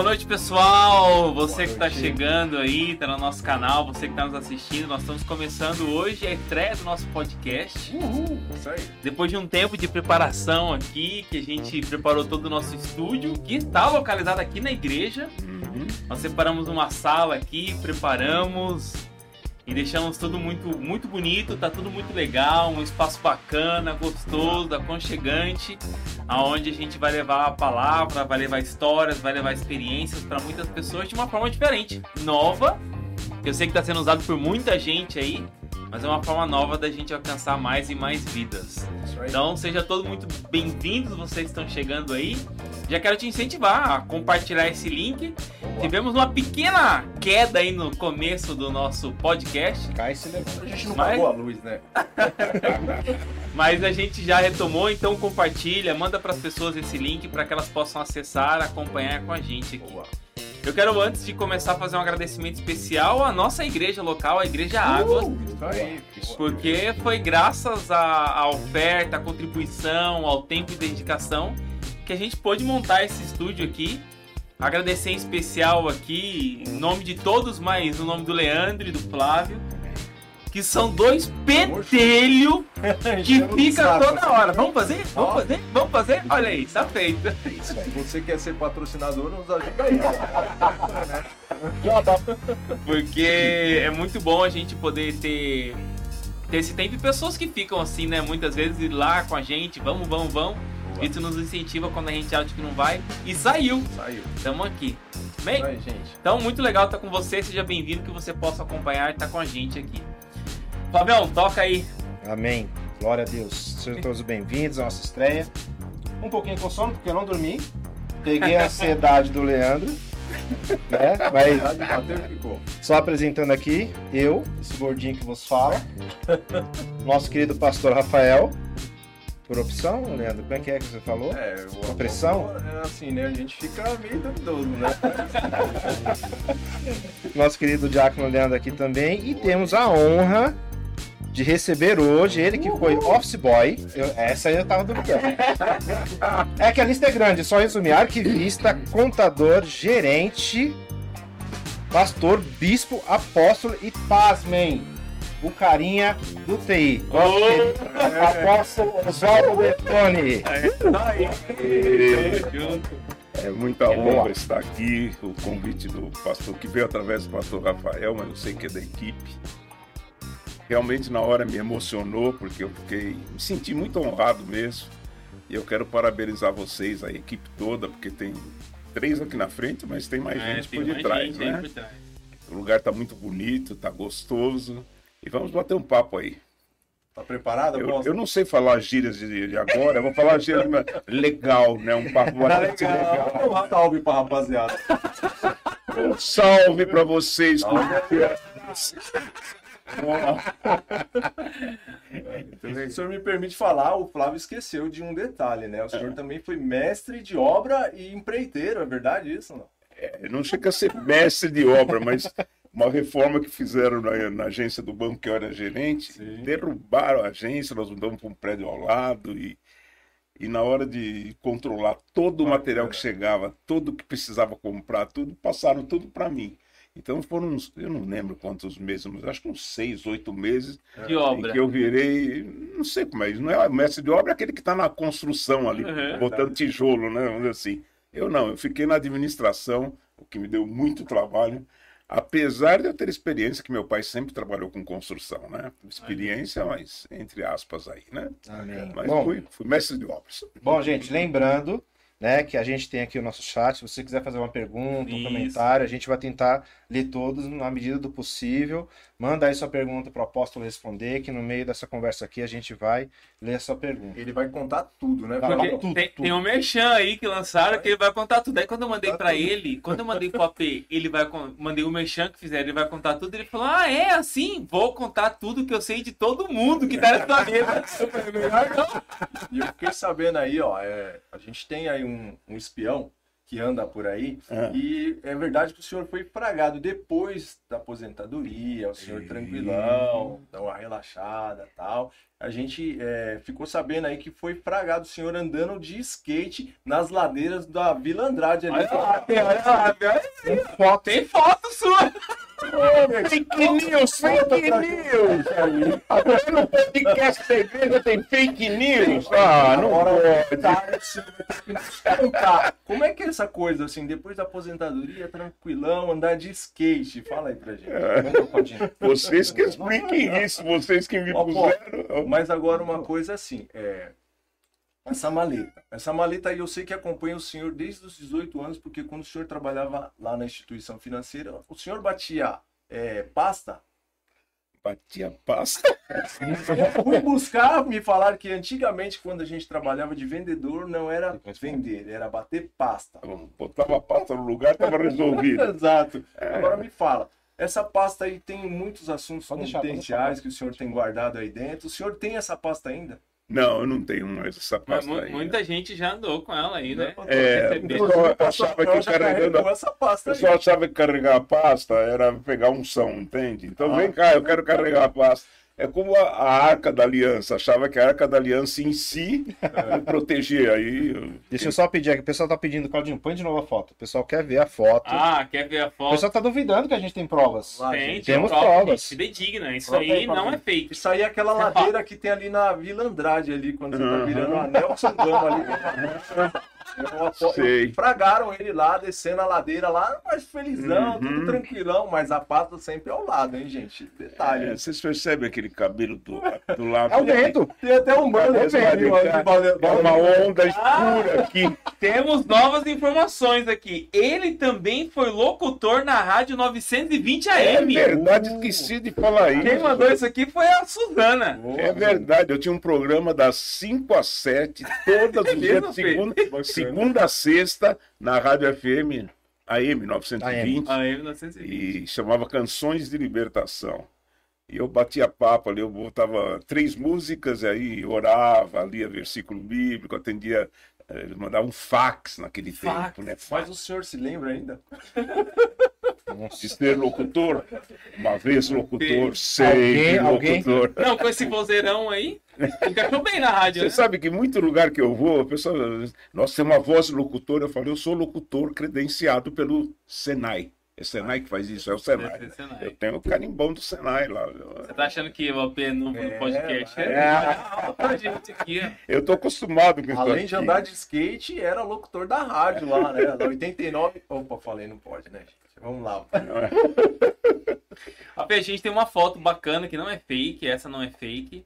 Boa noite, pessoal. Você que está chegando aí, está no nosso canal, você que está nos assistindo. Nós estamos começando hoje a estreia do nosso podcast. Uhul, isso aí. Depois de um tempo de preparação aqui, que a gente preparou todo o nosso estúdio, que está localizado aqui na igreja. Uhum. Nós separamos uma sala aqui, preparamos e deixamos tudo muito, muito bonito, tá tudo muito legal, um espaço bacana, gostoso, aconchegante, aonde a gente vai levar a palavra, vai levar histórias, vai levar experiências para muitas pessoas de uma forma diferente, nova, eu sei que está sendo usado por muita gente aí, mas é uma forma nova da gente alcançar mais e mais vidas. Então, seja todos muito bem-vindos, vocês estão chegando aí. Já quero te incentivar a compartilhar esse link. Tivemos uma pequena queda aí no começo do nosso podcast. Cai se levanta. A gente não Mas- pagou a luz, né? Mas a gente já retomou, então compartilha, manda para as pessoas esse link para que elas possam acessar, acompanhar com a gente aqui. Boa. Eu quero antes de começar a fazer um agradecimento especial à nossa igreja local, a Igreja Águas, Isso aí. porque foi graças à, à oferta, à contribuição, ao tempo e dedicação que a gente pôde montar esse estúdio aqui. Agradecer em especial aqui, em nome de todos, mas no nome do Leandro e do Flávio, que são dois pedelhos que fica toda hora. Vamos fazer? Vamos fazer? Vamos fazer? Olha aí, tá feito. Se você quer ser patrocinador, nos ajuda aí. Porque é muito bom a gente poder ter, ter esse tempo e pessoas que ficam assim, né? Muitas vezes ir lá com a gente, vamos, vamos, vamos. Isso nos incentiva quando a gente acha que não vai. E saiu. Saiu. Estamos aqui. Bem, aí, então muito legal estar com você. Seja bem-vindo, que você possa acompanhar e estar com a gente aqui. Fabião, toca aí. Amém. Glória a Deus. Sejam todos bem-vindos à nossa estreia. Um pouquinho com sono, porque eu não dormi. Peguei a ansiedade do Leandro. Né? Mas só apresentando aqui, eu, esse gordinho que vos fala. Nosso querido pastor Rafael. Por opção, Leandro? Como é que é que você falou? É, o A pressão? É assim, né? A gente fica meio duvidoso, né? Nosso querido Diácono Leandro aqui também. E temos a honra de receber hoje ele que foi office boy. Eu- essa aí eu tava duvidando. É que a lista é grande, só resumir: arquivista, contador, gerente, pastor, bispo, apóstolo e pasmem. O carinha do TI. Querido Apóstolo Oswaldo Bertoni. É muita É boa. honra estar aqui, o convite do pastor que veio através do pastor Rafael, mas eu sei que é da equipe. Realmente na hora me emocionou, porque eu fiquei, me senti muito honrado mesmo. E eu quero parabenizar vocês, a equipe toda, porque tem três aqui na frente, mas tem mais É, gente tem por mais detrás, gente né? por trás. O lugar está muito bonito, está gostoso. E vamos bater um papo aí. Tá preparado, Eu, eu não sei falar gírias de, de agora, eu vou falar gírias legal, né? Um papo bastante legal. Um salve pra rapaziada. Um salve para vocês. Se o senhor me permite falar, o Flávio esqueceu de um detalhe, né? O senhor também foi mestre de obra e empreiteiro, é verdade isso? Não? É, Não chega a ser mestre de obra, mas uma reforma que fizeram na, na agência do banco que eu era gerente, Sim. derrubaram a agência, nós mudamos para um prédio ao lado e, e na hora de controlar todo o material que chegava, tudo que precisava comprar, tudo, passaram tudo para mim. Então foram uns, eu não lembro quantos meses, mas acho que uns seis, oito meses De em obra. que eu virei, não sei como é, isso, não é mestre de obra, é aquele que está na construção ali, Uhum. botando tijolo, né? Vamos dizer assim. Eu não, eu fiquei na administração, o que me deu muito trabalho, apesar de eu ter experiência, que meu pai sempre trabalhou com construção, né? Experiência, mas entre aspas aí, né? Amém. Mas Bom, fui, fui mestre de obras. Bom, gente, lembrando, né, que a gente tem aqui o nosso chat. Se você quiser fazer uma pergunta, um Isso. comentário, a gente vai tentar ler todos na medida do possível. Manda aí sua pergunta para o apóstolo responder, que no meio dessa conversa aqui a gente vai ler a sua pergunta. Ele vai contar tudo, né? Vai? Porque tudo, tem, tudo. tem um merchan aí que lançaram que ele vai contar tudo. Aí quando eu mandei tudo. ele, quando eu mandei pro AP, ele vai mandei o merchan que fizeram, ele vai contar tudo. Ele falou: Ah, é assim? Vou contar tudo que eu sei de todo mundo que tá nessa mesa. E eu fiquei sabendo aí, ó, é, a gente tem aí um, um espião que anda por aí. Ah. E é verdade que o senhor foi fragado depois da aposentadoria, o senhor E- tranquilão, dá uma relaxada tal. A gente é, ficou sabendo aí que foi fragado o senhor andando de skate nas ladeiras da Vila Andrade ali. Olha lá, tem- olha lá, olha lá. Foto. Tem foto sua. Fake news, fake news. Até no podcast da igreja tem fake news. Ah, não pode. tá. Como é que é essa coisa, assim, depois da aposentadoria, tranquilão, andar de skate? Fala aí pra gente. Conta, Claudinho. Vocês que expliquem isso, vocês que me puseram. Mas agora uma coisa assim, é. Essa maleta. Essa maleta aí eu sei que acompanha o senhor desde os 18 anos, porque quando o senhor trabalhava lá na instituição financeira, o senhor batia é, pasta. Batia pasta. Eu fui buscar, me falaram que antigamente, quando a gente trabalhava de vendedor, não era vender, era bater pasta. Botava pasta no lugar, estava resolvido. Exato. Agora me fala. Essa pasta aí tem muitos assuntos Pode deixar, confidenciais que o senhor tem guardado aí dentro. O senhor tem essa pasta ainda? Não, eu não tenho mais essa Mas pasta mu- aí. muita gente já andou com ela aí, né? É, o pessoal achava que Eu já carregando essa pasta pessoal achava que carregar a pasta era pegar um som, entende? Então Ah. vem cá, eu quero carregar a pasta. É como a, a Arca da Aliança, achava que a Arca da Aliança em si me protegia. Aí Deixa eu só pedir aqui, o pessoal tá pedindo, Claudinho, põe de novo a foto. O pessoal quer ver a foto. Ah, quer ver a o foto? pessoal tá duvidando que a gente tem provas. Lá, Tem, gente. tem temos prova, provas. gente, Fidedigna. Isso Prova aí, aí não aí. é fake. Isso aí é aquela ladeira que tem ali na Vila Andrade, ali, quando você tá virando o anel Sangamo ali. Sei. Fragaram ele lá, descendo a ladeira lá, mas felizão, Uhum. tudo tranquilão, mas a pasta sempre ao lado, hein, gente? Detalhe. É, vocês percebem aquele cabelo do, do lado? É o vento. Tem até um ali, valeu- É uma onda escura aqui. Temos novas informações aqui. Ele também foi locutor na rádio 920 É AM. verdade, esqueci de falar isso. Quem mandou isso aqui foi a Suzana. É verdade, eu tinha um programa das 5 às 7, todas as É segunda, segunda a sexta, na Rádio FM AM 920. AM 920. e chamava Canções de Libertação. E eu batia papo ali, eu botava três músicas, e aí orava, lia versículo bíblico, atendia, eh, eles mandavam um fax naquele Fax. tempo, né? Mas Fax. o senhor se lembra ainda? De ser locutor, uma vez locutor, Alguém- sempre alguém- locutor. Não, com esse vozeirão aí, encaixou bem na rádio, Você né? sabe que muito lugar que eu vou, a pessoa, nossa, tem uma voz de locutor, eu falo, eu sou locutor credenciado pelo Senai. É Senai que faz isso, é o Senai. Deve ser Senai. Eu tenho o carimbão do Senai lá. Você tá achando que o AP no, É, podcast é. é, gente aqui, ó. Eu tô acostumado com isso Além de andar de skate, era locutor da rádio lá, né? Na 89. Opa, falei, não pode, né, gente? Vamos lá. AP, a gente tem uma foto bacana que não é fake, essa não é fake.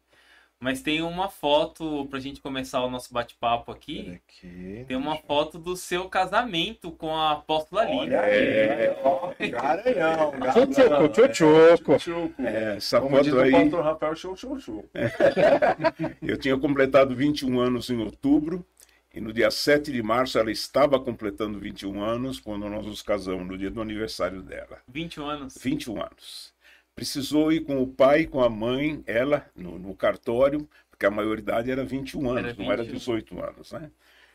Mas tem uma foto pra gente começar o nosso bate-papo aqui. Aqui. Tem uma foto do seu casamento com a apóstola Lívia. Olha aí, ó, garanhão. Tchutchuco, tchutchuco. É, essa Como foto o aí, pastor Rafael, show, show, show. eu tinha completado 21 anos em outubro. E no dia 7 de março ela estava completando 21 anos quando nós nos casamos, no dia do aniversário dela. 21 anos. 21 anos. Precisou ir com o pai com a mãe, ela, no, no cartório, porque a maioridade era 21 anos, Era não era 21. 18 anos, né?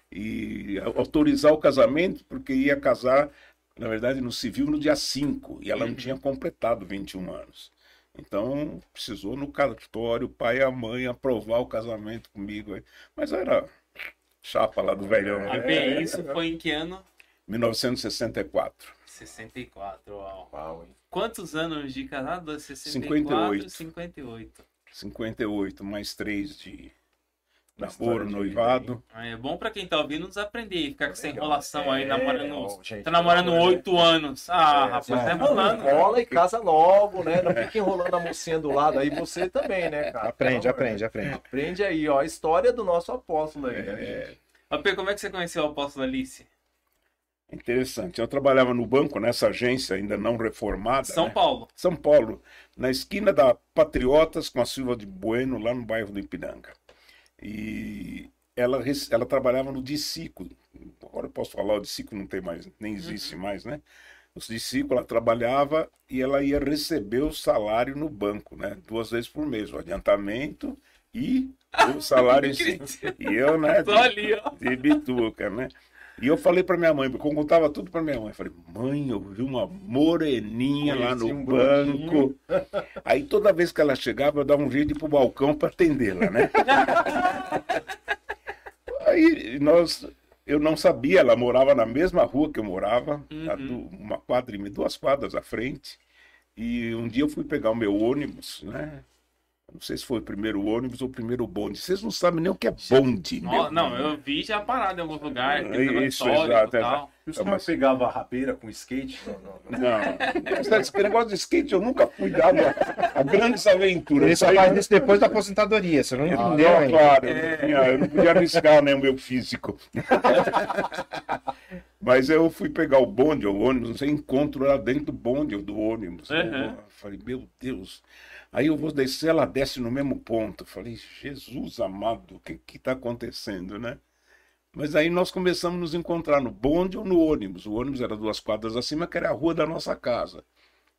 E autorizar o casamento, porque ia casar, na verdade, no civil no dia 5, e ela não tinha completado 21 anos. Então, precisou no cartório, o pai e a mãe aprovar o casamento comigo. Mas era chapa lá do velhão. né? Isso foi em que ano? 1964. 64, uau. Uau, hein? Quantos anos de casado? 64, 58. 58. 58 mais 3 de namoro, de noivado. Ah, É bom pra quem tá ouvindo nos aprender, ficar com essa enrolação aí, É, namorando. gente, tá namorando oito anos. Ah, É, rapaz, mas tá enrolando. Enrola e casa logo, né? Não fica enrolando a mocinha do lado. Aí você também, né, cara? Aprende, aprende, de aprende. Aprende aí, ó. A história do nosso apóstolo aí, né, É, gente? AP, como é que você conheceu o apóstolo Alice? interessante. Eu trabalhava no banco, nessa agência ainda não reformada. São né? Paulo. São Paulo, na esquina da Patriotas com a Silva de Bueno, lá no bairro do Ipiranga. E ela, ela trabalhava no Dicico. Agora eu posso falar, o Dicico não tem mais, nem existe mais, né? No Dicico ela trabalhava e ela ia receber o salário no banco, né? Duas vezes por mês, o adiantamento e o salário em si. E eu, né? Tô ali, ó. de bituca, né? E eu falei pra minha mãe, porque eu contava tudo pra minha mãe. Eu falei, mãe, eu vi uma moreninha lá Conheci no um banco. Aí toda vez que ela chegava, eu dava um jeito de ir pro balcão pra atendê-la, né? Aí nós, eu não sabia, ela morava na mesma rua que eu morava, du- uma quadra, e duas quadras à frente. E um dia eu fui pegar o meu ônibus, né? Não sei se foi o primeiro ônibus ou o primeiro bonde. Vocês não sabem nem o que é bonde. Não, eu vi já parado em alguns lugares. É, isso, exato, e o senhor pegava a rabeira com skate? Não, não, não. Não, esse negócio de skate eu nunca fui dado a, a grandes aventuras. Ele só Isso aí- faz isso depois da aposentadoria, você não Ah, entendeu não, ainda. claro, eu não, tinha- eu não podia arriscar né, o meu físico. Mas eu fui pegar o bonde, o ônibus, não sei, encontro lá dentro do bonde ou do ônibus. Uhum. Eu falei, meu Deus. Aí eu vou descer, ela desce no mesmo ponto. Eu falei, Jesus amado, o que está acontecendo, né? Mas aí nós começamos a nos encontrar no bonde ou no ônibus. O ônibus era duas quadras acima, que era a rua da nossa casa.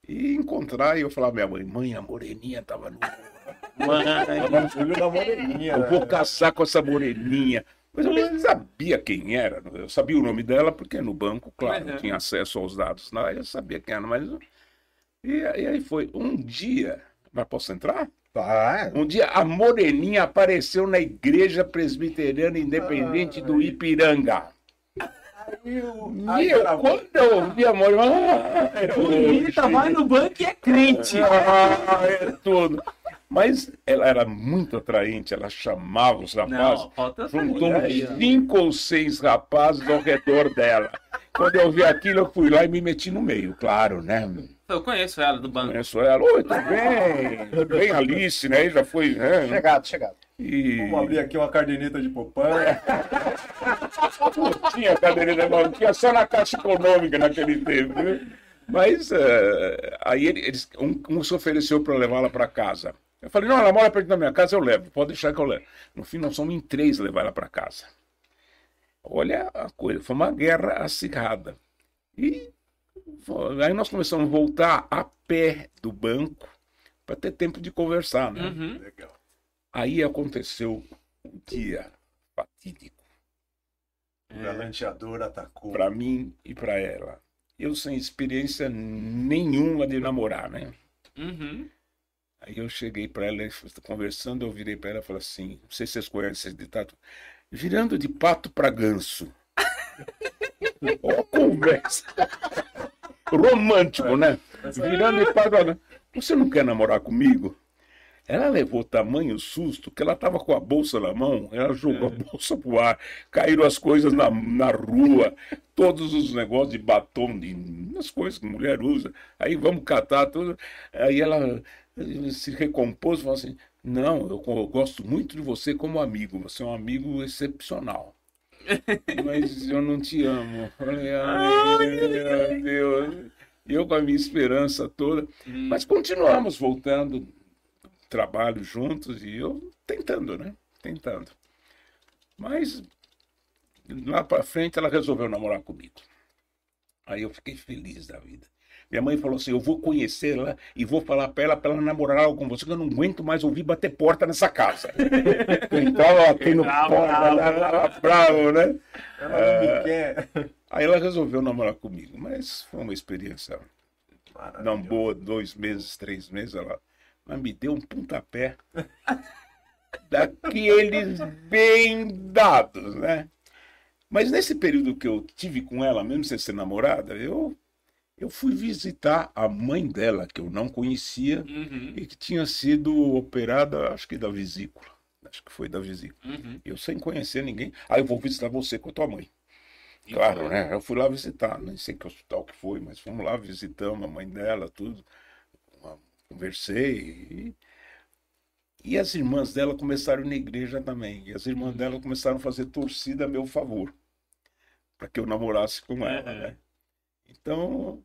E encontrar, e eu falava, minha mãe, mãe, a moreninha estava no Mãe, filho da moreninha. eu vou casar com essa moreninha. Mas eu nem sabia quem era. Eu sabia o nome dela, porque no banco, claro, Uhum. tinha acesso aos dados. Lá eu sabia quem era, mas. E, e aí foi. Um dia. Mas posso entrar? Ah, Um dia a moreninha apareceu na igreja presbiteriana independente do Ipiranga. Meu, quando eu ouvi a moreninha. Ah, bonita, vai no banco e é crente. Ah, é tudo. Mas ela era muito atraente, ela chamava os rapazes. Não, Juntou uns cinco ou seis rapazes ao redor dela. Quando eu vi aquilo, eu fui lá e me meti no meio, claro, né? Eu conheço ela do banco. Conheço ela. Oi, tudo bem? Tudo bem, Alice, né? Já foi. Né? chegado, chegado. E Vamos abrir aqui uma caderneta de poupança. não tinha cadeirinha, não tinha só na Caixa Econômica naquele tempo. Né? Mas eh, aí ele- eles, um, um se ofereceu para levá-la para casa. Eu falei, não, ela mora perto da minha casa, eu levo. Pode deixar que eu levo. No fim, nós somos em três levar ela para casa. Olha a coisa, foi uma guerra acirrada. E aí nós começamos a voltar a pé do banco para ter tempo de conversar, né? Uhum. Legal. Aí aconteceu o dia fatídico O galanteador atacou. para mim e para ela. Eu sem experiência nenhuma de namorar, né? Uhum. Aí eu cheguei para ela, conversando, eu virei para ela e falei assim, não sei se vocês conhecem esse ditado, virando de pato para ganso. Ó, conversa. Romântico, né? Virando de pato para ganso. Você não quer namorar comigo? Ela levou tamanho susto que ela estava com a bolsa na mão, ela jogou a bolsa pro ar, caíram as coisas na, na rua, todos os negócios de batom, de, as coisas que mulher usa. Aí vamos catar tudo. Aí ela eh, se recompôs e falou assim: Não, eu, eu gosto muito de você como amigo, você é um amigo excepcional. Mas eu não te amo. Eu Falei, ai, meu Deus. Eu com a minha esperança toda. Mas continuamos voltando trabalho juntos e eu tentando, né? Tentando. Mas lá para frente ela resolveu namorar comigo. Aí eu fiquei feliz da vida. Minha mãe falou assim: Eu vou conhecê-la e vou falar para ela para ela namorar com você, que eu não aguento mais ouvir bater porta nessa casa. então, aqui no Bravo, porta, bravo. bravo, né? Ela quer. Aí ela resolveu namorar comigo, mas foi uma experiência não boa, dois meses, três meses, ela mas me deu um pontapé daqueles bem dados, né? Mas nesse período que eu tive com ela, mesmo sem ser namorada, eu, eu fui visitar a mãe dela, que eu não conhecia, Uhum. e que tinha sido operada, acho que da vesícula. Acho que foi da vesícula. Uhum. Eu sem conhecer ninguém. Aí eu vou visitar você com a tua mãe. E Claro, foi. né? Eu fui lá visitar, nem sei que hospital que foi, mas fomos lá, visitamos a mãe dela, tudo. Conversei. E, e as irmãs dela começaram na igreja também. E as irmãs dela começaram a fazer torcida a meu favor, para que eu namorasse com ela, Uhum. né? Então,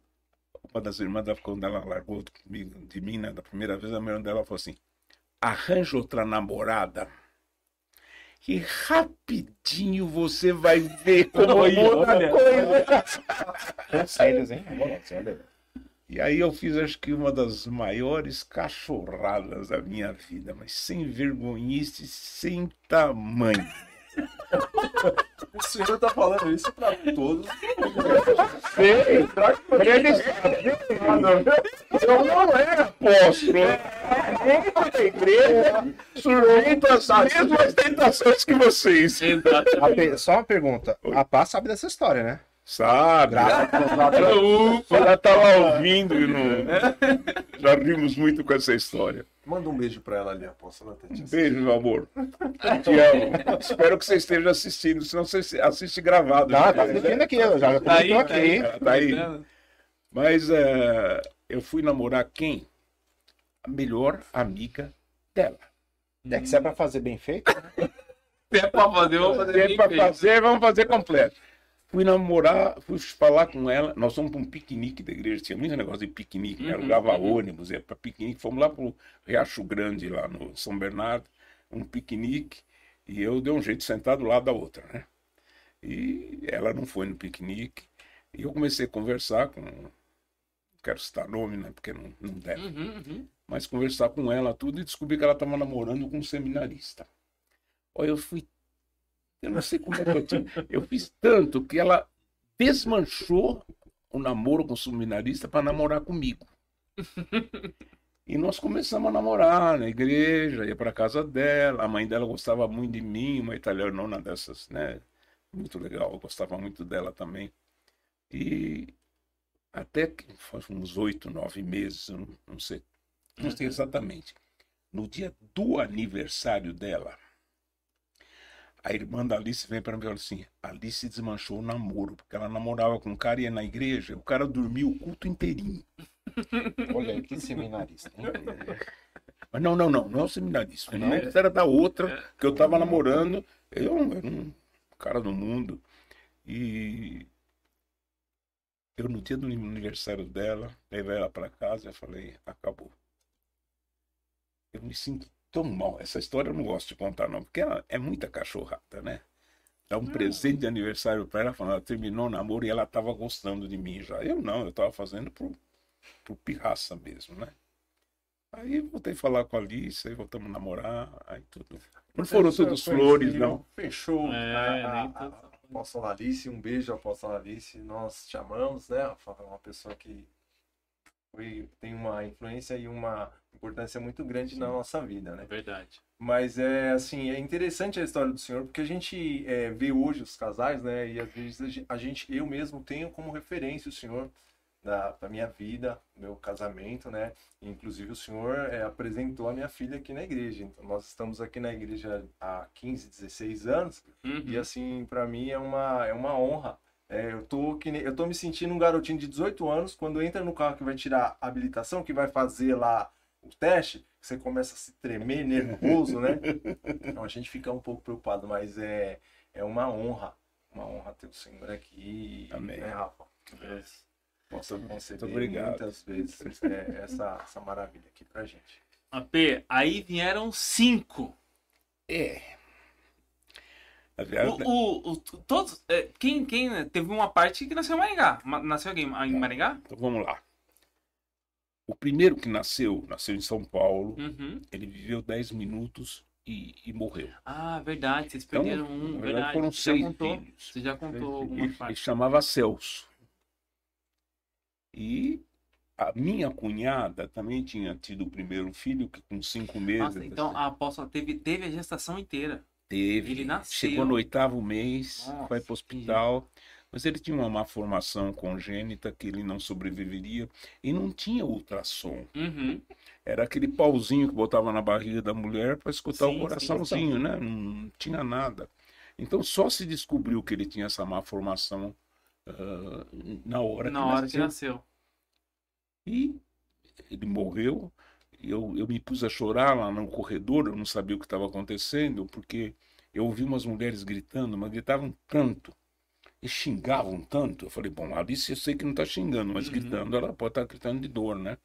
uma das irmãs quando ela largou comigo, de mim, né, da primeira vez, a irmã dela falou assim: arranja outra namorada. E rapidinho você vai ver como Olha, muda a olha. coisa. Conselhos, hein? E aí eu fiz, acho que uma das maiores cachorradas da minha vida, mas sem vergonhice, sem tamanho. O senhor tá falando isso pra todos. Sei, ele Eu não era apóstolo. A igreja sujeito às mesmas tentações que vocês. Só uma pergunta. A Paz sabe dessa história, né? Sabe? Ela tá lá ouvindo e não. Já rimos muito com essa história. Manda um beijo pra ela ali, Um Tete. beijo, meu amor. Te amo. Espero que você esteja assistindo, senão você assiste gravado. Tá, tá assistindo aqui, eu já Tá aí, tô tá aí. aqui. Tá aí. Mas é, eu fui namorar quem? A melhor amiga dela. É que se é pra fazer bem feito, Se é pra fazer, vamos fazer Se é feito. fazer, vamos fazer completo. Fui namorar, fui falar com ela. Nós fomos para um piquenique da igreja. Tinha muito negócio de piquenique, né? Uhum, alugava uhum. ônibus, ia para piquenique. Fomos lá para o Riacho Grande, lá no São Bernardo, um piquenique. E eu dei um jeito de sentar do lado da outra, né? E ela não foi no piquenique. E eu comecei a conversar com. Não quero citar nome, né? Porque não, não deve Uhum, uhum. mas conversar com ela tudo e descobri que ela estava namorando com um seminarista. Olha, eu fui. Eu não sei como é que eu tinha. Eu fiz tanto que ela desmanchou o namoro com o seminarista para namorar comigo. E nós começamos a namorar na igreja, ia para casa dela. A mãe dela gostava muito de mim, uma italianona dessas, né? Muito legal, eu gostava muito dela também. E até que foi uns oito, nove meses, não, não sei, não sei exatamente. No dia do aniversário dela, a irmã da Alice vem para mim e fala assim: Alice desmanchou o namoro, porque ela namorava com um cara e ia na igreja, o cara dormiu o culto inteirinho. olha aí, que seminarista. hein? Mas não, não, não, não é o seminarista. Não? Essa era da outra que eu estava namorando. Eu era um cara do mundo. E eu, no dia do aniversário dela, levei ela para casa e falei: acabou. Eu me sinto tão mal. Essa história eu não gosto de contar, não, porque ela é muita cachorrada, né? Dá um presente de aniversário para ela, falando, ela terminou o namoro e ela estava gostando de mim já. Eu não, eu estava fazendo pro, pro pirraça mesmo, né? Aí voltei a falar com a Alice, aí voltamos a namorar, aí tudo. Não foram todas flores, não. Fechou. É, a, a, a, tudo. Apóstola Alice, um beijo, Apóstola Alice. Nós te amamos, né? Rafa? É uma pessoa que foi, tem uma influência e uma importância muito grande na nossa vida, né? Verdade. Mas é assim, é interessante a história do senhor, porque a gente é, vê hoje os casais, né? E às vezes a gen- a gente, eu mesmo tenho como referência o senhor da, da minha vida, meu casamento, né? Inclusive o senhor é, apresentou a minha filha aqui na igreja. Então nós estamos aqui na igreja há 15, 16 anos. Uhum. E assim, pra mim é uma, é uma honra. É, eu, tô que, eu tô me sentindo um garotinho de 18 anos, quando entra no carro que vai tirar a habilitação, que vai fazer lá o teste, você começa a se tremer, nervoso, né? Então a gente fica um pouco preocupado, mas é, é uma honra, uma honra ter o senhor aqui, Amém. né, Rafa? Deus possa conceder obrigado. muitas vezes é, essa, essa maravilha aqui pra gente. AP, aí vieram cinco. É. O, o, o- todos, é, quem, quem, né, teve uma parte que nasceu em Maringá. Ma- Nasceu alguém em Maringá? então vamos lá. O primeiro que nasceu, nasceu em São Paulo, Uhum. ele viveu 10 minutos e, e morreu. Ah, verdade, vocês Então, perderam um, verdade, verdade. foram Você já seis contou, filhos. você já contou alguma parte. chamava Celso. E a minha cunhada também tinha tido o primeiro filho, que com cinco meses. Nossa, então a apóstola teve, teve a gestação inteira. Teve. ele nasceu- Chegou no oitavo mês, Nossa, foi para o hospital. Mas ele tinha uma má formação congênita que ele não sobreviveria e não tinha ultrassom. Uhum. Era aquele pauzinho que botava na barriga da mulher para escutar Sim, o coraçãozinho, né? Não tinha nada. Então só se descobriu que ele tinha essa má formação ah, na hora Na que hora que nasceu. nasceu. E ele morreu. Eu, eu me pus a chorar lá no corredor, eu não sabia o que estava acontecendo, porque eu ouvi umas mulheres gritando, mas gritavam tanto e xingavam tanto. Eu falei, bom, Alice eu sei que não está xingando, mas Uhum. gritando, ela pode estar gritando de dor, né?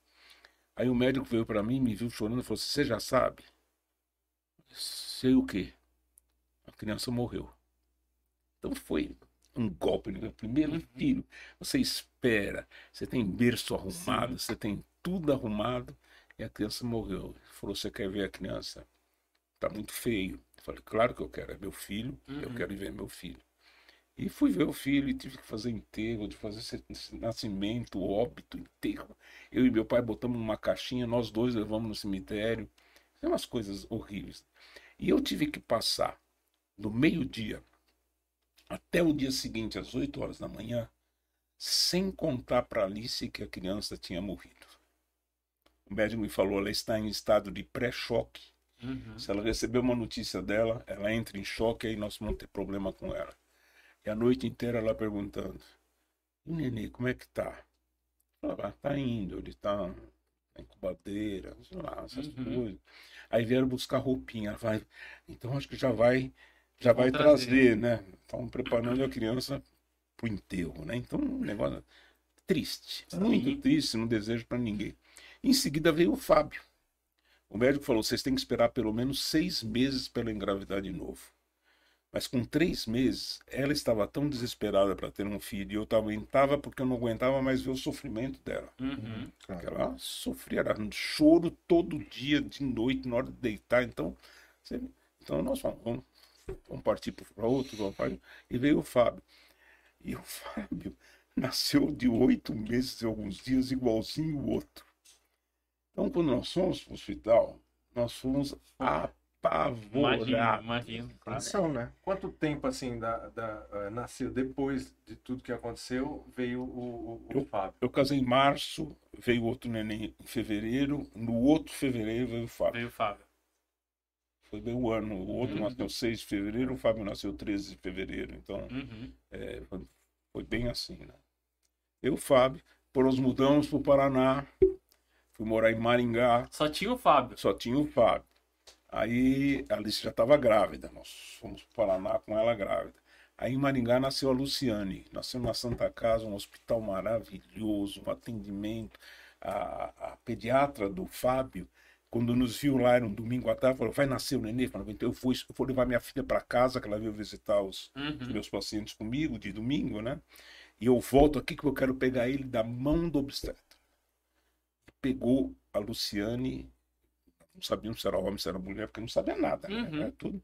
Aí o médico veio para mim, me viu chorando e falou: Você já sabe? Sei o quê? A criança morreu. Então foi um golpe meu primeiro Uhum. filho. Você espera, você tem berço arrumado, você tem tudo arrumado e a criança morreu. Ele falou: Você quer ver a criança? Tá muito feio. Eu falei, claro que eu quero, é meu filho, eu Uhum. quero ir ver meu filho. E fui ver o filho e tive que fazer enterro, de fazer esse, esse nascimento, óbito, enterro. Eu e meu pai botamos numa caixinha, nós dois levamos no cemitério. É umas coisas horríveis. E eu tive que passar do meio-dia até o dia seguinte, às 8 horas da manhã, sem contar para Alice que a criança tinha morrido. O médico me falou, ela está em estado de pré-choque. Uhum. Se ela receber uma notícia dela, ela entra em choque e aí nós vamos ter problema com ela. E a noite inteira ela perguntando: E o nenê, como é que tá? Ela "Ah, tá indo, ele tá na incubadeira, sei lá, essas Uhum. coisas. Aí vieram buscar roupinha. Vai, então acho que já vai, já vai trazer, trazer. né? Estão preparando a criança pro enterro, né? Então, um negócio triste, muito triste, não desejo para ninguém. Em seguida veio o Fábio. O médico falou: vocês têm que esperar pelo menos seis meses para ela engravidar de novo. Mas com três meses, ela estava tão desesperada para ter um filho, e eu também estava porque eu não aguentava mais ver o sofrimento dela. Uhum. Porque ela sofria, era um choro todo dia, de noite, na hora de deitar. Então, você- então nós falamos, vamos, vamos partir para outro, vamos partir. E veio o Fábio. E o Fábio nasceu de oito meses e alguns dias, igualzinho o outro. Então, quando nós fomos para o hospital, nós fomos apavorados. Imagina, imagina. Atenção, né? Quanto tempo assim da, da, eh, nasceu depois de tudo que aconteceu veio o, o, o Fábio? Eu casei em março, veio outro neném em fevereiro, no outro fevereiro veio o Fábio. Veio o Fábio. Foi bem o ano. O outro Uhum. nasceu 6 de fevereiro, o Fábio nasceu 13 de fevereiro. Então, Uhum. é, foi, foi bem assim, né? Eu, Fábio, depois nós mudamos para o Paraná, fui morar em Maringá, Só tinha o Fábio. só tinha o Fábio. Aí a Alice já estava grávida, nós fomos para o Paraná com ela grávida. Aí em Maringá nasceu a Luciane, nasceu na Santa Casa, um hospital maravilhoso, um atendimento. A, a pediatra do Fábio, quando nos viu lá, era um domingo à tarde, falou: vai nascer o nenê? Então eu fui, eu vou levar minha filha para casa, que ela veio visitar os, os Uhum. meus pacientes comigo de domingo, né? E eu volto aqui que eu quero pegar ele da mão do obstetra. Pegou a Luciane, não sabíamos se era homem, se era mulher, porque não sabia nada, né? Uhum. Era tudo.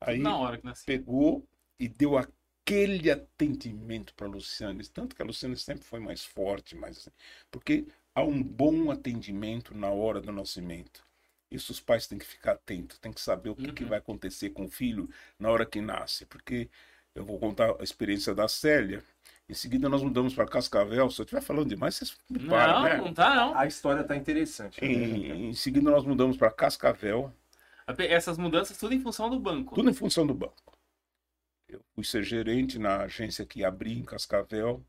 Aí Na hora que nasceu. pegou e deu aquele atendimento para a Luciane, tanto que a Luciane sempre foi mais forte, mais assim, porque há um bom atendimento na hora do nascimento. Isso os pais têm que ficar atentos, têm que saber o que, que Uhum. vai acontecer com o filho na hora que nasce, porque eu vou contar a experiência da Célia. Em seguida nós mudamos para Cascavel. Se eu estiver falando demais, vocês me param, Não, né? não tá não. A história tá interessante. né? Em, em seguida nós mudamos para Cascavel. Essas mudanças tudo em função do banco. Tudo em função do banco. Eu fui ser gerente na agência que abri em Cascavel.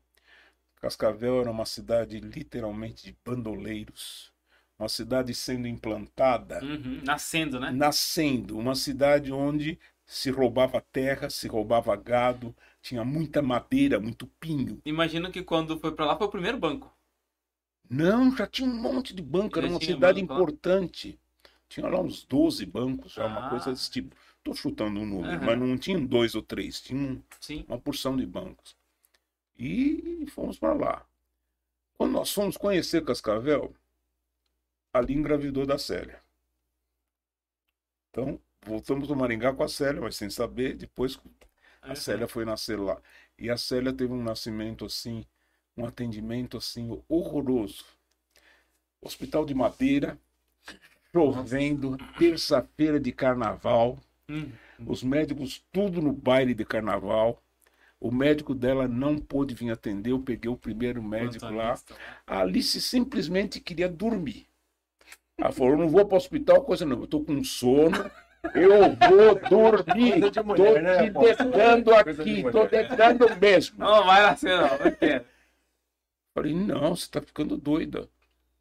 Cascavel era uma cidade literalmente de bandoleiros. Uma cidade sendo implantada, Uhum. Nascendo, né? nascendo. Uma cidade onde se roubava terra, se roubava gado, tinha muita madeira, muito pinho. Imagino que quando foi pra lá foi o primeiro banco. Não, já tinha um monte de banco, era Já uma tinha cidade importante. Tinha lá uns 12 bancos, já uma Ah. coisa desse tipo. Estou chutando um número, Aham. mas não tinha dois ou três, tinha um, uma porção de bancos. E fomos para lá. Quando nós fomos conhecer Cascavel, ali engravidou da Célia. Então, voltamos do Maringá com a Célia, mas sem saber, depois a Uhum. Célia foi nascer lá. E a Célia teve um nascimento assim, um atendimento assim horroroso. Hospital de Madeira, chovendo, terça-feira de carnaval, Uhum. os médicos tudo no baile de carnaval. O médico dela não pôde vir atender, eu peguei o primeiro médico lá. Plantonista. A Alice simplesmente queria dormir. Ela falou: não vou para o hospital, coisa não, eu estou com sono, eu vou dormir. Coisa de mulher, né, te Afonso? deixando de aqui, mulher. estou deixando mesmo. Não vai nascer, não. Não quero. Falei, não, você está ficando doida.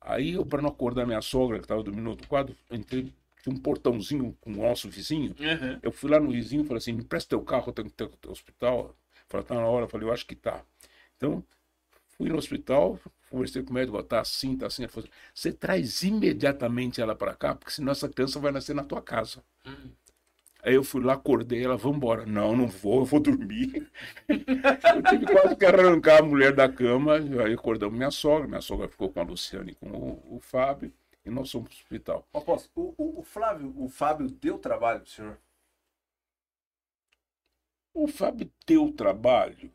Aí eu, para não acordar minha sogra, que estava dormindo no outro quadro, entrei, tinha um portãozinho com o nosso vizinho. Uhum. Eu fui lá no vizinho e falei assim, me presta teu carro, eu tenho que ter o hospital. Falei, tá na hora. Eu falei, eu acho que tá. Então, fui no hospital, conversei com o médico, tá assim, tá assim. Você traz imediatamente ela para cá, porque senão essa criança vai nascer na tua casa. Uhum. Aí eu fui lá, acordei ela, vamos embora. Não, não vou, eu vou dormir. eu tive quase que arrancar a mulher da cama. Aí acordamos minha sogra, minha sogra ficou com a Luciane e com o, o Fábio, e nós fomos pro hospital. Aposto, o, o, o Flávio, o Fábio deu trabalho pro senhor? O Fábio deu trabalho,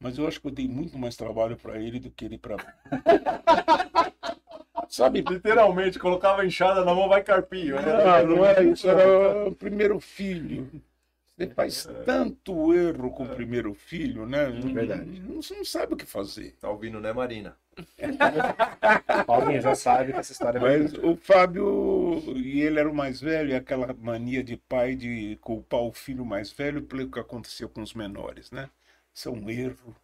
mas eu acho que eu dei muito mais trabalho para ele do que ele para mim. Sabe? Literalmente, colocava a enxada na mão, vai carpinho. né? Não, não era isso, era o primeiro filho. Você faz tanto erro com o primeiro filho, né? Verdade. Não, você não sabe o que fazer. Tá ouvindo, né, Marina? Paulinho já sabe que essa história é Mas muito... o Fábio, e ele era o mais velho, e aquela mania de pai de culpar o filho mais velho pelo que aconteceu com os menores, né? Isso é um erro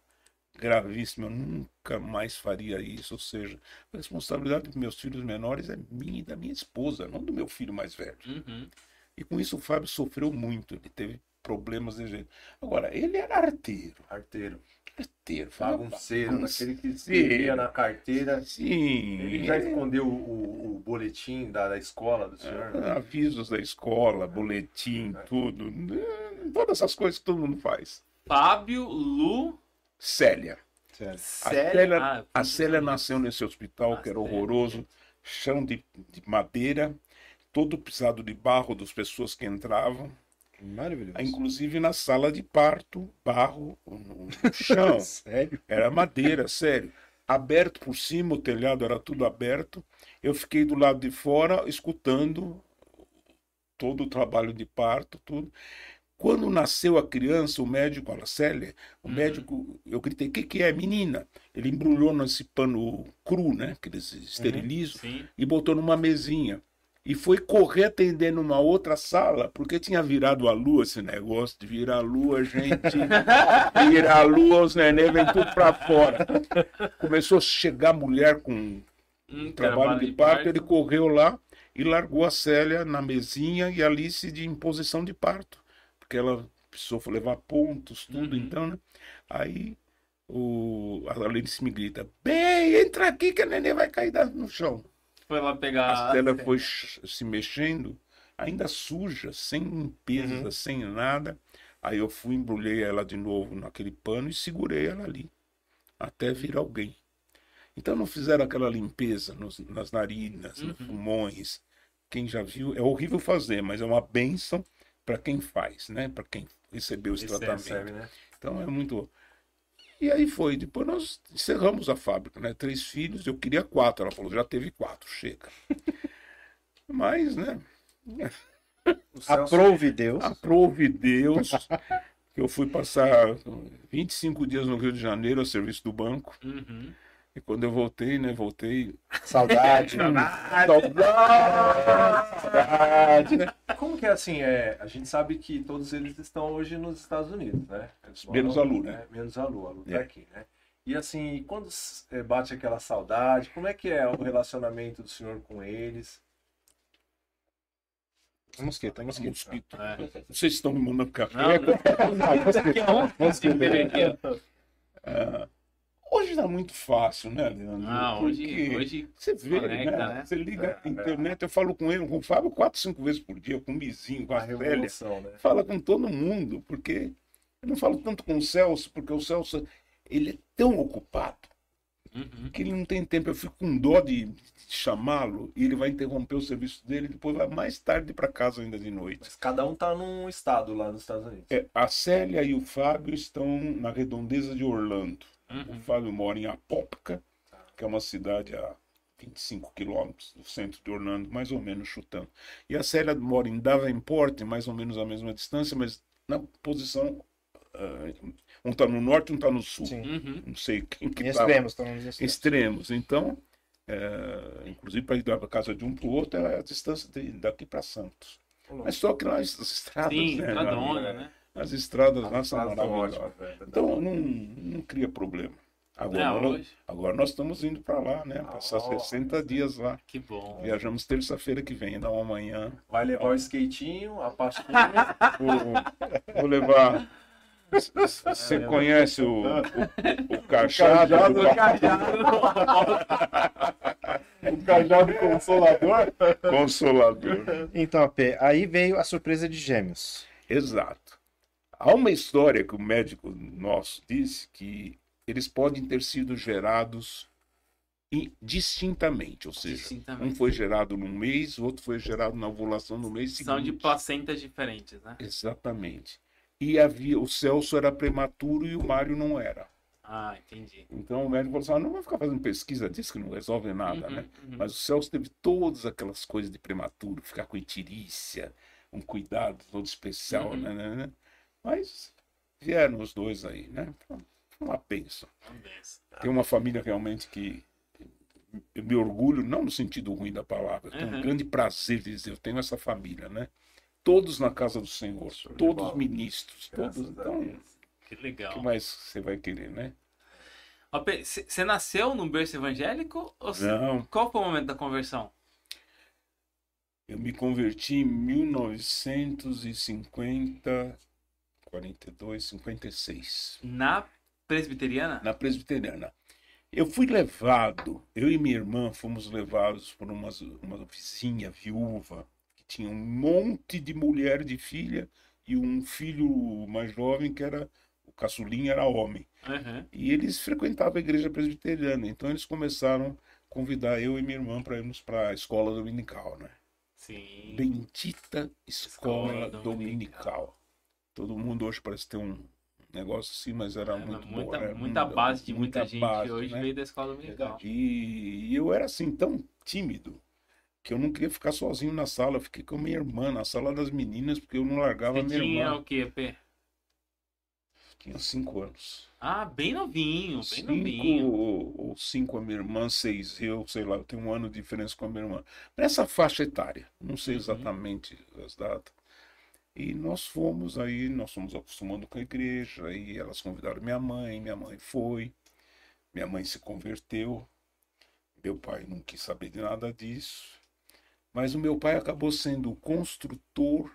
gravíssimo, eu nunca mais faria isso. Ou seja, a responsabilidade dos meus filhos menores é minha e da minha esposa, não do meu filho mais velho. Uhum. E com isso o Fábio sofreu muito, ele teve problemas de jeito. Agora, ele era arteiro, Arteiro. arteiro, Bagunceiro, bagunça. daquele que escrevia na carteira. Sim, Ele já escondeu o, o- boletim da, da escola do senhor? né? avisos da escola, boletim, tudo. eh, Todas essas coisas que todo mundo faz. Fábio Lu. Célia. Sério. A? Célia, Ah, a Célia nasceu nesse hospital Ah, que era Célia. horroroso, chão de, de madeira, todo pisado de barro das pessoas que entravam, Maravilhoso. inclusive na sala de parto, barro no no chão. Sério? Era madeira, sério. Aberto por cima, o telhado era tudo aberto. Eu fiquei do lado de fora escutando todo o trabalho de parto, tudo. Quando nasceu a criança, o médico, a Célia, o Uhum. médico, eu gritei, o que, que é, menina? Ele embrulhou nesse pano cru, né, que eles esterilizam, Sim. e botou numa mesinha. E foi correr atender numa outra sala, porque tinha virado a lua esse negócio de virar a lua, gente. virar a lua, os neném vem tudo pra fora. Começou a chegar mulher com Um trabalho de parto, ele correu lá e largou a Célia na mesinha e Alice de imposição de parto. Porque ela precisou levar pontos, tudo, Uhum. então, né? Aí o, a Alice me grita, bem, entra aqui que a neném vai cair no chão. Foi lá pegar. A Célia foi se mexendo, ainda suja, sem limpeza, Uhum. sem nada. Aí eu fui, embrulhei ela de novo naquele pano e segurei ela ali, até vir alguém. Então não fizeram aquela limpeza nos- nas narinas, nos Uhum. pulmões. Quem já viu, é horrível fazer, mas é uma bênção para quem faz, né? Para quem recebeu esse Esse tratamento. recebe, né? Então é muito. E aí foi. Depois nós encerramos a fábrica, né? Três filhos, eu queria quatro. Ela falou, já teve quatro, chega. Mas, né? Aprove Deus. Aprove Deus eu fui passar 25 dias no Rio de Janeiro a serviço do banco. Uhum. E quando eu voltei, né? Voltei. Saudade. Saudade, né? como que é assim? É, a gente sabe que todos eles estão hoje nos Estados Unidos, né? Menos a Lu, né? Menos a Lu, a Lu tá É. aqui, né? E assim, quando é, bate aquela saudade, como é que é o relacionamento do senhor com eles? Mosquito, mosquito. Mosquito. É. Vocês estão me mandando café? Não, aqui é um mosquito. Ah, hoje tá muito fácil, né, Leandro? Ah, hoje, hoje Você vê, Conecta, né? né? Você liga É, a internet, eu falo com ele, com o Fábio, quatro, cinco vezes por dia, com o Mizinho, com A a né? Fala com todo mundo, porque eu não falo tanto com o Celso, porque o Celso, ele é tão ocupado Uhum. que ele não tem tempo. Eu fico com dó de, de chamá-lo e ele vai interromper o serviço dele e depois vai mais tarde para casa ainda de noite. Mas cada um tá num estado lá nos Estados Unidos. É, a Célia e o Fábio estão na redondeza de Orlando. O Uhum. Fábio mora em Apópica, que é uma cidade a 25 quilômetros do centro de Orlando, mais ou menos chutando. E a Célia mora em Davenport, mais ou menos a mesma distância, mas na posição. ah, um está no norte, um está no sul. Sim. Uhum. Não sei quem que Em tá. extremos, nos extremos. Extremos. Então, é, inclusive para ir da casa de um para o outro, é a distância de- daqui para Santos. Mas só que lá as estradas. Sim, né, estradona, meu né? As estradas lá são maravilhosas. ótimas, velho. Então não, não cria problema. Agora, É, nós, hoje. agora nós estamos indo para lá, né? Passar Ah, 60 dias lá. Que bom. Viajamos terça-feira que vem, dá uma manhã. Vai levar o skatinho, a pastinha. Vou, vou levar. Você conhece o, o, o cajado? cajado, do o o cajado consolador. Consolador. Então, AP, aí veio a surpresa de gêmeos. Exato. Há uma história que o médico nosso disse que eles podem ter sido gerados in- distintamente, ou seja, Distintamente. um foi gerado num mês, o outro foi gerado na ovulação no mês São de seguinte. placentas diferentes, né? Exatamente. e havia o Celso era prematuro e o Mário não era. Ah, entendi. Então o médico falou assim: ah, não vai ficar fazendo pesquisa disso que não resolve nada, Uhum, né? uhum. Mas o Celso teve todas aquelas coisas de prematuro, ficar com itirícia, um cuidado todo especial, Uhum. né, né, né? Mas vieram os dois aí, né? Foi uma benção. Tem uma família realmente que eu me orgulho, não no sentido ruim da palavra, eu tenho Uhum. um grande prazer de dizer, eu tenho essa família, né? Todos na casa do Senhor, Show todos ministros, todos. Graças Então. Que o legal. que mais você vai querer, né? Você nasceu num berço evangélico? Ou cê- Não, Qual foi o momento da conversão? eu me converti em 1950, 42, 56, Na presbiteriana? na presbiteriana. Eu fui levado, eu e minha irmã fomos levados por uma, uma vizinha viúva que tinha um monte de mulher de filha e um filho mais jovem que era o caçulinha era homem. Uhum. E eles frequentavam a igreja presbiteriana, então eles começaram a convidar eu e minha irmã para irmos para a escola dominical, né? Sim. Bendita escola, Escola dominical. dominical. Todo mundo hoje parece ter um negócio assim, mas era É, muito muita, bom. né? muita base de muita, muita gente base, hoje né? veio da escola dominical. E eu era assim tão tímido que eu não queria ficar sozinho na sala. Eu fiquei com a minha irmã na sala das meninas porque eu não largava Você a minha tinha irmã. o quê, P? Tinha cinco anos. Ah, bem novinho, bem Cinco novinho. ou, ou cinco a minha irmã, seis eu, sei lá, eu tenho um ano de diferença com a minha irmã. Nessa faixa etária, não sei Uhum. exatamente as datas. E nós fomos aí, nós fomos acostumando com a igreja, aí elas convidaram minha mãe, minha mãe foi, minha mãe se converteu, meu pai não quis saber de nada disso, mas o meu pai acabou sendo o construtor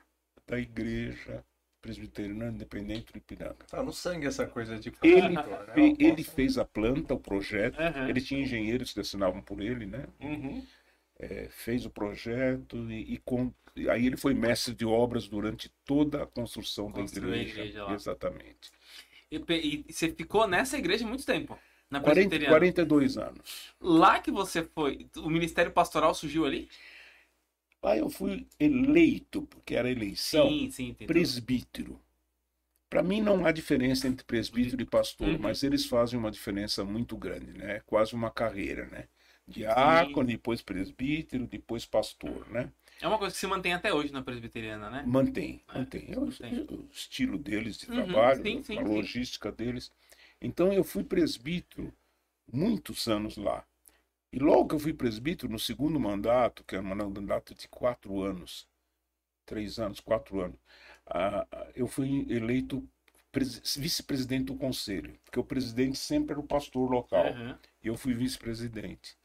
da igreja presbiteriana independente do Ipiranga. Tá no sangue essa coisa de Ele, né? ele fez a planta, o projeto, Aham. ele tinha engenheiros que assinavam por ele, né? Uhum. É, fez o projeto e, e com- e aí ele foi mestre de obras durante toda a construção da Construiu a igreja. igreja lá. Exatamente. E, e você ficou nessa igreja muito tempo? Na 40, presbiteriana? 42 anos. Lá que você foi, o ministério pastoral surgiu ali? Aí eu fui eleito, porque era eleição, sim, sim, presbítero. Para mim não há diferença entre presbítero e pastor, Uhum. mas eles fazem uma diferença muito grande, né? É quase uma carreira, né? Diácono, depois presbítero, depois pastor, né? É uma coisa que se mantém até hoje na presbiteriana, né? Mantém, É, mantém. É o, mantém. o estilo deles de Uhum, trabalho, sim, sim, a sim. logística deles. Então eu fui presbítero muitos anos lá. E logo que eu fui presbítero, no segundo mandato, que era um mandato de quatro anos, três anos, quatro anos, ah, eu fui eleito pres- vice-presidente do conselho, porque o presidente sempre era o pastor local Aham. e eu fui vice-presidente.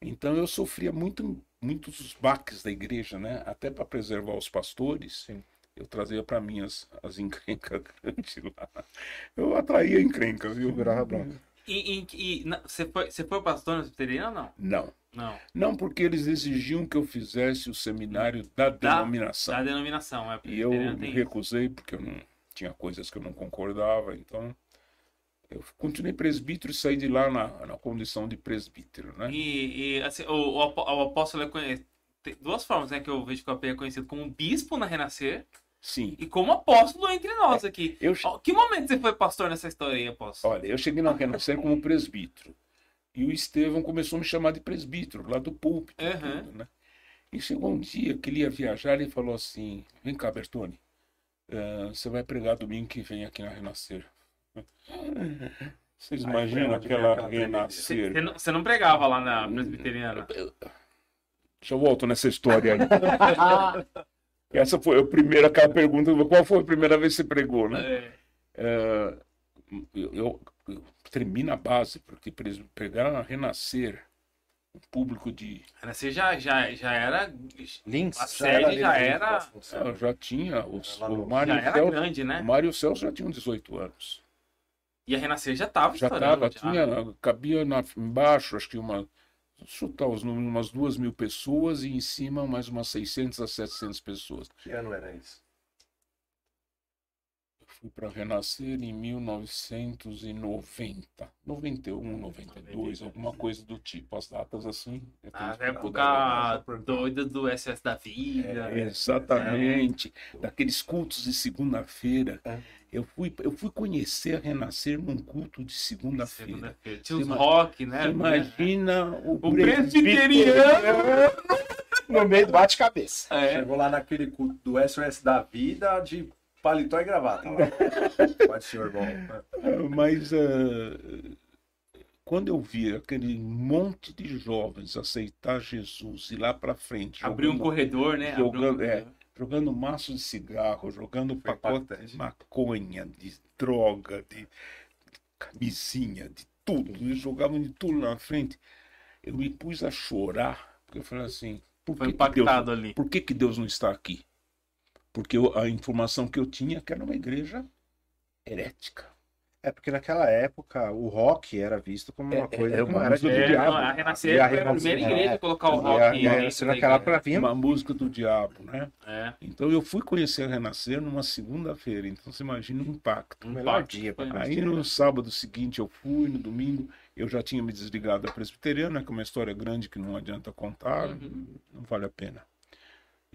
Então eu sofria muito, muitos baques da igreja, né? Até para preservar os pastores, eu trazia para mim as, as encrencas grandes lá. Eu atraía encrenca, viu? Segurava bronca. E, e- e você, foi, você foi pastor na presbiteriana ou não? Não. Não. Não porque eles exigiam que eu fizesse o seminário da denominação. Da denominação, é. E eu recusei porque eu não tinha coisas que eu não concordava, então eu continuei presbítero e saí de lá na, na condição de presbítero, né? E, e, assim, o, o o apóstolo é conhecido. Tem duas formas, né? Que eu vejo que o AP é conhecido como bispo na Renascer Sim. e como apóstolo entre nós aqui. Eu, Que momento você foi pastor nessa história aí, apóstolo? Olha, eu cheguei na Renascer como presbítero. E o Estevão começou a me chamar de presbítero, lá do púlpito. Aham. tudo, né? E chegou um dia que ele ia viajar e falou assim: Vem cá, Bertone, eh, você vai pregar domingo que vem aqui na Renascer. Vocês Aí imaginam aquela aquela Renascer? você não, você não pregava lá na presbiteriana? Deixa eu volto nessa história aí. Essa foi a primeira, aquela pergunta: qual foi a primeira vez que você pregou, né? É. É, eu, eu, eu tremi na base, porque pegar a Renascer, um público de. Renascer já, já, já era. Links. A sede já ali, era. Vasconcelos. Eu já tinha. Os, o Mário Já era Celso, grande, né? o Mário Celso já tinha 18 anos. E a Renascer já tava Já estava, tinha, cabia na, embaixo, acho que uma. Chutar os números, umas duas mil pessoas e em cima mais umas 600 a 700 pessoas. Que ano era isso? Fui para Renascer em 1990, 91, 92, alguma coisa do tipo. As datas assim. tenho A época doida do SS da vida. É, exatamente. Daqueles cultos de segunda-feira. É. Eu, fui, eu fui conhecer a Renascer num culto de segunda-feira. Segunda-feira. Tinha os rock, né? Imagina o, O presbiteriano. No meio do bate-cabeça. É. Chegou lá naquele culto do SOS da vida de paletó e gravata. Lá. Pode, senhor bom. Mas ah, quando eu vi aquele monte de jovens aceitar Jesus e lá para frente, Abriu um jogando- corredor, né? Abriu um jogando- é. jogando maço de cigarro, jogando Foi pacote impactante. de maconha, de droga, de camisinha, de tudo. Eles jogavam de tudo na frente. Eu me pus a chorar, porque eu falei assim, por Foi que, que Deus, impactado ali. por que, que Deus não está aqui? Porque eu- a informação que eu tinha é que era uma igreja herética. É porque naquela época o rock era visto como uma É, é, coisa é que uma não era do É, diabo. não, a Renascer E a foi a Renascer, primeira igreja é. a colocar o rock e a- da naquela época vinha Uma música do diabo, né? É. Então eu fui conhecer a Renascer numa segunda-feira. Então você imagina o impacto. Um melhor impacto dia. Aí no sábado seguinte eu fui, no domingo eu já tinha me desligado da presbiteriana, que é uma história grande que não adianta contar, Uhum. não vale a pena.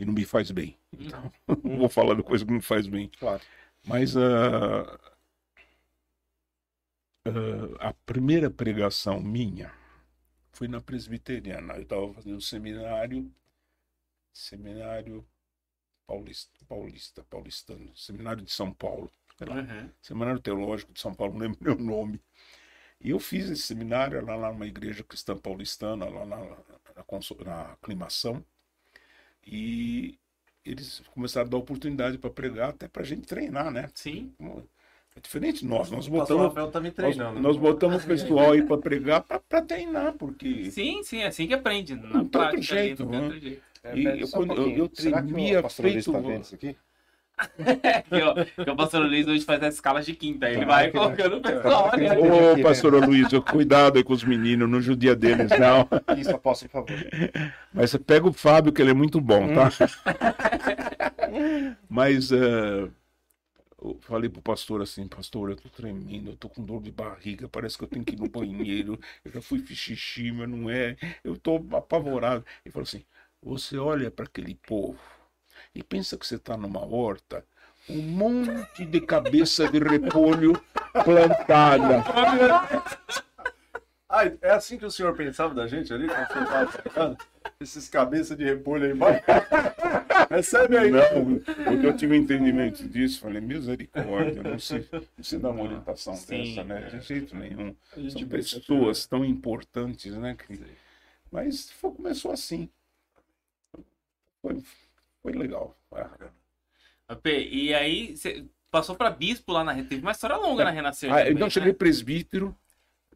E não me faz bem. Então, não vou falar de coisa que não faz bem. Claro. Mas ah, ah, a primeira pregação minha foi na presbiteriana. Eu estava fazendo seminário, seminário paulista, paulista, paulistano, seminário de São Paulo. Uhum. Seminário Teológico de São Paulo, não lembro meu nome. E eu fiz esse seminário lá, lá numa igreja cristã paulistana, lá na, na, conso- na aclimação. E eles começaram a dar oportunidade para pregar, até para a gente treinar, né? Sim. É diferente nós, nós botamos, tá me nós, treinando. nós botamos o pessoal aí para pregar, para treinar, porque. Sim, sim, é assim que aprende. Não tem outro jeito, ali, não tem né? outro jeito. É, E eu- só um quando eu- eu Será que tremia o Luiz feito- tá vendo isso aqui? Ó, que o pastor Luiz hoje faz as escalas de quinta. Ele Tá, vai aqui, colocando o pessoal. Tá, né? Ô, pastor Luiz, cuidado aí com os meninos, não judia deles, não. Isso, apóstolo, por favor. Mas você pega o Fábio, que ele é muito bom, tá? Hum. Mas eh, eu falei pro pastor assim, pastor, eu tô tremendo, eu tô com dor de barriga, parece que eu tenho que ir no banheiro, eu já fui xixi, mas não é, eu tô apavorado. Ele falou assim, você olha para aquele povo e pensa que você tá numa horta, um monte de cabeça de repolho plantada. Ah, é assim que o senhor pensava da gente ali, quando senhor tava? Esses cabeças de repolho aí embaixo. Recebe aí. Não, porque eu tive um entendimento disso, falei, misericórdia, não se, não se dá uma orientação Sim, dessa, né? é. De jeito nenhum. São pessoas tão importantes, né? que- Mas foi- começou assim. Foi, foi legal. Ah, Pê, E aí, você passou pra bispo lá na Teve uma história longa na Renascer. Ah, também, então né? cheguei presbítero,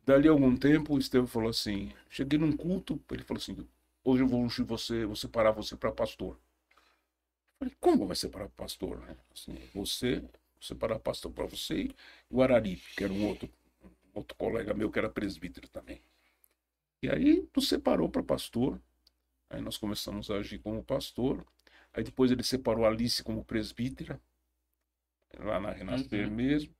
dali a algum tempo o Estevão falou assim, cheguei num culto, ele falou assim, hoje eu vou ungir você, vou separar você para pastor. Eu falei, como vai separar pastor? né? Assim, você, separar pastor para você e o Araripe, que era um outro, outro colega meu que era presbítero também. E aí nos separou para pastor, aí nós começamos a agir como pastor, aí depois ele separou Alice como presbítera, lá na Renascer Uhum. mesmo.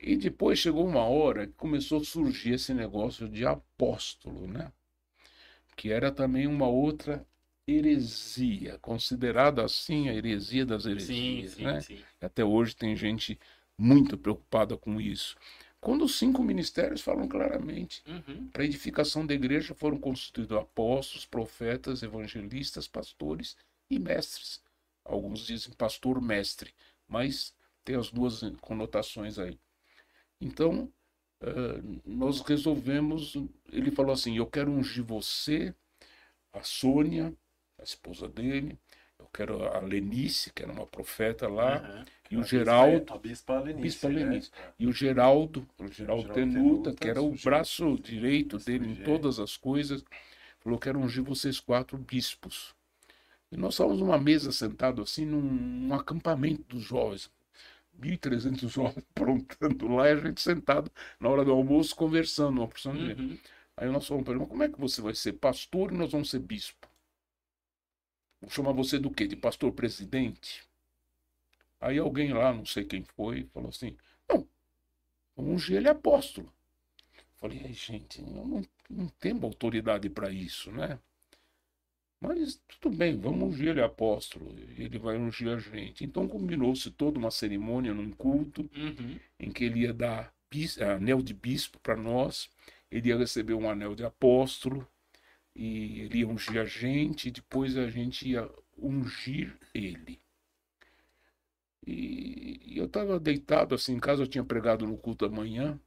E depois chegou uma hora que começou a surgir esse negócio de apóstolo, né? Que era também uma outra heresia, considerada assim a heresia das Sim, heresias, sim, né? sim. Até hoje tem gente muito preocupada com isso. Quando os cinco ministérios falam claramente, Uhum. para a edificação da igreja foram constituídos apóstolos, profetas, evangelistas, pastores e mestres. Alguns dizem pastor mestre, mas tem as duas conotações aí. Então, eh, nós resolvemos. Ele falou assim: Eu quero ungir você, a Sônia, a esposa dele, eu quero a Lenice, que era uma profeta lá, Aham. e o Geraldo. A bispa Lenice. Bispa né? Lenice. E o Geraldo, o Geraldo Geraldo Tenuta, Tenuta, que era o braço direito dele em todas as coisas, falou: Quero ungir vocês quatro bispos. E nós estávamos numa mesa sentado assim, num, num acampamento dos jovens. 1.300 jovens aprontando lá e a gente sentado na hora do almoço conversando, uma porção de. Uhum. Aí nós falamos para ele: Mas como é que você vai ser pastor e nós vamos ser bispo? Vou chamar você do quê? De pastor presidente? Aí alguém lá, não sei quem foi, falou assim: não, vamos ungir ele apóstolo. Falei, ai, gente, eu não, não tenho autoridade para isso, né? Mas tudo bem, vamos ungir ele apóstolo, ele vai ungir a gente. Então combinou-se toda uma cerimônia num culto Uhum. em que ele ia dar bis- anel de bispo para nós, ele ia receber um anel de apóstolo, e ele ia ungir a gente, e depois a gente ia ungir ele. E, e eu estava deitado assim em casa, eu tinha pregado no culto da manhã,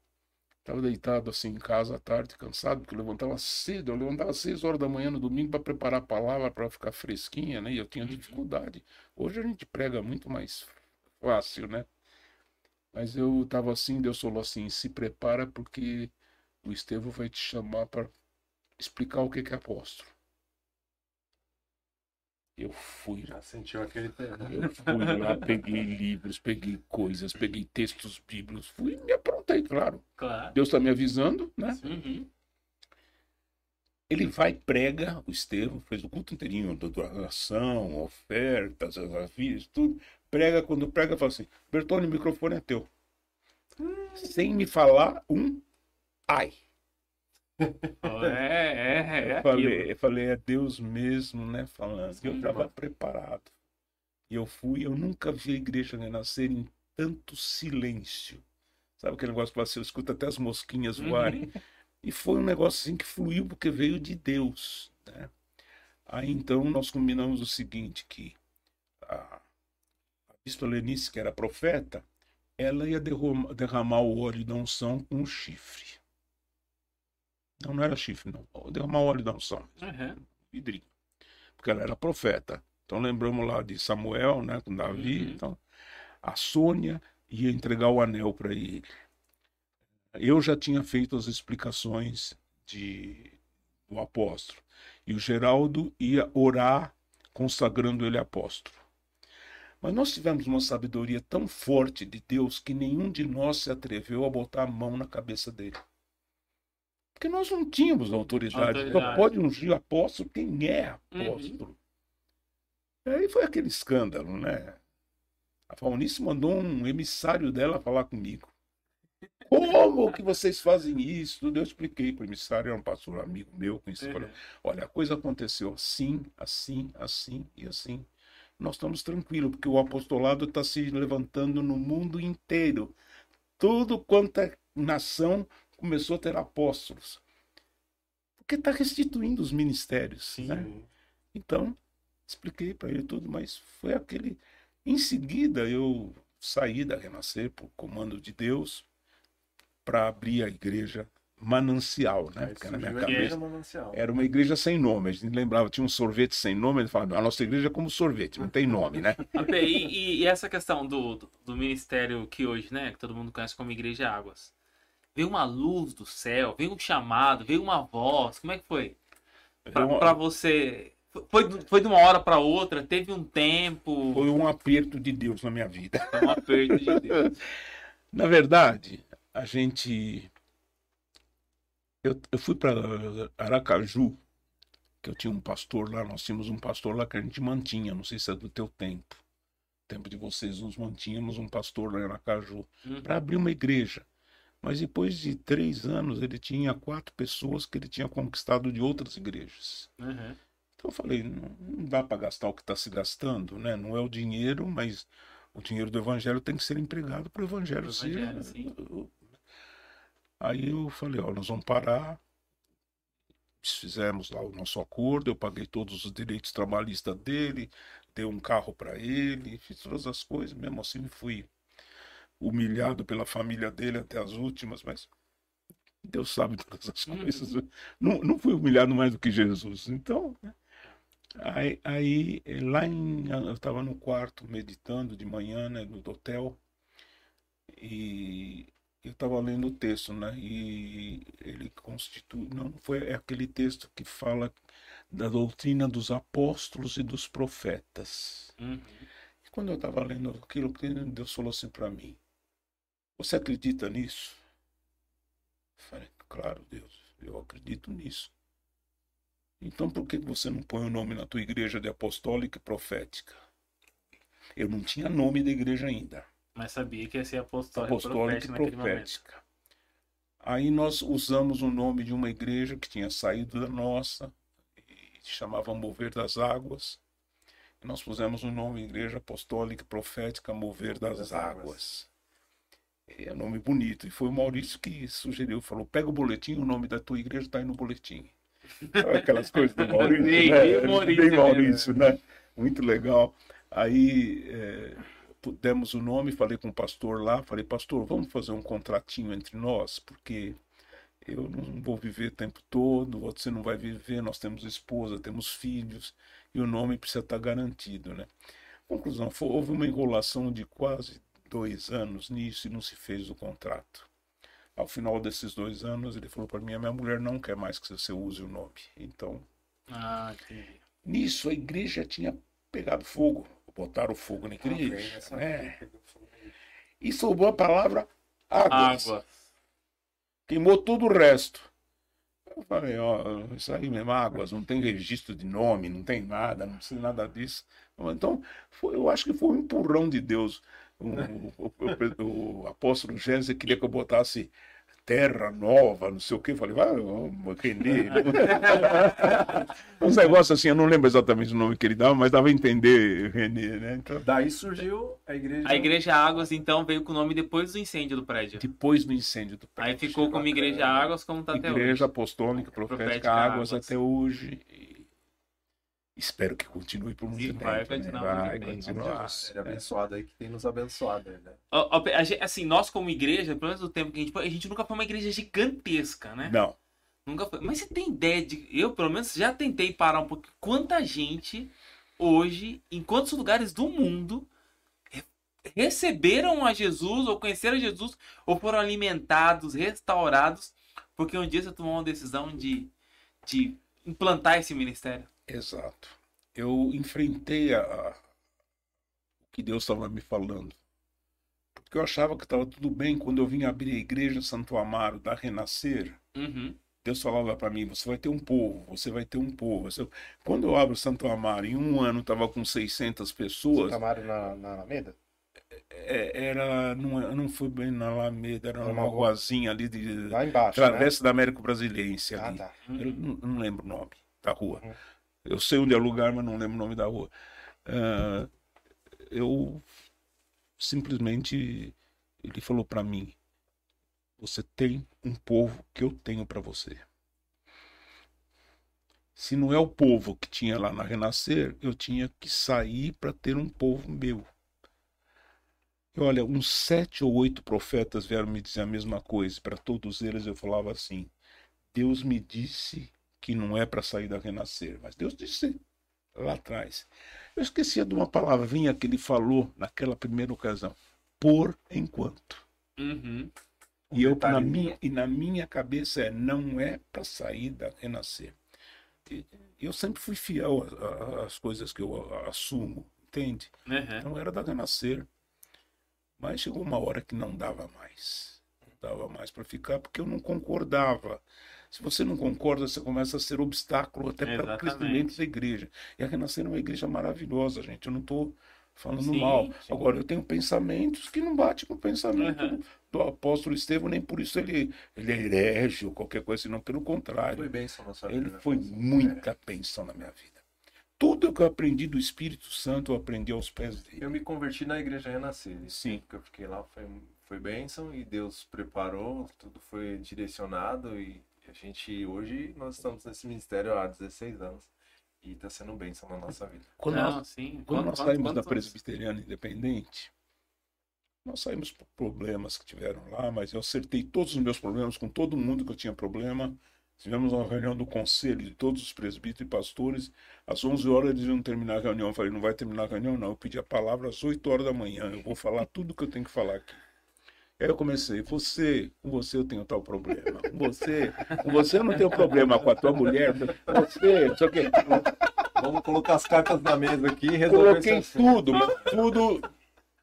estava deitado assim em casa à tarde, cansado, porque eu levantava cedo, eu levantava às seis horas da manhã no domingo para preparar a palavra para ficar fresquinha, né? E eu tinha dificuldade. Hoje a gente prega muito mais fácil, né? Mas eu estava assim, Deus falou assim: se prepara porque o Estevão vai te chamar para explicar o que que é apóstolo. Eu fui Já sentiu aquele terror. eu fui lá, peguei livros, peguei coisas, peguei textos bíblicos, fui e me aprontei, claro. Claro. Deus está me avisando, né? Uhum. Ele vai, prega, o Estevão, fez o culto inteirinho, adoração, ofertas, avisos, tudo. Prega, quando prega, fala assim: Bertone, o microfone é teu. Sem me falar um ai. É, é, é Eu falei, eu falei, é Deus mesmo, né? Falando. Sim, eu estava preparado. E eu fui, eu nunca vi a igreja renascer em tanto silêncio. Sabe aquele negócio que você escuta até as mosquinhas Uhum. voarem? E foi um negócio assim que fluiu porque veio de Deus, né? Aí então nós combinamos o seguinte, que a, a bispa Lenice, que era profeta, ela ia derrama- derramar o óleo da unção com um chifre. Não, não era chifre, não. Derramar óleo da unção Uhum. vidrinho. Porque ela era profeta. Então lembramos lá de Samuel, né, com Davi. Uhum. Então, a Sônia ia entregar o anel para ele. Eu já tinha feito as explicações de do apóstolo. E o Geraldo ia orar consagrando ele apóstolo. Mas nós tivemos uma sabedoria tão forte de Deus que nenhum de nós se atreveu a botar a mão na cabeça dele. Porque nós não tínhamos autoridade. Só Autoridade. pode ungir apóstolo quem é Uhum. apóstolo. Aí foi aquele escândalo, né? A Faunice mandou um emissário dela falar comigo. Como que vocês fazem isso? Tudo eu expliquei para o emissário, era um pastor amigo meu, conheci, Uhum. olha, a coisa aconteceu assim, assim, assim e assim. Nós estamos tranquilos, porque o apostolado está se levantando no mundo inteiro. Tudo quanto é nação começou a ter apóstolos. Porque está restituindo os ministérios. né? Então, expliquei para ele tudo, mas foi aquele. Em seguida, eu saí da Renascer por comando de Deus para abrir a igreja Manancial, né? Porque na minha cabeça manancial. era uma igreja sem nome. A gente lembrava, tinha um sorvete sem nome. Ele falava, a nossa igreja é como sorvete, não tem nome, né? E, e- e essa questão do, do, do ministério que hoje, né, que todo mundo conhece como Igreja Águas. Veio uma luz do céu, veio um chamado, veio uma voz. Como é que foi? Pra, Foi um- pra você. Foi, foi de uma hora pra outra? Teve um tempo? Foi um aperto de Deus na minha vida. Foi um aperto de Deus. Na verdade, a gente. Eu, eu fui para Aracaju, que eu tinha um pastor lá, nós tínhamos um pastor lá que a gente mantinha, não sei se é do teu tempo. Tempo de vocês, nós mantínhamos um pastor lá em Aracaju, Uhum. para abrir uma igreja. Mas depois de três anos, ele tinha quatro pessoas que ele tinha conquistado de outras igrejas. Uhum. Então eu falei, não, não dá para gastar o que está se gastando, né? Não é o dinheiro, mas o dinheiro do evangelho tem que ser empregado para o evangelho ser. evangelho. Aí eu falei, ó, nós vamos parar. Fizemos lá o nosso acordo, eu paguei todos os direitos trabalhistas dele, dei um carro para ele, fiz todas as coisas, mesmo assim fui humilhado pela família dele até as últimas, mas Deus sabe todas as Uhum. coisas. Não, não fui humilhado mais do que Jesus. Então, né? aí, aí eh, lá em. Eu estava no quarto meditando de manhã, né, no hotel, e eu estava lendo o texto, né? E ele constitui. Não foi é aquele texto que fala da doutrina dos apóstolos e dos profetas. Uhum. E quando eu estava lendo aquilo, Deus falou assim para mim: Você acredita nisso? Eu falei: Claro, Deus, eu acredito nisso. Então por que você não põe o nome na tua igreja de apostólica e profética? Eu não tinha nome da igreja ainda. Mas sabia que ia ser apostólica, Apostólica e profética naquele momento. Aí nós usamos o nome de uma igreja que tinha saído da nossa, e se chamava Mover das Águas. E nós pusemos o nome Igreja Apostólica e Profética Mover das, Das Águas. Águas. É um nome bonito. E foi o Maurício que sugeriu, falou, pega o boletim, o nome da tua igreja está aí no boletim. Aquelas coisas do Maurício, Bem- né? Maurício Bem Maurício, né? Muito legal. Aí é, demos o nome, falei com o pastor lá, falei, pastor, vamos fazer um contratinho entre nós, porque eu não vou viver o tempo todo, você não vai viver, nós temos esposa, temos filhos, e o nome precisa estar garantido, né? Conclusão, foi- houve uma enrolação de quase dois anos nisso e não se fez o contrato. Ao final desses dois anos, ele falou para mim, a minha mulher não quer mais que você use o nome. Então, Ah, entendi. Nisso a igreja tinha pegado fogo, botaram fogo na Ah, igreja, essa né? E sobrou a palavra águas. Água. Queimou todo o resto. Eu falei, ó, isso aí mesmo, águas, não tem registro de nome, não tem nada, não precisa nada disso. Então, foi- eu acho que foi um empurrão de Deus. O, o- o- o apóstolo Gênesis queria que eu botasse terra nova, não sei o quê. Eu falei, vai, ô, Renê. Uns negócios assim, eu não lembro exatamente o nome que ele dava, mas dava a entender Renê, né? Então, Daí surgiu a igreja. A Igreja Águas, então, veio com o nome depois do incêndio do prédio. depois do incêndio do Aí prédio. ficou como Igreja Águas, como tá até Igreja hoje. Apostólica Profética, Profética Águas, Águas. até hoje. Espero que continue por muito E tempo. vai né? continuar Vai muito bem. continuar. Seja abençoado aí que tem nos abençoado né? Assim, nós como igreja, pelo menos do tempo que a gente foi, a gente nunca foi uma igreja gigantesca, né? Não, Nunca foi. Mas você tem ideia de. Eu, pelo menos, já tentei parar um pouco. Quanta gente hoje, em quantos lugares do mundo, re- receberam a Jesus, ou conheceram a Jesus, ou foram alimentados, restaurados, porque um dia você tomou uma decisão de, de implantar esse ministério. Exato. Eu enfrentei a, a- o que Deus estava me falando. Porque eu achava que estava tudo bem quando eu vim abrir a igreja Santo Amaro da Renascer. Uhum. Deus falava para mim: você vai ter um povo, você vai ter um povo. Você- Quando eu abro Santo Amaro, em um ano estava com 600 pessoas. Chamaram na, na Alameda? É, era não, é- não foi bem na Alameda, era uma rua- ruazinha ali de Lá embaixo, né? Travessa da América Brasilense Ah, ali. tá. Eu não, não lembro o nome da rua. Uhum. Eu sei onde é o lugar, mas não lembro o nome da rua. Ah, eu simplesmente ele falou para mim: você tem um povo que eu tenho para você. Se não é o povo que tinha lá na Renascer, eu tinha que sair para ter um povo meu. E olha, uns sete ou oito profetas vieram me dizer a mesma coisa. Para todos eles eu falava assim: Deus me disse que não é para sair da Renascer, mas Deus disse lá atrás. Eu esquecia de uma palavrinha que ele falou naquela primeira ocasião: por enquanto. Uhum. E eu na minha e na minha cabeça é não é para sair da renascer. E- Eu sempre fui fiel às coisas que eu assumo, entende? Uhum. Então era da renascer. Mas chegou uma hora que não dava mais. Não dava mais para ficar porque eu não concordava. Se você não concorda, você começa a ser obstáculo até para o crescimento da igreja. E a Renascer é uma igreja maravilhosa, gente. Eu não estou falando Sim, mal. sim. Agora, eu tenho pensamentos que não batem com o pensamento Uhum. do apóstolo Estevão, nem por isso ele, ele é herege ou qualquer coisa, senão pelo contrário. Foi bênção na sua Ele vida. né? foi muita bênção na minha vida. Tudo que eu aprendi do Espírito Santo, eu aprendi aos pés dele. Eu me converti na igreja Renascer. Sim. tempo que eu fiquei lá foi, foi bênção e Deus preparou, tudo foi direcionado e a gente hoje nós estamos nesse ministério há 16 anos e está sendo bênção na nossa vida. Quando Não, nós, sim. quando nós Quantos- saímos da Presbiteriana Independente, nós saímos por problemas que tiveram lá, mas eu acertei todos os meus problemas com todo mundo que eu tinha problema. Tivemos uma reunião do conselho de todos os presbíteros e pastores. Às 11 horas eles iam terminar a reunião. Eu falei, não vai terminar a reunião, não. Eu pedi a palavra às 8 horas da manhã. Eu vou falar tudo que eu tenho que falar aqui. Aí eu comecei, você, com você eu tenho tal problema. Com você, com você eu não tenho problema com a tua mulher. Você, o quê. Vamos colocar as cartas na mesa aqui e resolver Coloquei tudo, tudo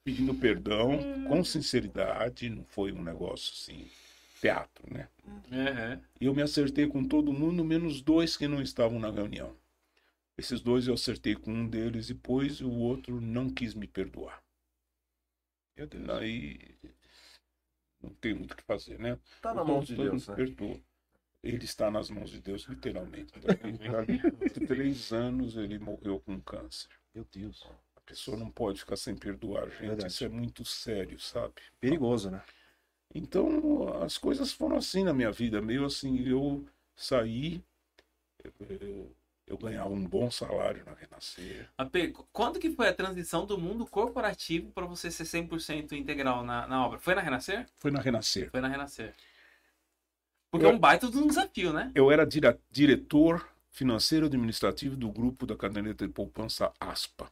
pedindo perdão, com sinceridade, não foi um negócio assim, teatro, né? Uhum. E eu me acertei com todo mundo, menos dois que não estavam na reunião. Esses dois eu acertei com um deles, depois o outro não quis me perdoar. Meu Deus. Aí não tem muito o que fazer, né? Tá na O mão de Deus, né? perdoou. Ele está nas mãos de Deus, literalmente. Daqui a três anos ele morreu com câncer. Meu Deus. A pessoa não pode ficar sem perdoar, gente. Verdade. Isso é muito sério, sabe? Perigoso, né? Então, as coisas foram assim na minha vida, meio assim, eu saí, eu, eu ganhava um bom salário na Renascer. AP, quando que foi a transição do mundo corporativo para você ser 100% integral na, na obra? Foi na Renascer? Foi na Renascer. Foi na Renascer. Porque Eu- é um baita de um desafio, né? Eu era dire- diretor financeiro administrativo do grupo da caderneta de poupança ASPA.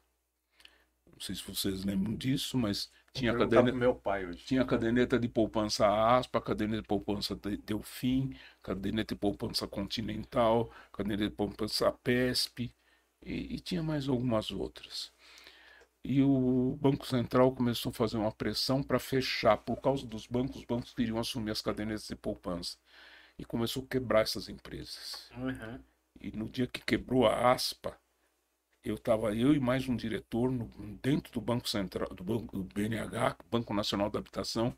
Sei se vocês lembram disso, mas tinha caderneta, meu pai hoje. tinha caderneta de poupança ASPA, caderneta de poupança de- Delfim, caderneta de poupança Continental, caderneta de poupança PESP e, e tinha mais algumas outras. E o Banco Central começou a fazer uma pressão para fechar. Por causa dos bancos, os bancos queriam assumir as cadernetas de poupança. E começou a quebrar essas empresas. Uhum. E no dia que quebrou a aspa, eu estava eu e mais um diretor no- dentro do Banco Central, do Banco do BNH, Banco Nacional da Habitação.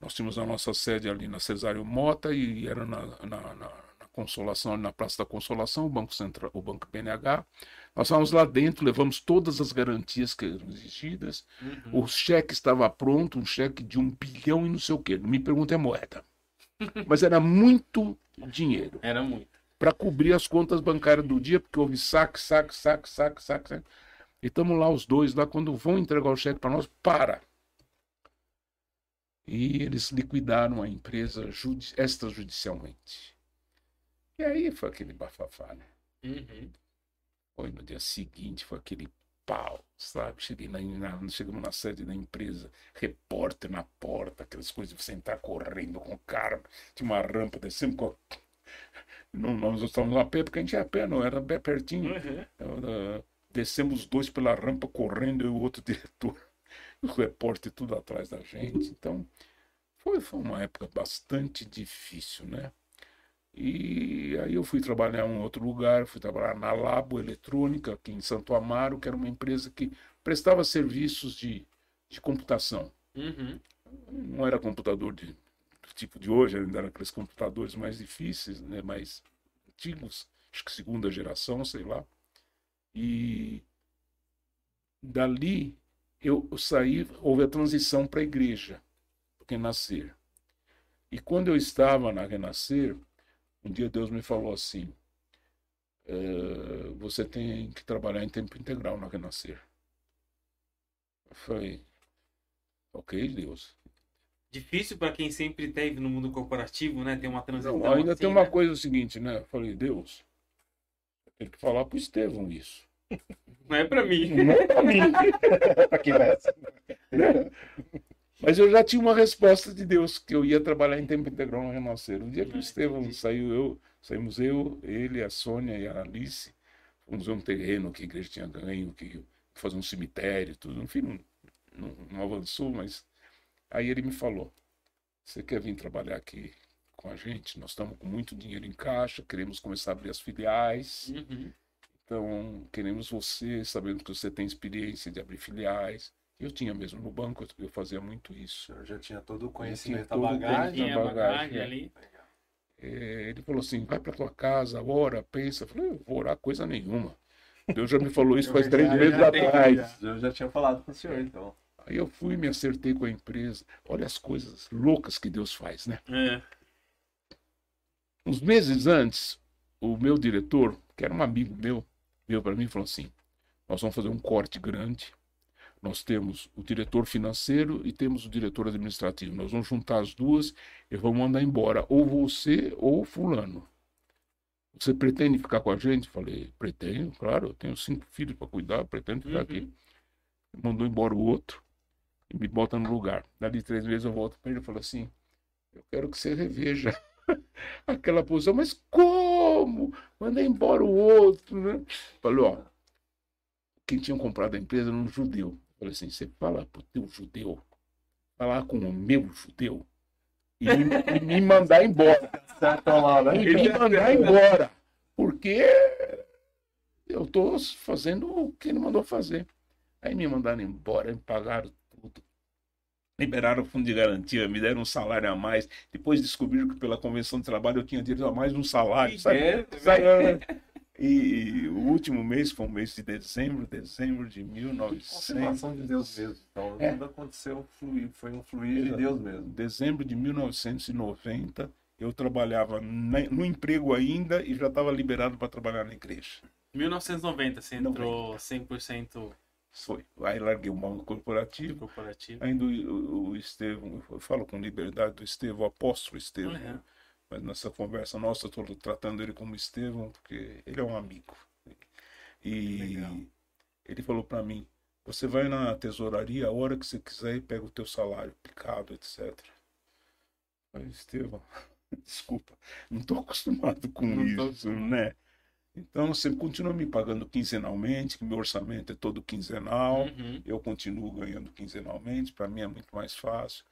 Nós tínhamos a nossa sede ali na Cesário Mota e era na, na, na- na Consolação, ali na Praça da Consolação, o Banco Central, o Banco BNH. Nós estávamos lá dentro, levamos todas as garantias que eram exigidas. Uhum. O cheque estava pronto, um cheque de um bilhão e não sei o quê. Não me pergunte a moeda. Mas era muito dinheiro Era muito. Para cobrir as contas bancárias do dia, porque houve saque, saque, saque, saque, saque, saque. E estamos lá os dois, lá quando vão entregar o cheque para nós, para. E eles liquidaram a empresa judi extrajudicialmente. E aí foi aquele bafafá, né? Uhum. Foi no dia seguinte, foi aquele pau, sabe? Cheguei na, na- chegamos na sede da empresa, repórter na porta, aquelas coisas de você entrar correndo com o cara, tinha uma rampa, descemos com a... Não, nós estávamos a pé, porque a gente ia a pé, não, era bem pertinho. Uhum. Era- descemos os dois pela rampa correndo, eu e o outro diretor, o repórter tudo atrás da gente. Então, foi, foi uma época bastante difícil, né? E aí eu fui trabalhar em um outro lugar, fui trabalhar na Labo Eletrônica, aqui em Santo Amaro, que era uma empresa que prestava serviços de, de computação. Uhum. Não era computador de, tipo de hoje, ainda eram aqueles computadores mais difíceis, né, mais antigos, acho que segunda geração, sei lá. E dali eu, saí, houve a transição para a igreja, Renascer. E quando eu estava na Renascer, um dia Deus me falou assim: "Eh, você tem que trabalhar em tempo integral na Renascer. Eu falei, ok, Deus. Difícil para quem sempre teve no mundo corporativo, né? Ter uma transição. Não, ainda assim, tem uma né? coisa seguinte, né? Eu falei, Deus, tem que falar pro Estevão isso. Não é para mim. Não é pra mim. pra quem vai Mas eu já tinha uma resposta de Deus, que eu ia trabalhar em tempo integral no Renascer. O dia que o Estevão saiu, eu, saímos eu, ele, a Sônia e a Alice, fomos ver um terreno que a igreja tinha ganho, que fazer um cemitério, tudo. Enfim, não, não, não avançou, mas aí ele me falou, você quer vir trabalhar aqui com a gente? Nós estamos com muito dinheiro em caixa, queremos começar a abrir as filiais. Uhum. Então, queremos você, sabendo que você tem experiência de abrir filiais. Eu tinha mesmo no banco, eu- eu fazia muito isso. senhor já tinha todo o conhecimento, a todo o bagagem. Tinha bagagem, bagagem é. ali. É, ele falou assim: vai para tua casa, ora, pensa. Eu falei: eu vou orar coisa nenhuma. Deus já me falou isso faz Eu três meses atrás. Eu já tinha falado com o senhor, então. Aí eu fui me acertei com a empresa. Olha as coisas loucas que Deus faz, né? É. Uns meses antes, o meu diretor, que era um amigo meu, veio para mim e falou assim: Nós vamos fazer um corte grande. Nós temos o diretor financeiro e temos o diretor administrativo. Nós vamos juntar as duas e vamos mandar embora, ou você ou Fulano. Você pretende ficar com a gente? Falei: Pretendo, claro. Eu tenho cinco filhos para cuidar, pretendo ficar Uhum. aqui. Mandou embora o outro e me bota no lugar. Dali três meses eu volto para ele e falo assim: Eu quero que você reveja aquela posição, mas como? Manda embora o outro, né? Falei, ó, quem tinha comprado a empresa era um judeu. Falei assim, você fala pro teu judeu, falar com o meu judeu e me, e me mandar embora. Certo lá, né? E me mandar embora. Porque eu tô fazendo o que ele mandou fazer. Aí me mandaram embora, me pagaram. Liberaram o fundo de garantia, me deram um salário a mais. Depois descobriram que pela convenção de trabalho eu tinha direito a mais um salário. Sabe? É, Sabe? E, e o último mês foi o mês de dezembro, dezembro de 1900. Confirmação de Deus mesmo. Então, É. tudo aconteceu, flui- foi um fluir de Deus mesmo. dezembro de 1990, eu trabalhava na- no emprego ainda e já estava liberado para trabalhar na igreja. 1990, você entrou 100% Foi. Aí larguei o mundo corporativo. corporativo. Ainda o, o, Estevão, eu falo com liberdade do Estevão, o apóstolo Estevão, Uhum. mas nessa conversa nossa eu estou tratando ele como Estevão, porque ele é um amigo. E Legal. ele falou para mim, você vai na tesouraria a hora que você quiser e pega o teu salário picado, etc. Falei, Estevão, desculpa, não estou acostumado com Não tô isso, né? Então você continua me pagando quinzenalmente, que meu orçamento é todo quinzenal. Uhum. Eu continuo ganhando quinzenalmente, para mim é muito mais fácil.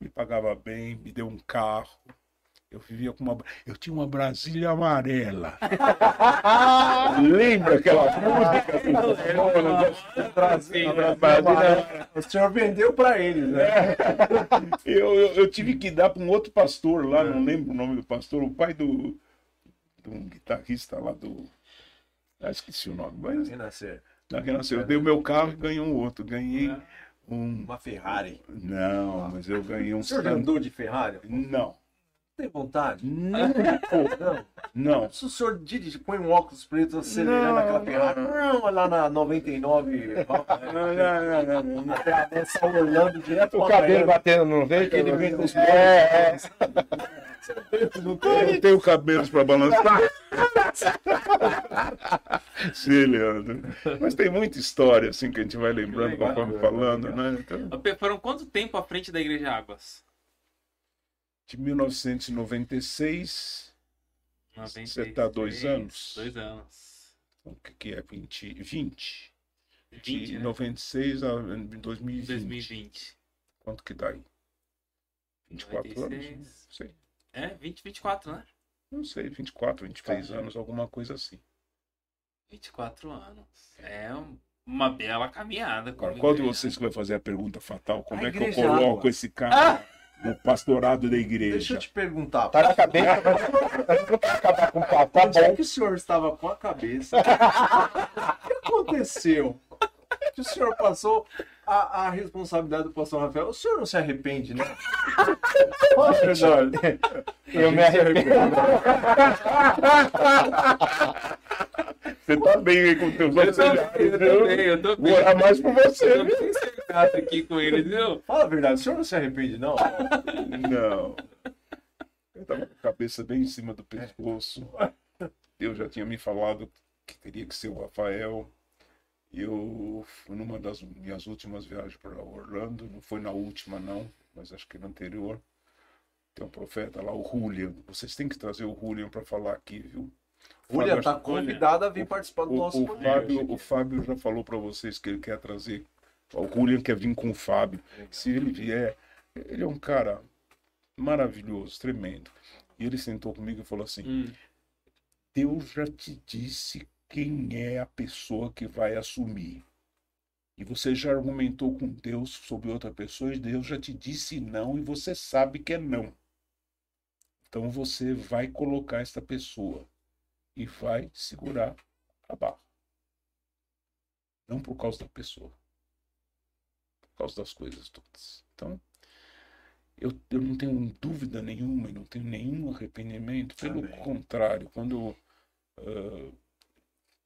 Me pagava bem, me deu um carro. Eu vivia com uma. Eu tinha uma Brasília amarela. Lembra aquela música? Brasil, Brasília Brasília, o senhor vendeu para eles, né? Eu, eu, eu tive que dar para um outro pastor lá, não lembro o nome do pastor, o pai do, do guitarrista lá do. Ah, esqueci o nome, mas Renascer. da Renascer. Eu dei o meu carro e ganhei um outro. Ganhei um. Uma Ferrari. Não, mas eu ganhei um. O senhor andou de Ferrari? Não. Tem vontade? Não. Não. Não. Se o senhor dirige, põe um óculos preto acelerando Não, aquela Ferrari, não, lá na 99, Não, não, não, não, não. até a Nessa Orlando direto O cabelo batendo no veio. Aquele vento dos É, é. Não Eu não tenho cabelos para balançar. Sim, Leandro. Mas tem muita história assim que a gente vai lembrando legal, conforme falando, né? Então, Foram quanto tempo à frente da Igreja Águas? De 1996, 96, Você tá dois anos? Dois anos. o que, que é 20? 20. 20, De né? 96 a 2020. 2020. Quanto que dá aí? 24 anos? 96. Não sei. É, 20, 24, né? Não sei, 24, 23 anos, alguma coisa assim. 24 anos. É um- uma bela caminhada. Agora, qual de vocês que vai fazer a pergunta fatal? Como A é que eu coloco água. esse cara no pastorado da Deixa igreja? eu te perguntar, Tá na cabeça, mas acabar com o papo. Tá onde é que o senhor estava com a cabeça? o que aconteceu? Que o senhor passou a, a responsabilidade do pastor Rafael. O senhor não se arrepende, né? Fala a verdade. Eu me arrependo. Você tá bem aí com teus Eu olhos? eu tô bem, eu tô bem. Vou orar mais por você. Eu tô bem cercado aqui com eles, viu? Fala a verdade, o senhor não se arrepende, não? Não. Eu tava com a cabeça bem em cima do pescoço. Deus já tinha me falado que teria que ser o Rafael. Eu numa das minhas últimas viagens para Orlando. Não foi na última, não, mas acho que na anterior. Tem um profeta lá, o Julian. Vocês têm que trazer o Julian para falar aqui, viu? Julia Fábio, tá convidada a vir participar do O, nosso o podcast. Fábio, o Fábio já falou para vocês que ele quer trazer. O Julian quer vir com o Fábio. Se ele vier, ele é um cara maravilhoso, tremendo. E ele sentou comigo e falou assim: Hum, Deus já te disse quem é a pessoa que vai assumir. E você já argumentou com Deus sobre outra pessoa e Deus já te disse não e você sabe que é não. Então você vai colocar esta pessoa e vai segurar a barra. Não por causa da pessoa, por causa das coisas todas. Então, eu, eu não tenho dúvida nenhuma e não tenho nenhum arrependimento. Pelo Amém. contrário, quando ah,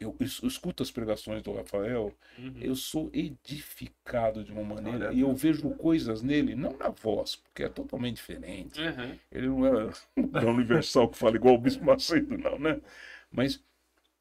eu, eu escuto as pregações do Rafael, uhum. eu sou edificado de uma maneira Olha, e eu vejo coisas nele, não na voz, porque é totalmente diferente. Uhum. Ele não é da Universal que fala igual o Bispo Macedo, não, né? Mas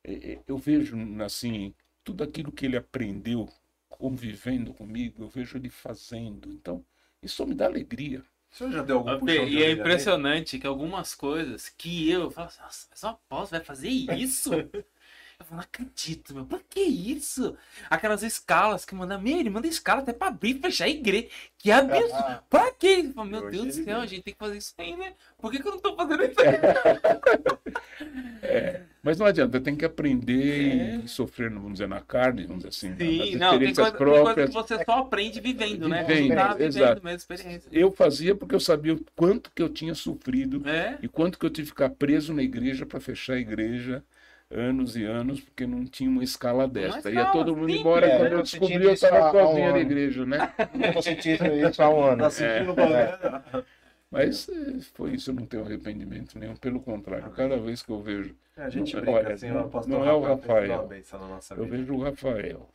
é, é, eu vejo, assim, tudo aquilo que ele aprendeu convivendo comigo, eu vejo ele fazendo. Então, isso me dá alegria. O senhor já deu algum Ô, puxão E é impressionante que algumas coisas que eu, eu falo assim, nossa, mas o apóstolo vai fazer isso? Eu não acredito, meu. Pra que isso? Aquelas escalas que manda, meu, ele manda escala até pra abrir e fechar a igreja. Que absurdo. Ah, Pra fala, meu Deus do céu, a gente tem que fazer isso aí, né? Por que, que eu não tô fazendo isso aí? Mas não adianta, tem que aprender É. e sofrer, vamos dizer, na carne, vamos dizer assim, Sim, não, tem coisa, tem coisa próprias. que você só aprende vivendo, né? Vivendo, tá vivendo exato. mesmo, experiência. Eu fazia porque eu sabia o quanto que eu tinha sofrido É? e quanto que eu tive que ficar preso na igreja para fechar a igreja anos e anos, porque não tinha uma escala desta. Ia todo mundo sim, embora é, quando eu descobri eu estava sozinho na igreja, né? Eu tô sentindo isso há um ano. Tá sentindo o bagulho. Mas eh, foi isso, eu não tenho arrependimento nenhum, pelo contrário, cada vez que eu vejo, É, A gente Olha, brinca assim, não- o pastor não é o Rafael Rafael. eu vejo o Rafael,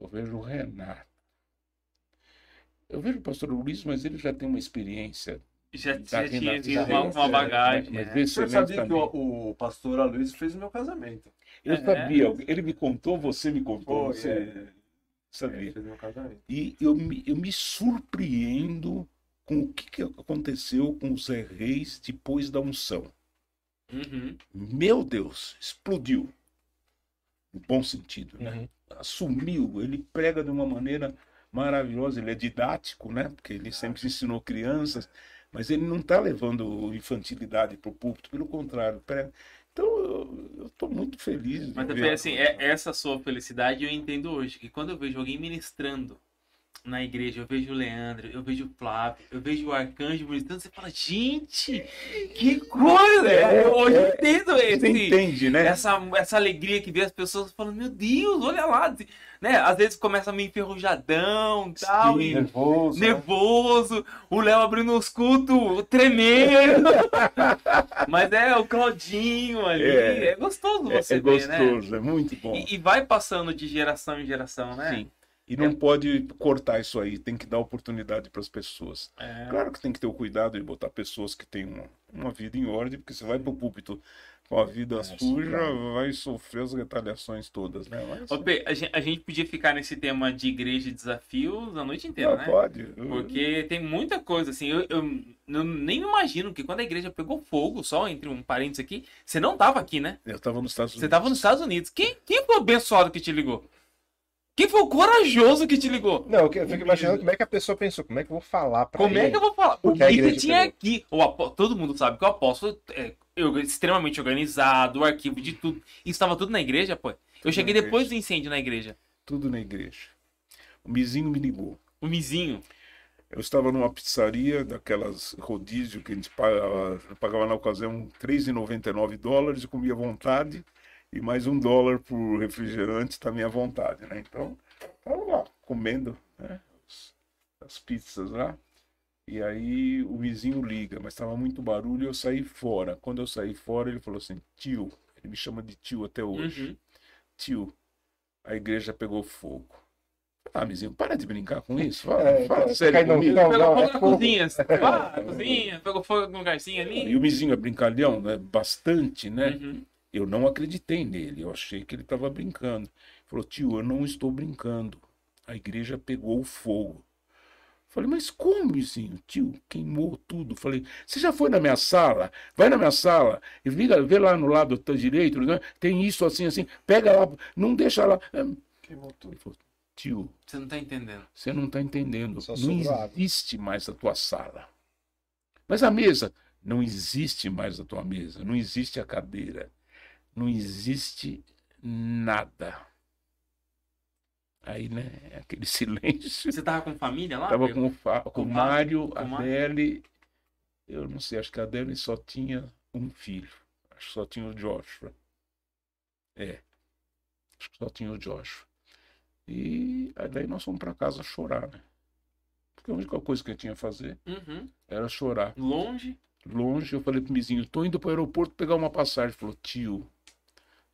eu vejo o Renato, eu vejo o pastor Luiz, mas ele já tem uma experiência Já, já tinha já uma, uma é, bagagem. mas é. O senhor excelente sabia que também. o, o pastor Aloysio fez o meu casamento? Eu É. sabia, ele me contou, você me contou, Foi, você é. sabia. E eu me, eu me surpreendo com o que, que aconteceu com o Zé Reis depois da unção. Uhum. Meu Deus, explodiu. No bom sentido, né? Uhum. Assumiu, ele prega de uma maneira maravilhosa, ele é didático, né? Porque ele sempre ensinou crianças, mas ele não está levando infantilidade para o púlpito, pelo contrário, prega. Então eu estou muito feliz. Mas também, assim, é, essa sua felicidade eu entendo hoje. Que quando eu vejo alguém ministrando na igreja, eu vejo o Leandro, eu vejo o Flávio, eu vejo o Arcanjo ministrando, você fala, gente, que coisa! É, eu hoje é, entendo Você esse, entende, né? essa, essa alegria que vê as pessoas falando, meu Deus, olha lá. Né? Às vezes começa meio enferrujadão tal, Sim. e Nervoso. né? nervoso, o Léo abrindo os cultos, tremendo. Mas é o Claudinho ali, É. é, gostoso É, você é ver, né? gostoso, é muito bom. E, e vai passando de geração em geração, né? Sim. E não pode cortar isso aí, tem que dar oportunidade para as pessoas. É. Claro que tem que ter o cuidado de botar pessoas que têm uma, uma vida em ordem, porque você vai para o púlpito com a vida suja, vai sofrer as retaliações todas, né? Mas, Ô, a gente, a gente podia ficar nesse tema de igreja e desafios a noite inteira, ah, né? pode. Porque tem muita coisa, assim, eu, eu não- nem imagino que quando a igreja pegou fogo, só entre um parênteses aqui, você não tava aqui, né? Eu estava nos Estados Unidos. Você tava nos Estados Unidos. Quem, quem foi o abençoado que te ligou? Quem foi o corajoso que te ligou? Não, eu fico imaginando como é que a pessoa pensou, como é que eu vou falar pra Como ele. é que eu vou falar? O Porque a que tinha pegou. aqui? O apó- Todo mundo sabe que o apóstolo é eu- extremamente organizado, o arquivo de tudo. Isso estava tudo na igreja, pô. Eu cheguei depois igreja. do incêndio na igreja. Tudo na igreja. O Mizinho me ligou. O Mizinho. Eu estava numa pizzaria daquelas rodízio que a gente pagava, pagava na ocasião R$ 3,99 dólares e comia à vontade e mais um dólar por refrigerante também à vontade, né? Então, estava lá comendo né, as, as pizzas lá. E aí o vizinho liga, mas estava muito barulho e eu saí fora. Quando eu saí fora, ele falou assim: tio, ele me chama de tio até hoje. Uhum. Tio, a igreja pegou fogo. Ah, Mizinho, para de brincar com isso. Fala, É, fala sério comigo. Não, pegou não, fogo é na fogo. cozinha. Na cozinha, pegou fogo no lugarzinho ali. E o Mizinho é brincalhão, né? Bastante, né? Uhum. Eu não acreditei nele, eu achei que ele estava brincando. Ele falou, tio, eu não estou brincando. A igreja pegou fogo. Falei, mas como, Mizinho? Tio, queimou tudo. Falei, você já foi na minha sala? Vai na minha sala e liga, vê lá no lado do direito, né? tem isso assim, assim. Pega lá, não deixa lá. Queimou tudo. Ele falou, tio, Você não tá entendendo. você não está entendendo. Só Não existe mais a tua sala. Mas a mesa, não existe mais a tua mesa. Não existe a cadeira. Não existe nada. Aí, né, aquele silêncio. Você tava com família lá? Tava com com Com o Mário, com a? Adele. Eu não sei, acho que a Adele só tinha um filho. Acho que só tinha o Joshua. É. Acho que só tinha o Joshua. E aí daí nós fomos para casa chorar, né? Porque a única coisa que eu tinha a fazer Uhum. era chorar. Longe. Longe, eu falei pro Mizinho, tô indo pro aeroporto pegar uma passagem. Ele falou, tio,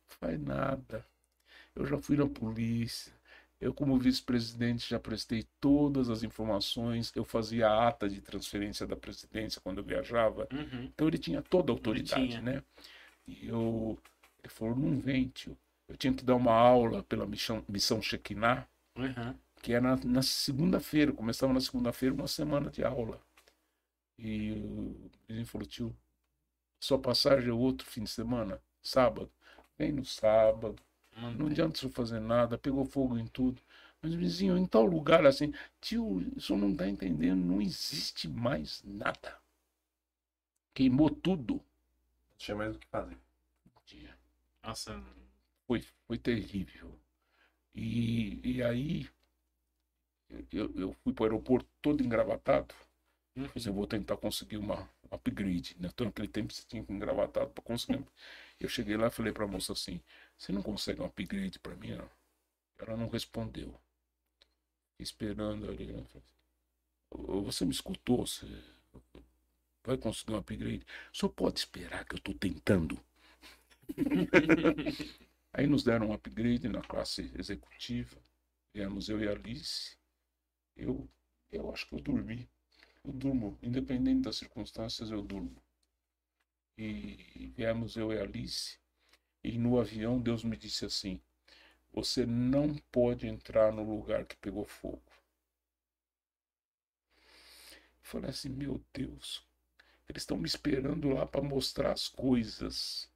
faz nada. Eu já fui na polícia. Eu, como vice-presidente, já prestei todas as informações. Eu fazia a ata de transferência da presidência quando eu viajava. Uhum. Então ele tinha toda a autoridade, né? E eu, ele falou, não vem, tio. Eu tinha que dar uma aula pela missão, missão Shekinah, Uhum. que era na, na segunda-feira, começava na segunda-feira uma semana de aula. E vizinho falou, tio, sua passagem é outro fim de semana, sábado. Vem no sábado, Não adianta você fazer nada, pegou fogo em tudo. Mas, vizinho, em tal lugar assim, tio, isso não tá entendendo, não existe mais nada. Queimou tudo. Não tinha mais o que fazer. Nossa, Foi, foi terrível. E, e aí, eu, eu fui para o aeroporto todo engravatado. Uhum. Eu vou tentar conseguir uma um upgrade. Né? Então, naquele tempo você tinha que para conseguir. Eu cheguei lá e falei para a moça assim: Você não consegue um upgrade para mim? Não? Ela não respondeu. Esperando ali. Né? "Ô, Você me escutou? Você vai conseguir um upgrade? Só pode esperar que eu estou tentando. Aí nos deram um upgrade na classe executiva. Viemos eu e a Alice. Eu, eu acho que eu dormi. Eu durmo, independente das circunstâncias, eu durmo. E viemos eu e Alice. E no avião Deus me disse assim: Você não pode entrar no lugar que pegou fogo. Eu falei assim: Meu Deus, eles estão me esperando lá para mostrar as coisas.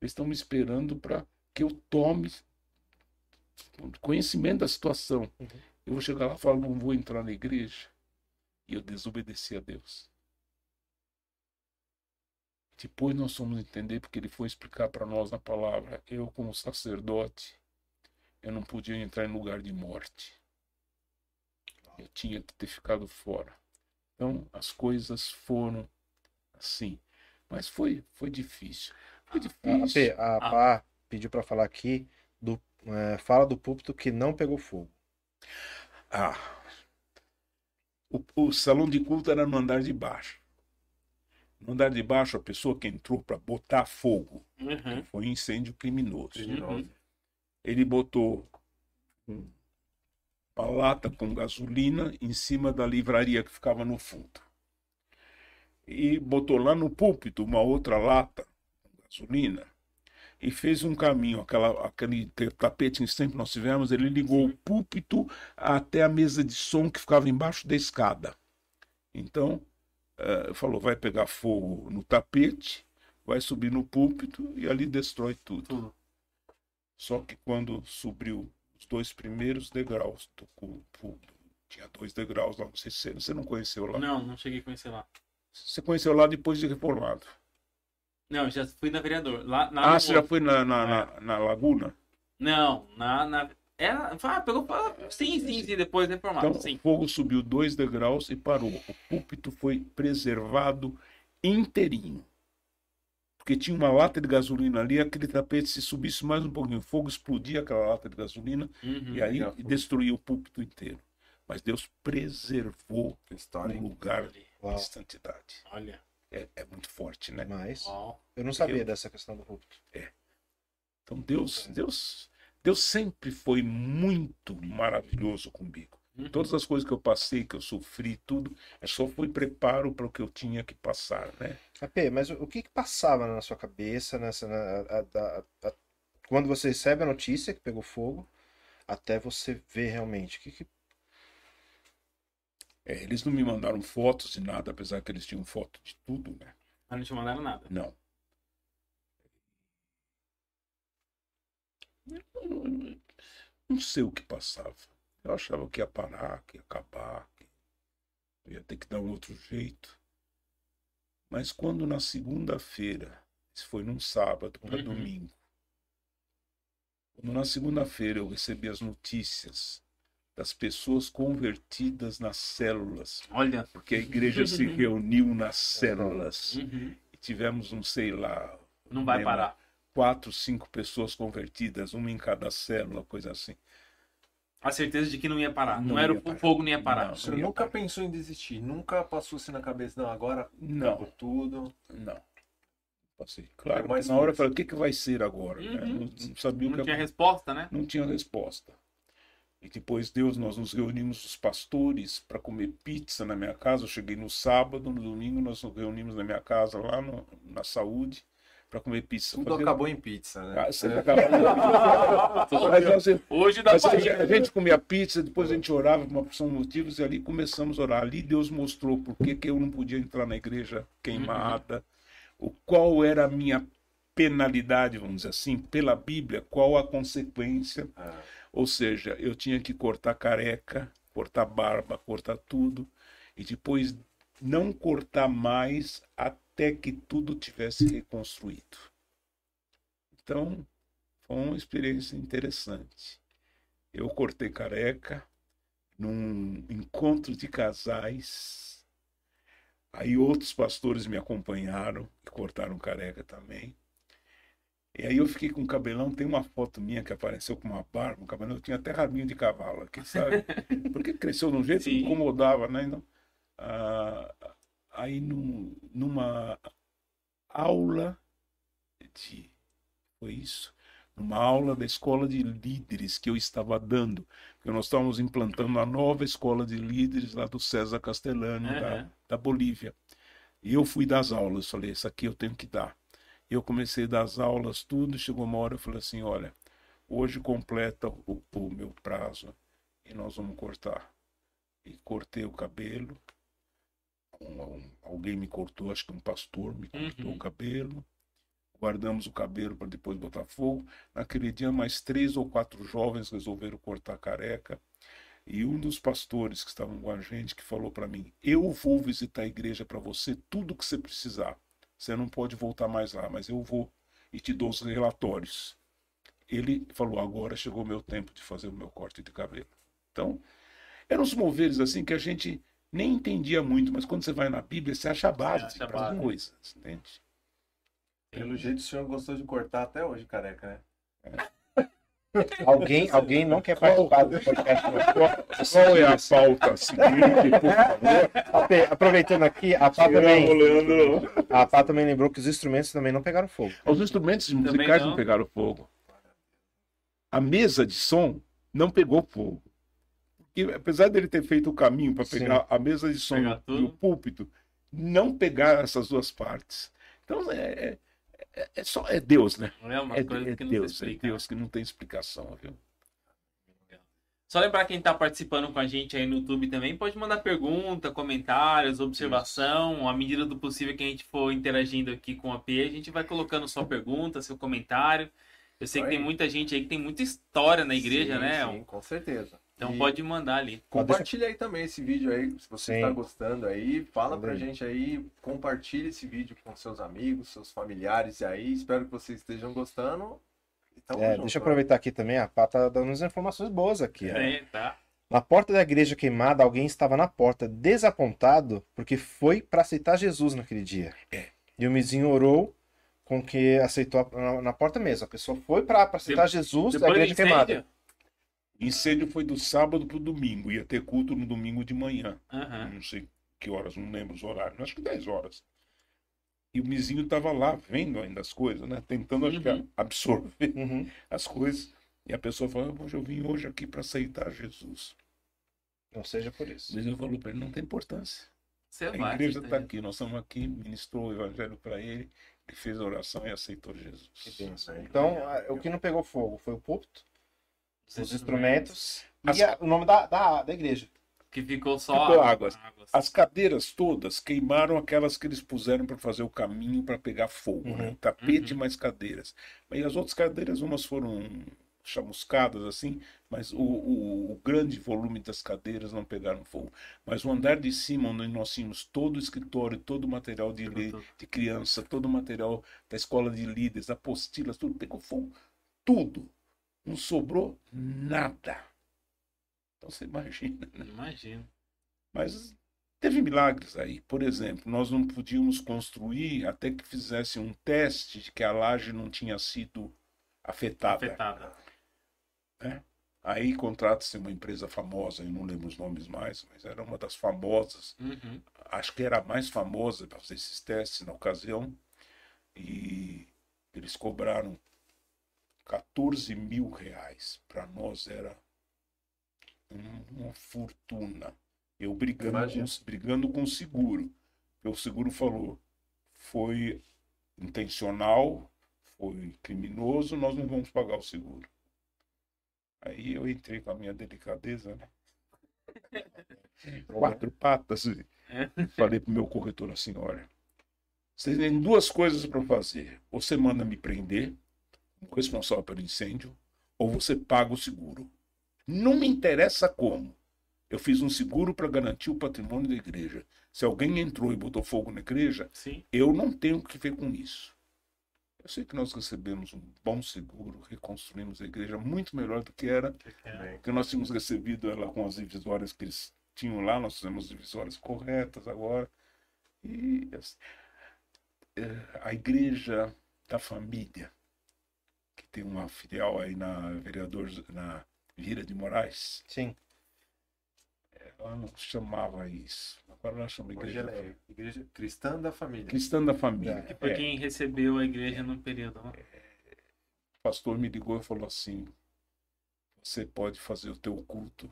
Eles estão me esperando para que eu tome conhecimento da situação. Eu vou chegar lá e falar: Não vou entrar na igreja. E eu desobedeci a Deus. Depois nós fomos entender porque ele foi explicar para nós na palavra. Eu, como sacerdote, eu não podia entrar em lugar de morte. Eu tinha que ter ficado fora. Então as coisas foram assim. Mas foi, foi difícil. Foi A, difícil. P, a Pá pediu pra falar aqui do é, fala do púlpito que não pegou fogo. Ah, o, o salão de culto era no andar de baixo. No andar de baixo, a pessoa que entrou para botar fogo Uhum. foi um incêndio criminoso. Uhum. Ele botou um- uma lata com gasolina em cima da livraria que ficava no fundo. E botou lá no púlpito uma outra lata com gasolina e fez um caminho, aquela, aquele te- tapete que sempre nós tivemos, ele ligou o púlpito até a mesa de som que ficava embaixo da escada. Então, eh, falou, vai pegar fogo no tapete, vai subir no púlpito e ali destrói tudo. Tudo. Só que quando subiu os dois primeiros degraus do culto, tinha dois degraus lá, não sei se você, não conheceu lá. Não, não cheguei a conhecer lá. Você conheceu lá depois de reformado. Não, já fui na vereador. Lá, lá Ah, você já foi na, na, na, na Laguna? Não, na. na... Era. Ah, pegou. Sim, sim, sim, depois reformado. Então, sim. o fogo subiu dois degraus e parou. O púlpito foi preservado inteirinho. Porque tinha uma lata de gasolina ali, aquele tapete, se subisse mais um pouquinho, o fogo explodia aquela lata de gasolina Uhum. e aí destruía o púlpito inteiro. Mas Deus preservou história, o lugar Uau. de santidade. Olha. É, é muito forte, né? Mas Uau. eu não sabia Eu- dessa questão do púlpito. Então Deus, Deus, Deus sempre foi muito maravilhoso comigo. Uhum. Todas as coisas que eu passei, que eu sofri, tudo, é só foi preparo para o que eu tinha que passar, né? AP, mas o o que que passava na sua cabeça nessa, na- a- a- a- a- quando você recebe a notícia que pegou fogo, até você ver realmente? O que que- É, eles não me mandaram fotos de nada, apesar que eles tinham foto de tudo, né? Mas não te mandaram nada. Não. Eu não- sei o que passava. Eu achava que ia parar, que ia acabar, que ia ter que dar um outro jeito. Mas quando na segunda-feira, isso foi num sábado para Uhum. domingo, quando na segunda-feira eu recebi as notícias das pessoas convertidas nas células, Olha. porque a igreja se reuniu nas células Uhum. e tivemos, não sei lá, Não vai lembro, parar. Quatro, cinco pessoas convertidas, uma em cada célula, coisa assim. A certeza de que não ia parar. Não, Não era ia o parar. fogo, não ia parar. Não. Você nunca pensou em desistir? Nunca passou assim na cabeça, não, agora Não, tudo. não. Passei. Claro, mais na hora eu falei, o que, que vai ser agora? né? Uhum. Não, não sabia o Não que tinha resposta, né? não tinha resposta. E depois Deus, nós nos reunimos os pastores para comer pizza na minha casa. Eu cheguei no sábado, no domingo nós nos reunimos na minha casa lá no- na saúde para comer pizza. Tudo acabou em pizza, né? Ah, sempre acabava. Mas, assim, Hoje dá Mas pra a gente, comia pizza, depois a gente orava por uma porção de motivos e ali começamos a orar. Ali Deus mostrou por que, que eu não podia entrar na igreja queimada, o qual era a minha penalidade, vamos dizer assim, pela Bíblia, qual a consequência. Ah, Ou seja, eu tinha que cortar careca, cortar barba, cortar tudo, e depois não cortar mais até que tudo tivesse reconstruído. Então, foi uma experiência interessante. Eu cortei careca num encontro de casais. Aí outros pastores me acompanharam e cortaram careca também. E aí eu fiquei com o cabelão, tem uma foto minha que apareceu com uma barba, um cabelão, eu tinha até rabinho de cavalo aqui, sabe? Porque cresceu de um jeito que incomodava, né? Então, ah, aí num- numa aula de... Foi isso? Numa aula da escola de líderes que eu estava dando, porque nós estávamos implantando a nova escola de líderes lá do César Castellano, da, Aham. da Bolívia. E eu fui das aulas, falei, isso aqui eu tenho que dar. Eu comecei das aulas, tudo, chegou uma hora eu falei assim, olha, hoje completa o, o meu prazo e nós vamos cortar. E cortei o cabelo, um- um- alguém me cortou, acho que um pastor me cortou Uhum. o cabelo, guardamos o cabelo para depois botar fogo. Naquele dia, mais três ou quatro jovens resolveram cortar a careca. E um dos pastores que estavam com a gente que falou para mim: Eu vou visitar a igreja para você tudo que você precisar. Você não pode voltar mais lá, mas eu vou e te dou os relatórios. Ele falou: Agora chegou o meu tempo de fazer o meu corte de cabelo. Então, eram os moveres assim que a gente nem entendia muito, mas quando você vai na Bíblia, você acha a base acha a para as coisas, entende? pelo jeito o senhor gostou de cortar até hoje, careca, né? Alguém, alguém não quer participar do podcast. Qual é a pauta seguinte, por favor? Aproveitando aqui, a Pá também, a Pá também lembrou que os instrumentos também não pegaram fogo. Os instrumentos musicais não. não. pegaram fogo. A mesa de som não pegou fogo. E, apesar dele ter feito o caminho para Sim. pegar a mesa de som Pegar e tudo. o púlpito, não pegaram essas duas partes. Então é, é, é só é Deus, né? É uma É, coisa é que não Deus, se é explica. Deus que não tem explicação, viu? Só lembrar quem tá participando com a gente aí no YouTube também, pode mandar pergunta, comentários, observação. À medida do possível que a gente for interagindo aqui com a P, a gente vai colocando sua pergunta, seu comentário. Eu sei que tem muita gente aí que tem muita história na igreja, Sim, né? Sim, com certeza. Então E pode mandar ali. Compartilha aí também esse vídeo aí, se você Sim. está gostando aí, fala Manda pra gente aí, compartilhe esse vídeo com seus amigos, seus familiares aí, espero que vocês estejam gostando. E tamo É, junto, deixa eu né? aproveitar aqui também, a Pá tá dando umas informações boas aqui. É, tá. Na porta da igreja queimada, alguém estava na porta desapontado porque foi para aceitar Jesus naquele dia. É. E o vizinho orou com que aceitou a- na, na porta mesmo. A pessoa foi para aceitar Jesus da Depois do igreja queimada. Incêndio. O incêndio foi do sábado para o domingo. Ia ter culto no domingo de manhã. Aham. Não sei que horas, não lembro os horários. Acho que 10 horas. E o vizinho estava lá vendo ainda as coisas, né? Tentando acho que, Uhum. absorver Uhum. as coisas. E a pessoa falou, "Poxa, eu vim hoje aqui para aceitar Jesus. Não seja por isso. O vizinho falou para ele, não tem importância. Você A vai. igreja está aqui, nós estamos aqui, ministrou o evangelho para ele, ele fez a oração e aceitou Jesus. Aí, Então, o que não pegou fogo foi o púlpito. Os instrumentos As- e a- o nome da, da, da igreja. Que ficou só Ficou águas. águas. As cadeiras todas queimaram aquelas que eles puseram para fazer o caminho para pegar fogo, Uhum. né? Tapete Uhum. mais cadeiras. E as outras cadeiras, umas foram chamuscadas assim, mas o, o- o grande volume das cadeiras não pegaram fogo. Mas o andar de cima, onde nós tínhamos todo o escritório, todo o material de, de criança, todo o material da escola de líderes, apostilas, tudo pegou fogo. Tudo. Não sobrou nada. Então você imagina. né? Imagino. Mas teve milagres aí. Por exemplo, nós não podíamos construir até que fizesse um teste de que a laje não tinha sido afetada. Afetada. Aí contrata-se uma empresa famosa, eu não lembro os nomes mais, mas era uma das famosas. Uhum. Acho que era a mais famosa para fazer esses testes na ocasião. E eles cobraram 14 mil reais. Para nós era um- uma fortuna. Eu brigando com, brigando com o seguro. O seguro falou, foi intencional, foi criminoso, nós não vamos pagar o seguro. Aí eu entrei com a minha delicadeza, né? Quatro patas. e É. Falei pro meu corretor assim, olha, Você tem duas coisas para fazer. Ou você manda me prender, responsável pelo incêndio, ou você paga o seguro. Não me interessa como. Eu fiz um seguro para garantir o patrimônio da igreja. Se alguém entrou e botou fogo na igreja, Sim. eu não tenho o que ver com isso. Eu sei que nós recebemos um bom seguro, reconstruímos a igreja muito melhor do que era, porque nós tínhamos recebido ela com as divisórias que eles tinham lá, nós fizemos divisórias corretas agora. E assim, eh, a igreja da família, que tem uma filial aí na vereador na Vira de Moraes, Sim. ela não chamava isso. Agora ela chama Hoje igreja, ela é igreja cristã da família. cristã da família. É, Foi É. quem recebeu a igreja no período. né? O pastor me ligou e falou assim: você pode fazer o teu culto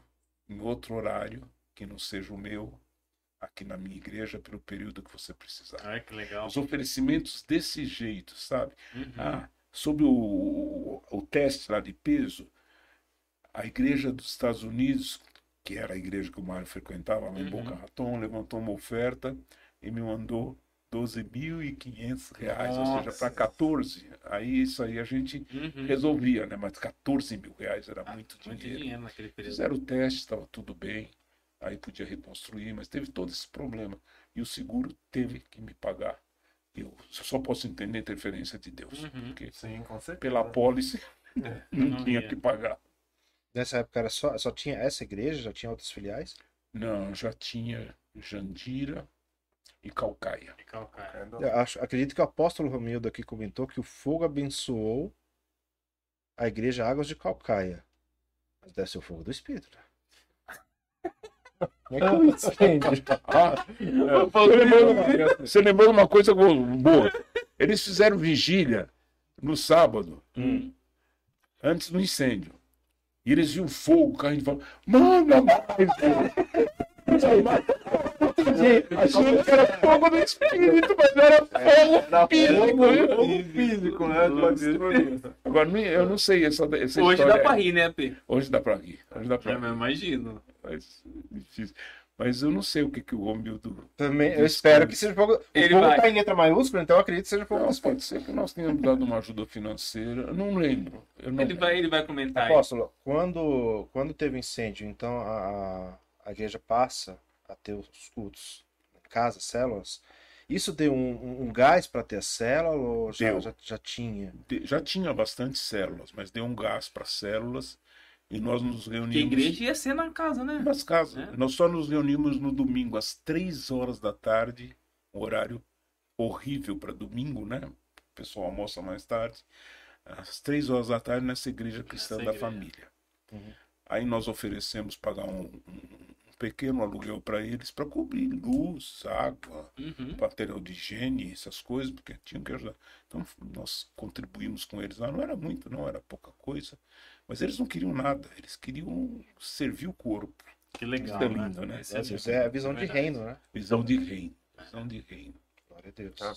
em outro horário que não seja o meu, aqui na minha igreja, pelo período que você precisar. Ai, que legal. Os oferecimentos desse jeito, sabe? Uhum. Ah, sobre o, o, teste lá de peso, a igreja dos Estados Unidos, que era a igreja que o Mário frequentava lá em Uhum. Boca Raton, levantou uma oferta e me mandou 12.500 reais, ou seja, Nossa. para 14. Aí isso aí a gente Uhum. resolvia, né? Mas 14 mil reais era muito Muito dinheiro. dinheiro naquele período. Fizeram o teste, estava tudo bem. Aí podia reconstruir, mas teve todo esse problema. E o seguro teve que me pagar. Eu só posso entender a interferência de Deus. Uhum. Porque Sim, com certeza. pela apólice não, Não tinha ia. que pagar. Nessa época era só, só tinha essa igreja, já tinha outras filiais? Não, já tinha Jandira e Calcaia. De calcaia. É, acho, acredito que o apóstolo Romildo aqui comentou que o fogo abençoou a igreja Águas de Calcaia. Mas deve ser o fogo do Espírito. né? Como é que incêndio? Ah, você, lembrou, você lembrou de uma coisa bo- boa. Eles fizeram vigília no sábado, Hum. antes do incêndio. E eles viam fogo, o carro falaram, manda mais! Manda mais." Entendi. Achando que era fogo do espírito, mas era fogo Era físico. fogo, fogo físico, né? Agora, eu não sei essa, essa Hoje história. dá pra rir, né, P? Hoje dá pra rir. Hoje dá pra Eu rir. imagino. Mas, difícil. Mas eu não sei o que, que o Romildo. Também, eu espero que seja fogo. O Ele fogo vai. tá em letra maiúscula, então eu acredito que seja fogo do Não, Espírito. pode ser que nós tenhamos dado uma ajuda financeira. Eu não lembro. Eu não Ele vai, ele vai comentar. aí. Apóstolo, quando, quando teve incêndio, então a, a- a igreja passa a ter os cultos em casa, células. Isso deu um, um- gás para ter a célula ou já, já, já tinha? De- Já tinha bastante células, mas deu um gás para células e nós nos Porque a reunimos igreja ia ser na casa, né? nas casas. É. Nós só nos reunimos no domingo às três horas da tarde, um horário horrível para domingo, né? O pessoal almoça mais tarde. Às três horas da tarde nessa igreja cristã Nessa da igreja. família. Uhum. Aí nós oferecemos pagar um- um pequeno aluguel para eles para cobrir luz, água, Uhum. material de higiene, essas coisas, porque tinham que ajudar. Então nós contribuímos com eles lá, não era muito, não era pouca coisa, mas eles não queriam nada, eles queriam servir o corpo. Que legal. Isso é lindo, né? Isso é é a visão de verdade. reino, né? Visão de reino, visão de reino. Glória a Deus. Tá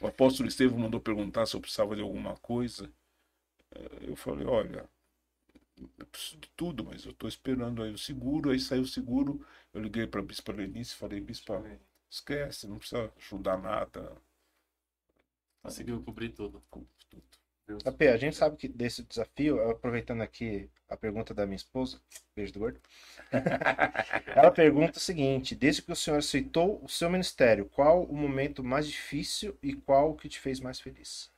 O apóstolo Estevão mandou perguntar se eu precisava de alguma coisa. Eh, Eu falei, olha, eu preciso de tudo, mas eu estou esperando aí o seguro. Aí saiu o seguro, eu liguei para a Bispa Lenice e falei, Bispa, esquece, não precisa ajudar nada. Conseguiu cobrir tudo. Deus. AP, a gente sabe que desse desafio, aproveitando aqui a pergunta da minha esposa, beijo do gordo. Ela pergunta o seguinte: desde que o senhor aceitou o seu ministério, qual o momento mais difícil e qual o que te fez mais feliz?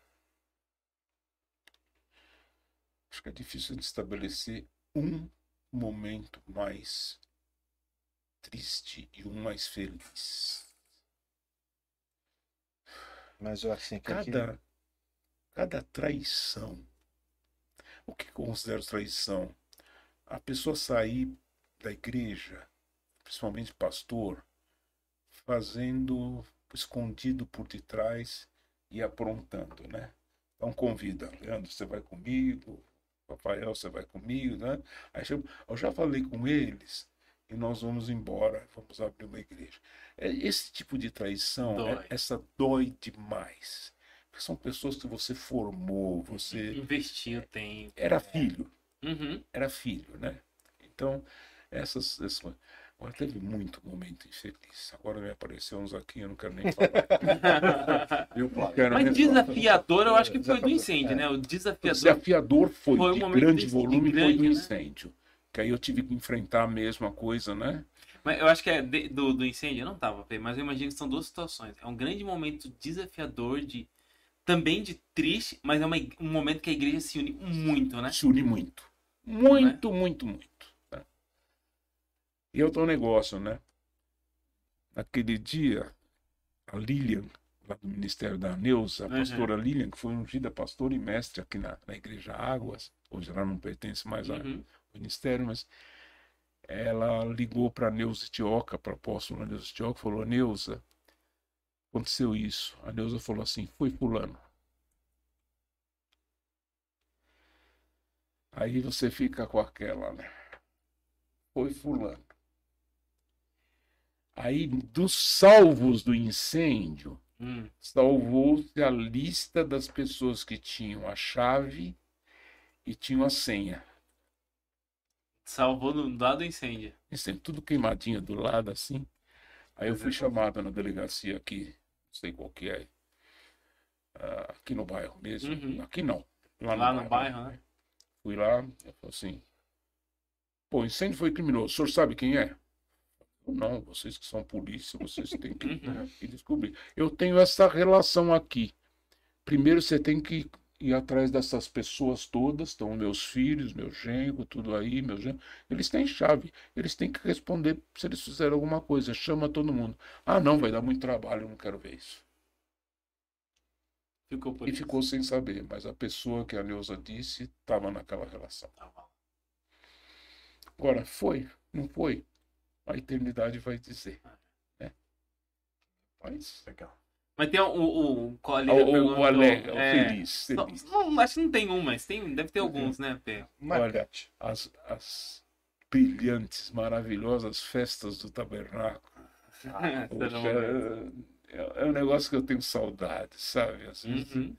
Acho que é difícil de estabelecer um momento mais triste e um mais feliz. Mas eu assim, que Cada, cada traição. O que considero traição? A pessoa sair da igreja, principalmente pastor, fazendo escondido por detrás e aprontando, né? Então convida, Leandro, você vai comigo, Rafael, você vai comigo, né? Aí chama, eu já falei com eles e nós vamos embora, vamos abrir uma igreja. É, Esse tipo de traição, Dói. é- essa dói demais. Porque são pessoas que você formou, você Investiu tempo. era filho, Uhum. era filho, né? Então, essas, essas Agora teve muito momento infeliz. Agora me apareceu uns aqui, eu não quero nem falar. Flávio? Quero Mas desafiador, eu acho que foi do incêndio, né? O O desafiador. desafiador foi, Foi um de grande de- volume, de foi grande, do né? incêndio. Que aí eu tive que enfrentar a mesma coisa, né? Mas eu acho que é de- do, do incêndio, eu não tava, mas eu imagino que são duas situações. É um grande momento desafiador de. Também de triste, mas é uma um momento que a igreja se une muito, né? Se une muito. Muito, muito, muito. E outro negócio, né? Naquele dia, a Lilian, lá do Ministério da Neuza, a Uhum. pastora Lilian, que foi ungida pastora e mestre aqui na, na Igreja Águas, hoje ela não pertence mais ao Uhum. ministério, mas ela ligou para a Neuza Tioca, para a apóstola Neuza Tioca, falou, Neuza, aconteceu isso. A Neuza falou assim, foi fulano. Aí você fica com aquela, né? Foi fulano. Aí, dos salvos do incêndio, Hum. salvou-se a lista das pessoas que tinham a chave e tinham a senha. Salvou no lado do incêndio. Sempre tudo queimadinho do lado, assim. Aí eu fui chamado na delegacia aqui, não sei qual que é, ah, aqui no bairro mesmo. Uhum. Aqui não. Lá no bairro, né? Fui lá, eu falei assim, pô, incêndio foi criminoso, o senhor sabe quem é? Não, vocês que são polícia, vocês têm que, Uhum. que descobrir. Eu tenho essa relação aqui. Primeiro você tem que ir atrás dessas pessoas todas, estão meus filhos, meu genro, tudo aí, meu genro. Eles têm chave, eles têm que responder se eles fizeram alguma coisa. Chama todo mundo. Ah, não, vai dar muito trabalho, eu não quero ver isso. Ficou E isso. ficou sem saber, mas a pessoa que a Neuza disse estava naquela relação. Tá. Agora, foi? Não foi? A eternidade vai dizer. Né? Mas. Legal. Mas tem o. o, o, qual ali O, o, perguntou, é, feliz. só- feliz. não, acho que não tem um, mas tem, deve ter alguns, né, Pê? Marcante. As, as brilhantes, maravilhosas festas do tabernáculo. Poxa, é, é um negócio que eu tenho saudade, sabe? Às vezes Uhum.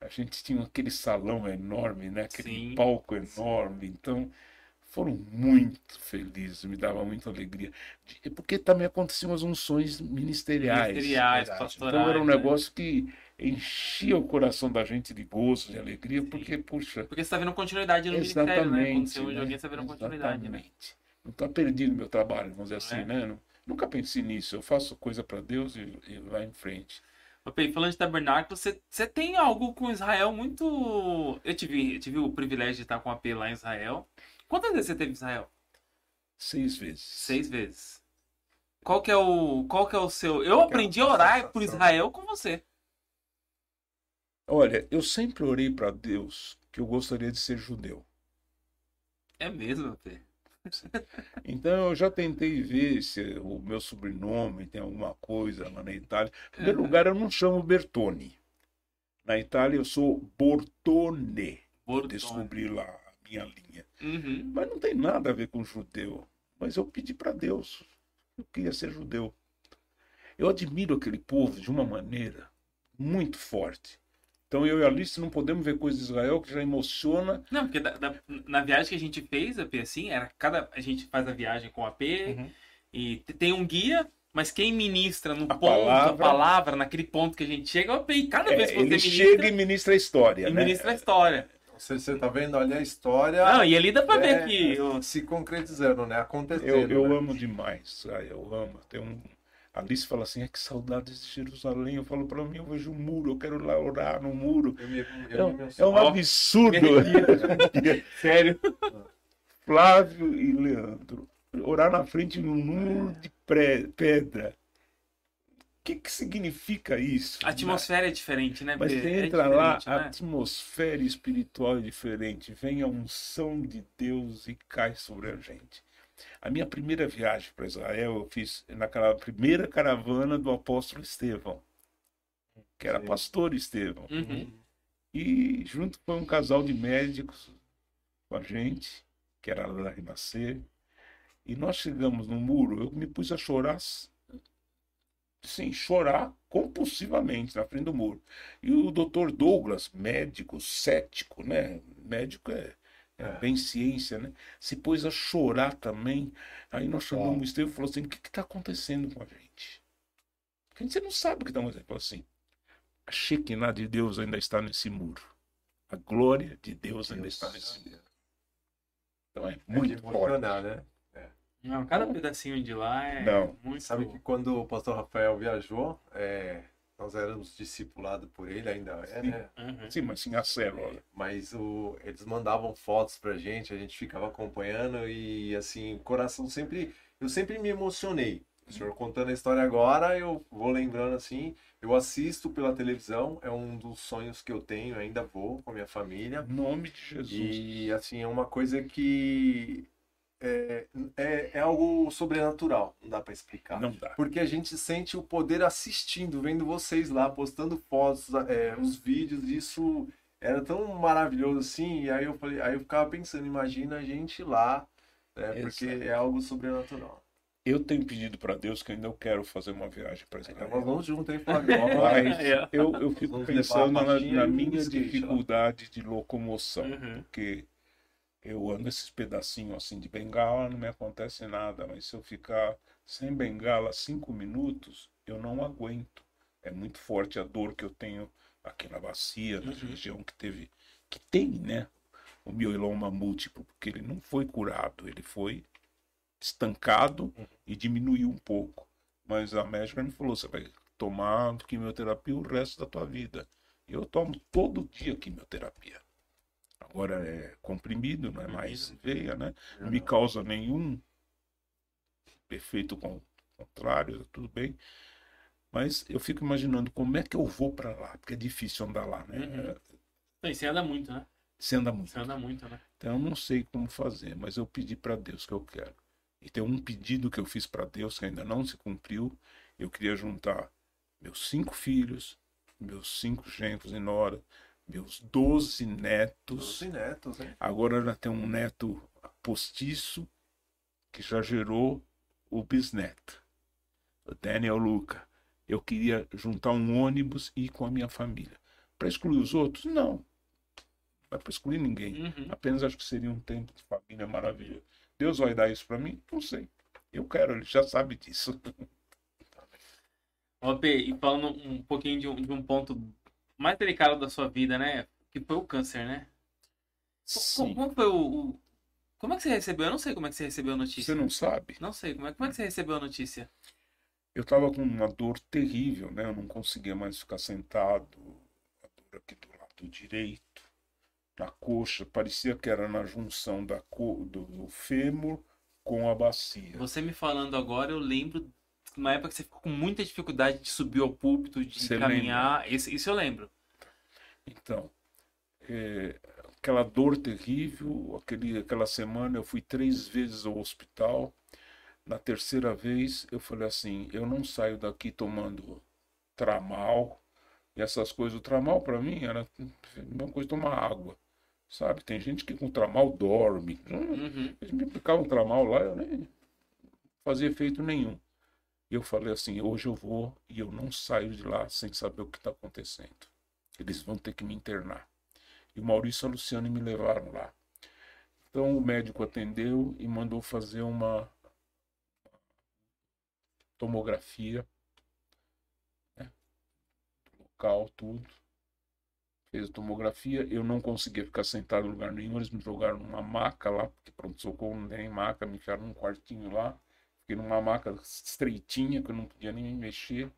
a gente tinha aquele salão enorme, né? Aquele Sim. palco enorme. Então, foram muito felizes, me dava muita alegria. De- Porque também aconteciam as unções ministeriais. Ministeriais, verdade. pastorais. Então era um né? negócio que enchia o coração da gente de gozo, de alegria, porque, puxa, Porque você tá vendo continuidade no ministério, né? Quando exatamente. você né? alguém, você tá vendo continuidade, né? Exatamente. Não está perdido meu trabalho, vamos dizer assim, É. né? Não- nunca pensei nisso. Eu faço coisa para Deus e, e vai em frente. Pê, falando de tabernáculo, você, você tem algo com Israel muito. Eu tive, eu tive o privilégio de estar com a P lá em Israel. Quantas vezes você teve em Israel? Seis vezes. Seis vezes. Qual que é o, qual que é o seu? Eu aprendi a orar por Israel com você. Olha, eu sempre orei para Deus que eu gostaria de ser judeu. É mesmo, Pê? Então eu já tentei ver se o meu sobrenome tem alguma coisa lá na Itália. Em primeiro lugar, eu não chamo Bertone. Na Itália eu sou Bortone. Bortone. Descobri lá minha linha. Uhum. Mas não tem nada a ver com judeu. Mas eu pedi para Deus. Eu queria ser judeu. Eu admiro aquele povo de uma maneira muito forte. Então eu e a Alice não podemos ver coisas de Israel que já emociona. Não, porque da- da- na viagem que a gente fez, a P, assim, era cada. A gente faz a viagem com a P Uhum. e tem um guia, mas quem ministra no A ponto, a palavra- palavra, naquele ponto que a gente chega, o P. Cada É, vez que você ele ministra, chega e ministra a história. e né? ministra a história. Você, você tá vendo ali a história Não, e ali dá pra ver é, que. o- se concretizando, né? Eu, Acontecendo. eu né? amo demais, ah, eu amo. Tem um... A Alice fala assim, é que saudades de Jerusalém. Eu falo para mim, eu vejo um muro, eu quero lá orar no muro. Eu me- eu É me um, é um absurdo. Sério. Flávio e Leandro, orar na frente de um muro de pré- pedra. O que, que significa isso? A atmosfera é diferente, né? Mas você É entra lá, diferente, a né? atmosfera espiritual é diferente. Vem a unção de Deus e cai sobre a gente. A minha primeira viagem para Israel eu fiz naquela primeira caravana do apóstolo Estevão, que era Sim. pastor Estevão. Uhum. E junto foi um casal de médicos com a gente, que era lá da Renascer. E nós chegamos no muro, eu me pus a chorar, sim, chorar compulsivamente na frente do muro. E o doutor Douglas, médico, cético, né? Médico é, é, É. bem ciência, né? Se pôs a chorar também. Aí nós chamamos o Estevão e falou assim: o que está acontecendo com a gente? Porque você não sabe o que está acontecendo. Falou assim: a Shekinah de Deus ainda está nesse muro. A glória de Deus ainda está nesse muro. Então é É muito forte. emocionar, né? Não, cada pedacinho de lá é Não. muito. Sabe que quando o pastor Rafael viajou, é, nós éramos discipulados por ele, ainda é, Sim. né? Uhum. Sim, mas sim a célula. Mas o, eles mandavam fotos pra gente, a gente ficava acompanhando e assim, o coração sempre. Eu sempre me emocionei. O senhor contando a história agora, eu vou lembrando assim. Eu assisto pela televisão, é um dos sonhos que eu tenho, ainda vou com a minha família. Em nome de Jesus. E assim, é uma coisa que é, é, é algo sobrenatural, não dá pra explicar. Não dá. Porque a gente sente o poder assistindo, vendo vocês lá, postando fotos, é, os vídeos, isso era tão maravilhoso assim, e aí eu falei, aí eu ficava pensando, imagina a gente lá, né, porque é algo sobrenatural. Eu tenho pedido para Deus que ainda eu quero fazer uma viagem para Então Israel. nós vamos juntos, hein, Flávio? Mas É. eu, eu fico pensando na, na minha dificuldade de locomoção, Uhum. porque eu ando esses pedacinhos assim de bengala, não me acontece nada, mas se eu ficar sem bengala cinco minutos, eu não aguento. É muito forte a dor que eu tenho aqui na bacia, na Uhum. região que teve, que tem, né? O mieloma múltiplo, porque ele não foi curado, ele foi estancado e diminuiu um pouco. Mas a médica me falou, você vai tomar quimioterapia o resto da tua vida. Eu tomo todo dia quimioterapia. Agora é comprimido, não é mais veia, né? Não me causa nenhum efeito con- contrário, tudo bem. Mas eu fico imaginando como é que eu vou para lá, porque é difícil andar lá, né? Uhum. Não, você anda muito, né? Você anda muito. Você anda muito, né? Então eu não sei como fazer, mas eu pedi para Deus que eu quero. E tem um pedido que eu fiz para Deus que ainda não se cumpriu. Eu queria juntar meus cinco filhos, meus cinco genros e nora, meus doze netos. Doze netos, hein? Agora ela tem um neto postiço que já gerou o bisneto, o Daniel Luca. Eu queria juntar um ônibus e ir com a minha família. Para excluir os outros? Não. Não é para excluir ninguém. Uhum. Apenas acho que seria um tempo de família maravilhoso. Deus vai dar isso para mim? Não sei. Eu quero, ele já sabe disso. Ó, P, e falando um pouquinho de um, de um ponto mais delicado da sua vida, né? Que foi o câncer, né? Sim. Como foi o, o- Como é que você recebeu? Eu não sei como é que você recebeu a notícia. Você não sabe? Não sei. Como é, como é que você recebeu a notícia? Eu estava com uma dor terrível, né? Eu não conseguia mais ficar sentado. A dor aqui do lado direito, na coxa. Parecia que era na junção da co... do, do fêmur com a bacia. Você me falando agora, eu lembro uma época que você ficou com muita dificuldade de subir ao púlpito, de Você caminhar. Esse- isso eu lembro. Então, é, aquela dor terrível, aquele, aquela semana eu fui três vezes ao hospital. Na terceira vez eu falei assim, eu não saio daqui tomando tramal e essas coisas. O tramal para mim era a mesma coisa tomar água, sabe? Tem gente que com tramal dorme. Uhum. Eles me aplicavam tramal lá, eu nem fazia efeito nenhum. E eu falei assim, hoje eu vou e eu não saio de lá sem saber o que está acontecendo. Eles vão ter que me internar. E o Maurício e a Luciane me levaram lá. Então o médico atendeu e mandou fazer uma tomografia, né? local, tudo. Fez a tomografia, eu não conseguia ficar sentado em lugar nenhum, eles me jogaram numa maca lá, porque pronto-socorro não tem maca, me enfiaram num quartinho lá. Fiquei numa maca estreitinha, que eu não podia nem me mexer.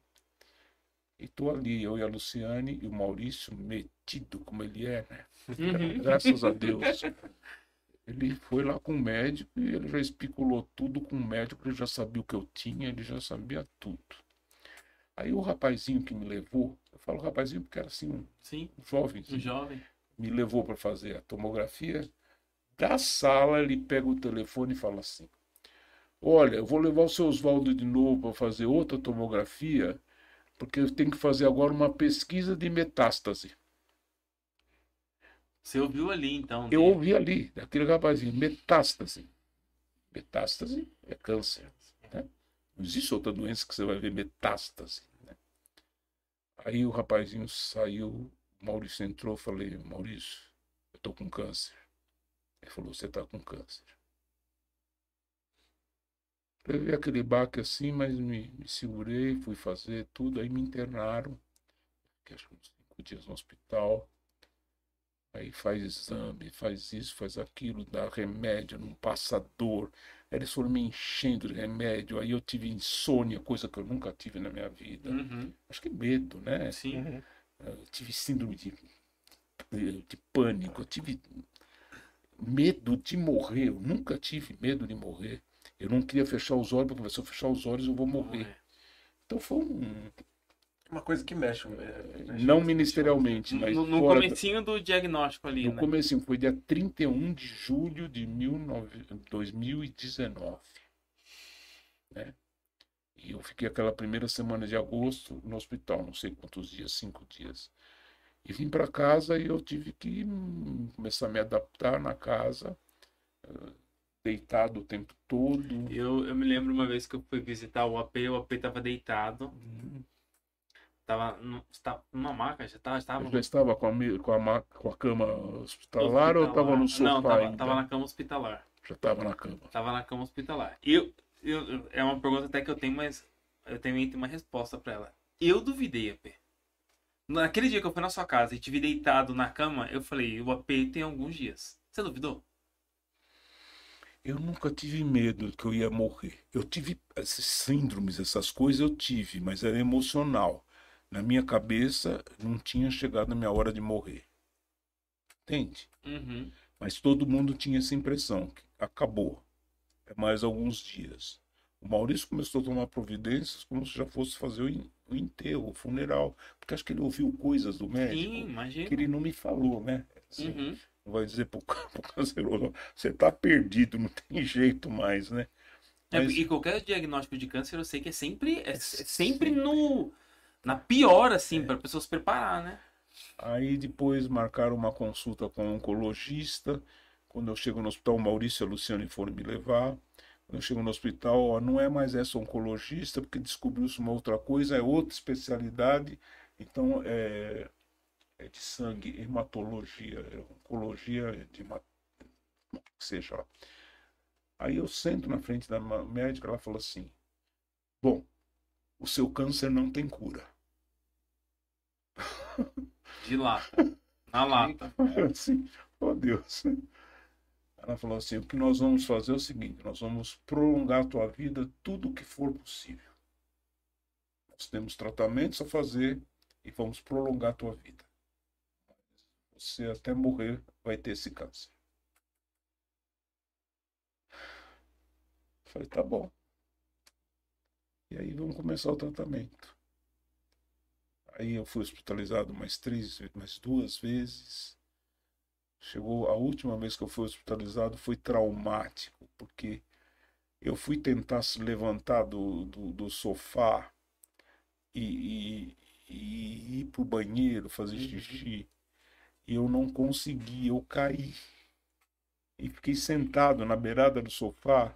E tô ali, eu e a Luciane e o Maurício, metido como ele é, né? Uhum. Graças a Deus. Ele foi lá com o médico e ele já especulou tudo com o médico, ele já sabia o que eu tinha, ele já sabia tudo. Aí o rapazinho que me levou, eu falo rapazinho porque era assim, um Sim, jovem, um jovem. me levou para fazer a tomografia. Da sala, ele pega o telefone e fala assim: Olha, eu vou levar o seu Oswaldo de novo para fazer outra tomografia, porque eu tenho que fazer agora uma pesquisa de metástase. Você ouviu ali, então. Eu né? ouvi ali, daquele rapazinho, metástase. Metástase é câncer. Né? Não existe outra doença que você vai ver metástase. Né? Aí o rapazinho saiu, Maurício entrou, falei, Maurício, eu tô com câncer. Ele falou, você tá com câncer. Levei aquele baque assim, mas me, me segurei, fui fazer tudo, aí me internaram. Fiquei acho que uns cinco dias no hospital. Aí faz exame, faz isso, faz aquilo, dá remédio, não passa dor. Eles foram me enchendo de remédio. Aí eu tive insônia, coisa que eu nunca tive na minha vida. Uhum. Acho que medo, né? Sim. Uhum. Eu tive síndrome de, de pânico, eu tive medo de morrer. Eu nunca tive medo de morrer. Eu não queria fechar os olhos, porque se eu fechar os olhos eu vou morrer. Então foi um. Uma coisa que mexe. é, mexe Não ministerialmente, mas No, no fora comecinho do diagnóstico ali, No né? começo, foi dia 31 de julho de 19 2019. Né? E eu fiquei aquela primeira semana de agosto no hospital, não sei quantos dias, cinco dias. E vim para casa e eu tive que hum, começar a me adaptar na casa, deitado o tempo todo. Eu, eu me lembro uma vez que eu fui visitar o AP, o AP tava deitado. Tava no, estava numa maca, já tava, estava Eu já estava com a, com a, ma- com a cama hospitalar, ou eu estava no sofá Não, tava, ainda? tava na cama hospitalar. Já estava na cama. Tava na cama hospitalar. Eu, eu, é uma pergunta até que eu tenho, mas eu tenho uma resposta pra ela. Eu duvidei, AP. Naquele dia que eu fui na sua casa e tive deitado na cama, eu falei, o AP tem alguns dias. Você duvidou? Eu nunca tive medo que eu ia morrer. Eu tive esses síndromes, essas coisas eu tive, mas era emocional. Na minha cabeça não tinha chegado a minha hora de morrer. Entende? Uhum. Mas todo mundo tinha essa impressão que acabou. É mais alguns dias. O Maurício começou a tomar providências como se já fosse fazer o en- o enterro, o funeral, porque acho que ele ouviu coisas do médico Sim, que ele não me falou, né? Assim, Uhum. Vai dizer pro, pro canceroso, você tá perdido, não tem jeito mais, né? É, Mas- E qualquer diagnóstico de câncer eu sei que é sempre, é, é sempre no na pior, assim, para a pessoa se preparar, né? Aí depois marcaram uma consulta com um oncologista. Quando eu chego no hospital, o Maurício e a Luciane foram me levar. Quando eu chego no hospital, ó, não é mais essa oncologista, porque descobriu-se uma outra coisa, é outra especialidade. Então, é, é de sangue, hematologia, oncologia de seja lá. Aí eu sento na frente da médica, ela fala assim: Bom, o seu câncer não tem cura. De lata. Na lata. Assim, oh Deus. Ela falou assim: o que nós vamos fazer é o seguinte: nós vamos prolongar a tua vida tudo o que for possível. Nós temos tratamentos a fazer e vamos prolongar a tua vida. Você até morrer vai ter esse câncer. Falei, tá bom. E aí vamos começar o tratamento. Aí eu fui hospitalizado mais três, mais duas vezes. Chegou a última vez que eu fui hospitalizado foi traumático, porque eu fui tentar se levantar do, do, do sofá e, e, e ir pro banheiro fazer xixi. E eu não consegui, eu caí. E fiquei sentado na beirada do sofá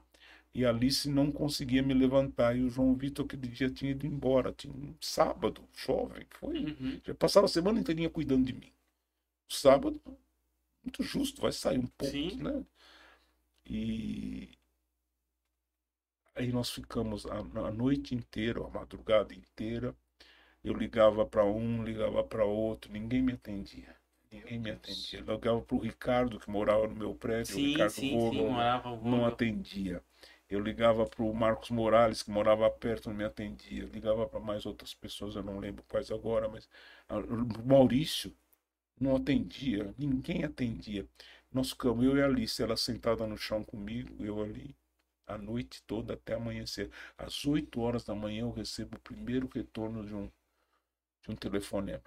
e a Alice não conseguia me levantar. E o João Vitor aquele dia tinha ido embora. Tinha um sábado, jovem, foi. Uhum. Já passava a semana inteirinha cuidando de mim. Sábado, muito justo, vai sair um pouco, Sim. né? E aí nós ficamos a, a noite inteira, a madrugada inteira. Eu ligava para um, ligava para outro, ninguém me atendia. Ninguém me atendia. Eu ligava para o Ricardo, que morava no meu prédio, o Sim, Ricardo sim, sim. Morava o não atendia. Eu ligava para o Marcos Morales, que morava perto, não me atendia. Eu ligava para mais outras pessoas, eu não lembro quais agora, mas o Maurício não atendia, ninguém atendia. Nós ficamos, eu e a Alice, ela sentada no chão comigo, eu ali, a noite toda até amanhecer. Às 8 horas da manhã eu recebo o primeiro retorno de um, de um telefonema.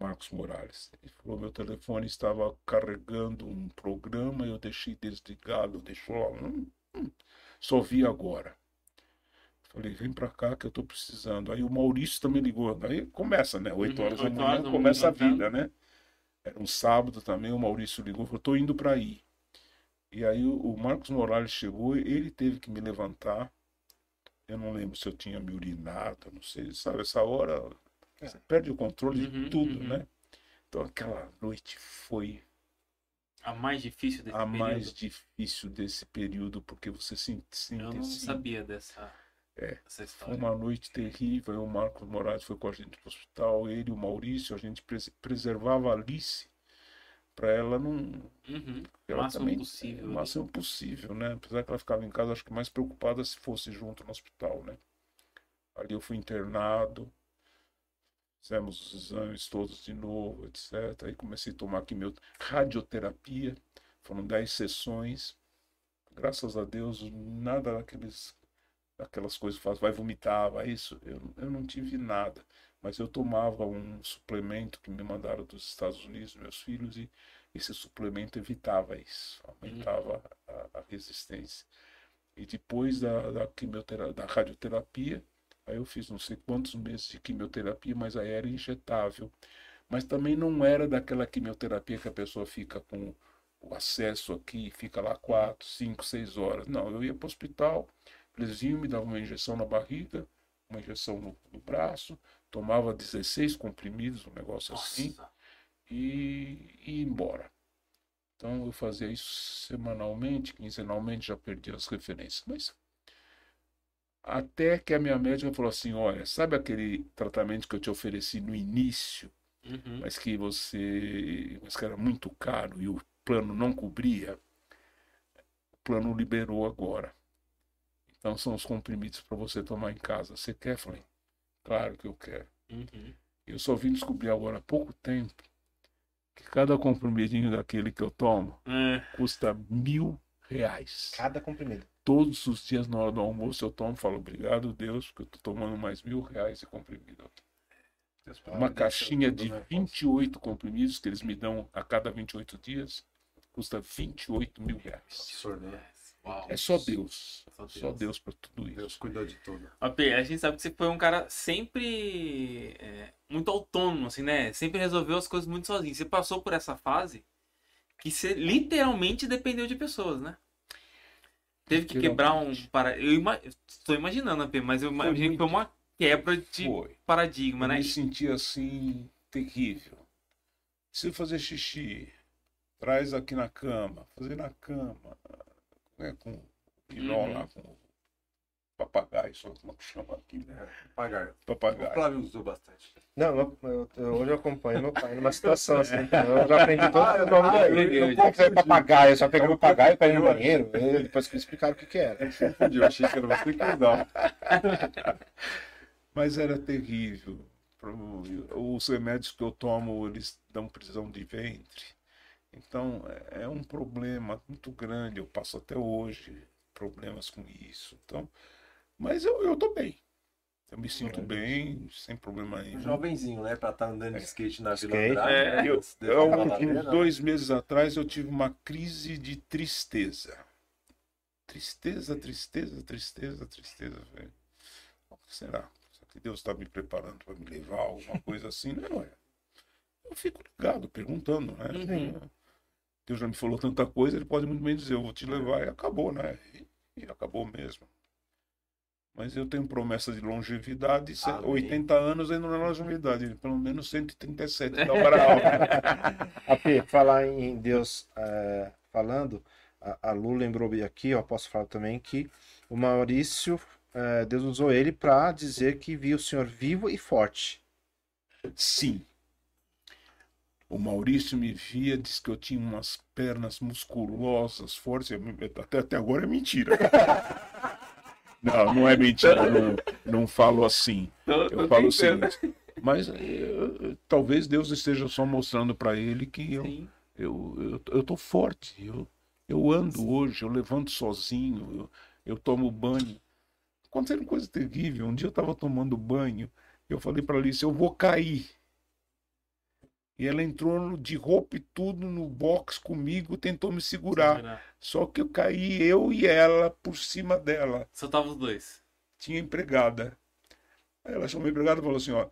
Marcos Morales. Ele falou: meu telefone estava carregando um programa, eu deixei desligado, deixou lá. Hum, hum, só vi agora. Falei, vem pra cá que eu tô precisando. Aí o Maurício também ligou. Aí começa, né? Oito Uhum, horas da manhã começa a vida, né? Era um sábado também, o Maurício ligou, falou, tô indo pra aí. E aí o, o Marcos Morales chegou, ele teve que me levantar. Eu não lembro se eu tinha me urinado, não sei, sabe? Essa hora você perde o controle de Uhum, tudo, uhum. né? Então aquela noite foi A mais difícil desse a período? mais difícil desse período, porque você se sente Eu não assim, sabia dessa, É. Foi uma noite terrível. O Marcos Moraes foi com a gente pro hospital, ele e o Maurício, a gente pres- preservava a Alice para ela não. Uhum. O Ela máximo também, possível. O ali. máximo possível, né? Apesar que ela ficava em casa, acho que mais preocupada se fosse junto no hospital, né? Ali eu fui internado, fizemos os exames todos de novo, etc. Aí comecei a tomar quimio... radioterapia, foram 10 sessões. Graças a Deus, nada daqueles, daquelas coisas faz, vai vomitar, vai isso. Eu, eu não tive nada. Mas eu tomava um suplemento que me mandaram dos Estados Unidos, meus filhos, e esse suplemento evitava isso, aumentava a, a resistência. E depois da, da, quimiotera- da radioterapia, aí eu fiz não sei quantos meses de quimioterapia, mas aí era injetável. Mas também não era daquela quimioterapia que a pessoa fica com o acesso aqui, fica lá quatro, cinco, seis horas. Não, eu ia para o hospital, eles vinham, me davam uma injeção na barriga, uma injeção no, no braço, tomava 16 comprimidos, um negócio assim Nossa. e, e ir embora. Então eu fazia isso semanalmente, quinzenalmente, já perdi as referências. Mas até que a minha médica falou assim: olha, sabe aquele tratamento que eu te ofereci no início, Uhum. mas que você. mas que era muito caro e o plano não cobria? O plano liberou agora. Então são os comprimidos para você tomar em casa. Você quer? Falei, claro que eu quero. Uhum. Eu só vim descobrir agora há pouco tempo que cada comprimidinho daquele que eu tomo É. custa mil reais. Cada comprimido. Todos os dias na hora do almoço eu tomo e falo obrigado Deus, porque eu tô tomando mais mil reais de comprimido. Uma caixinha de 28 comprimidos que eles me dão a cada 28 dias custa 28 mil reais. Né? É só Deus. Só Só Deus para tudo Deus isso. cuidou de tudo. A gente sabe que você foi um cara sempre é, muito autônomo, assim, né? Sempre resolveu as coisas muito sozinho. Você passou por essa fase que você literalmente dependeu de pessoas, né? Teve que quebrar um para Eu ima... estou imaginando, Pê, mas eu imagino que foi uma quebra de Foi. paradigma, Eu né? me senti assim, terrível. Se fazer xixi, traz aqui na cama, fazer na cama, né, com o pinó Uhum. lá, com papagaio, só como que chama aqui, né? Pagar. O Papagaio. Flávio usou bastante. Não, eu- eu- eu- hoje eu acompanho meu pai numa situação assim. então Eu já aprendi todo o nome Ah, dele. eu- Eu, eu comprei papagaio, eu só peguei o papagaio para ir no banheiro. Depois que me explicaram o que, que era. Eu achei que era você que usava. Mas era terrível. Os remédios que eu tomo, eles dão prisão de ventre. Então, é é um problema muito grande. Eu passo até hoje problemas com isso. Então, mas eu, eu tô bem. Eu me sinto bem, sem problema nenhum. Um jovenzinho, né? Pra estar andando de skate na Vila Skate. Andrade. É, né? Eu, eu, uns dois meses atrás eu tive uma crise de tristeza. Tristeza, tristeza, tristeza, tristeza, velho. O que será? Será que Deus está me preparando para me levar a alguma coisa assim? Não é. Eu fico ligado, perguntando, né? Uhum. Deus já me falou tanta coisa, ele pode muito bem dizer, eu vou te levar e acabou, né? E, e acabou mesmo. Mas eu tenho promessa de longevidade, Amém. 80 anos ainda não é longevidade, pelo menos 137 da hora alta. A P, falar em Deus é, falando, a, a Lu lembrou aqui, ó, posso falar também, que o Maurício, é, Deus usou ele para dizer que viu o Senhor vivo e forte. Sim. O Maurício me via, disse que eu tinha umas pernas musculosas, fortes. Eu- Até, até agora é mentira. Não, não é mentira. Não, não falo assim. Eu falo seguinte. Mas eh, talvez Deus esteja só mostrando para ele que eu, Sim. eu, eu, eu tô forte. Eu, eu ando hoje, eu levanto sozinho, eu, eu tomo banho. Acontecendo coisa terrível. Um dia eu estava tomando banho, eu falei para Alice, eu vou cair. E ela entrou de roupa e tudo no box comigo, tentou me segurar. Segurar. Só que eu caí, eu e ela, por cima dela. Só tava os dois. Tinha empregada. Aí ela chamou a empregada e falou assim, ó.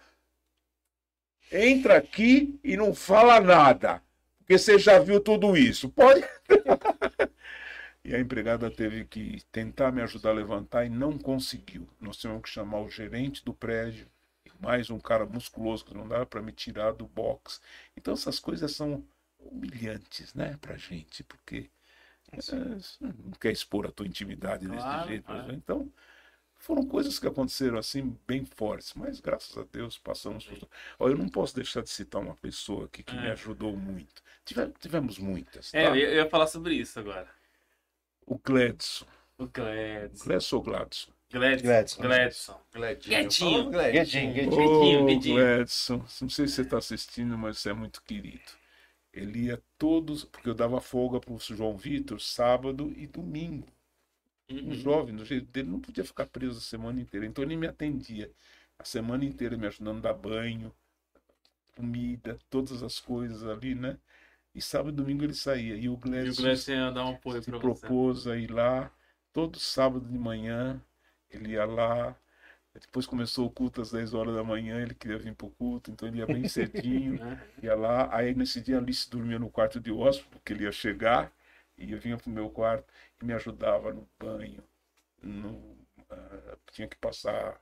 Entra aqui e não fala nada. Porque você já viu tudo isso. Pode. e a empregada teve que tentar me ajudar a levantar e não conseguiu. Nós tivemos que chamar o gerente do prédio, mais um cara musculoso que não dava para me tirar do box. Então essas coisas são humilhantes, né, pra gente, porque é, não quer expor a tua intimidade desse Claro, jeito. claro. né? Então, foram coisas que aconteceram assim, bem fortes, mas graças a Deus passamos por. Ó, eu não posso deixar de citar uma pessoa aqui que me É. ajudou muito. Tive- tivemos muitas. Tá? É, eu ia, falar sobre isso agora. O Gledson. O Gladson. Gledson ou Gladson? Gladson. Gladson. Gladson. Ô, Guedinho. Gledson, não sei se você está assistindo, mas você é muito querido. Ele ia todos, porque eu dava folga para o João Vitor sábado e domingo. Um Uhum. jovem, do jeito dele, não podia ficar preso a semana inteira. Então ele me atendia a semana inteira, me ajudando a dar banho, comida, todas as coisas ali, né? E sábado e domingo ele saía. E o E o Gledson Gladson ia dar um apoio se pra você. propôs a ir lá todo sábado de manhã. Ele ia lá. Depois começou o culto às 10 horas da manhã, ele queria vir pro culto, então ele ia bem cedinho, Né? ia lá. Aí nesse dia a Alice dormia no quarto de hóspede, porque ele ia chegar, e eu vinha pro meu quarto e me ajudava no banho. No, ah, tinha que passar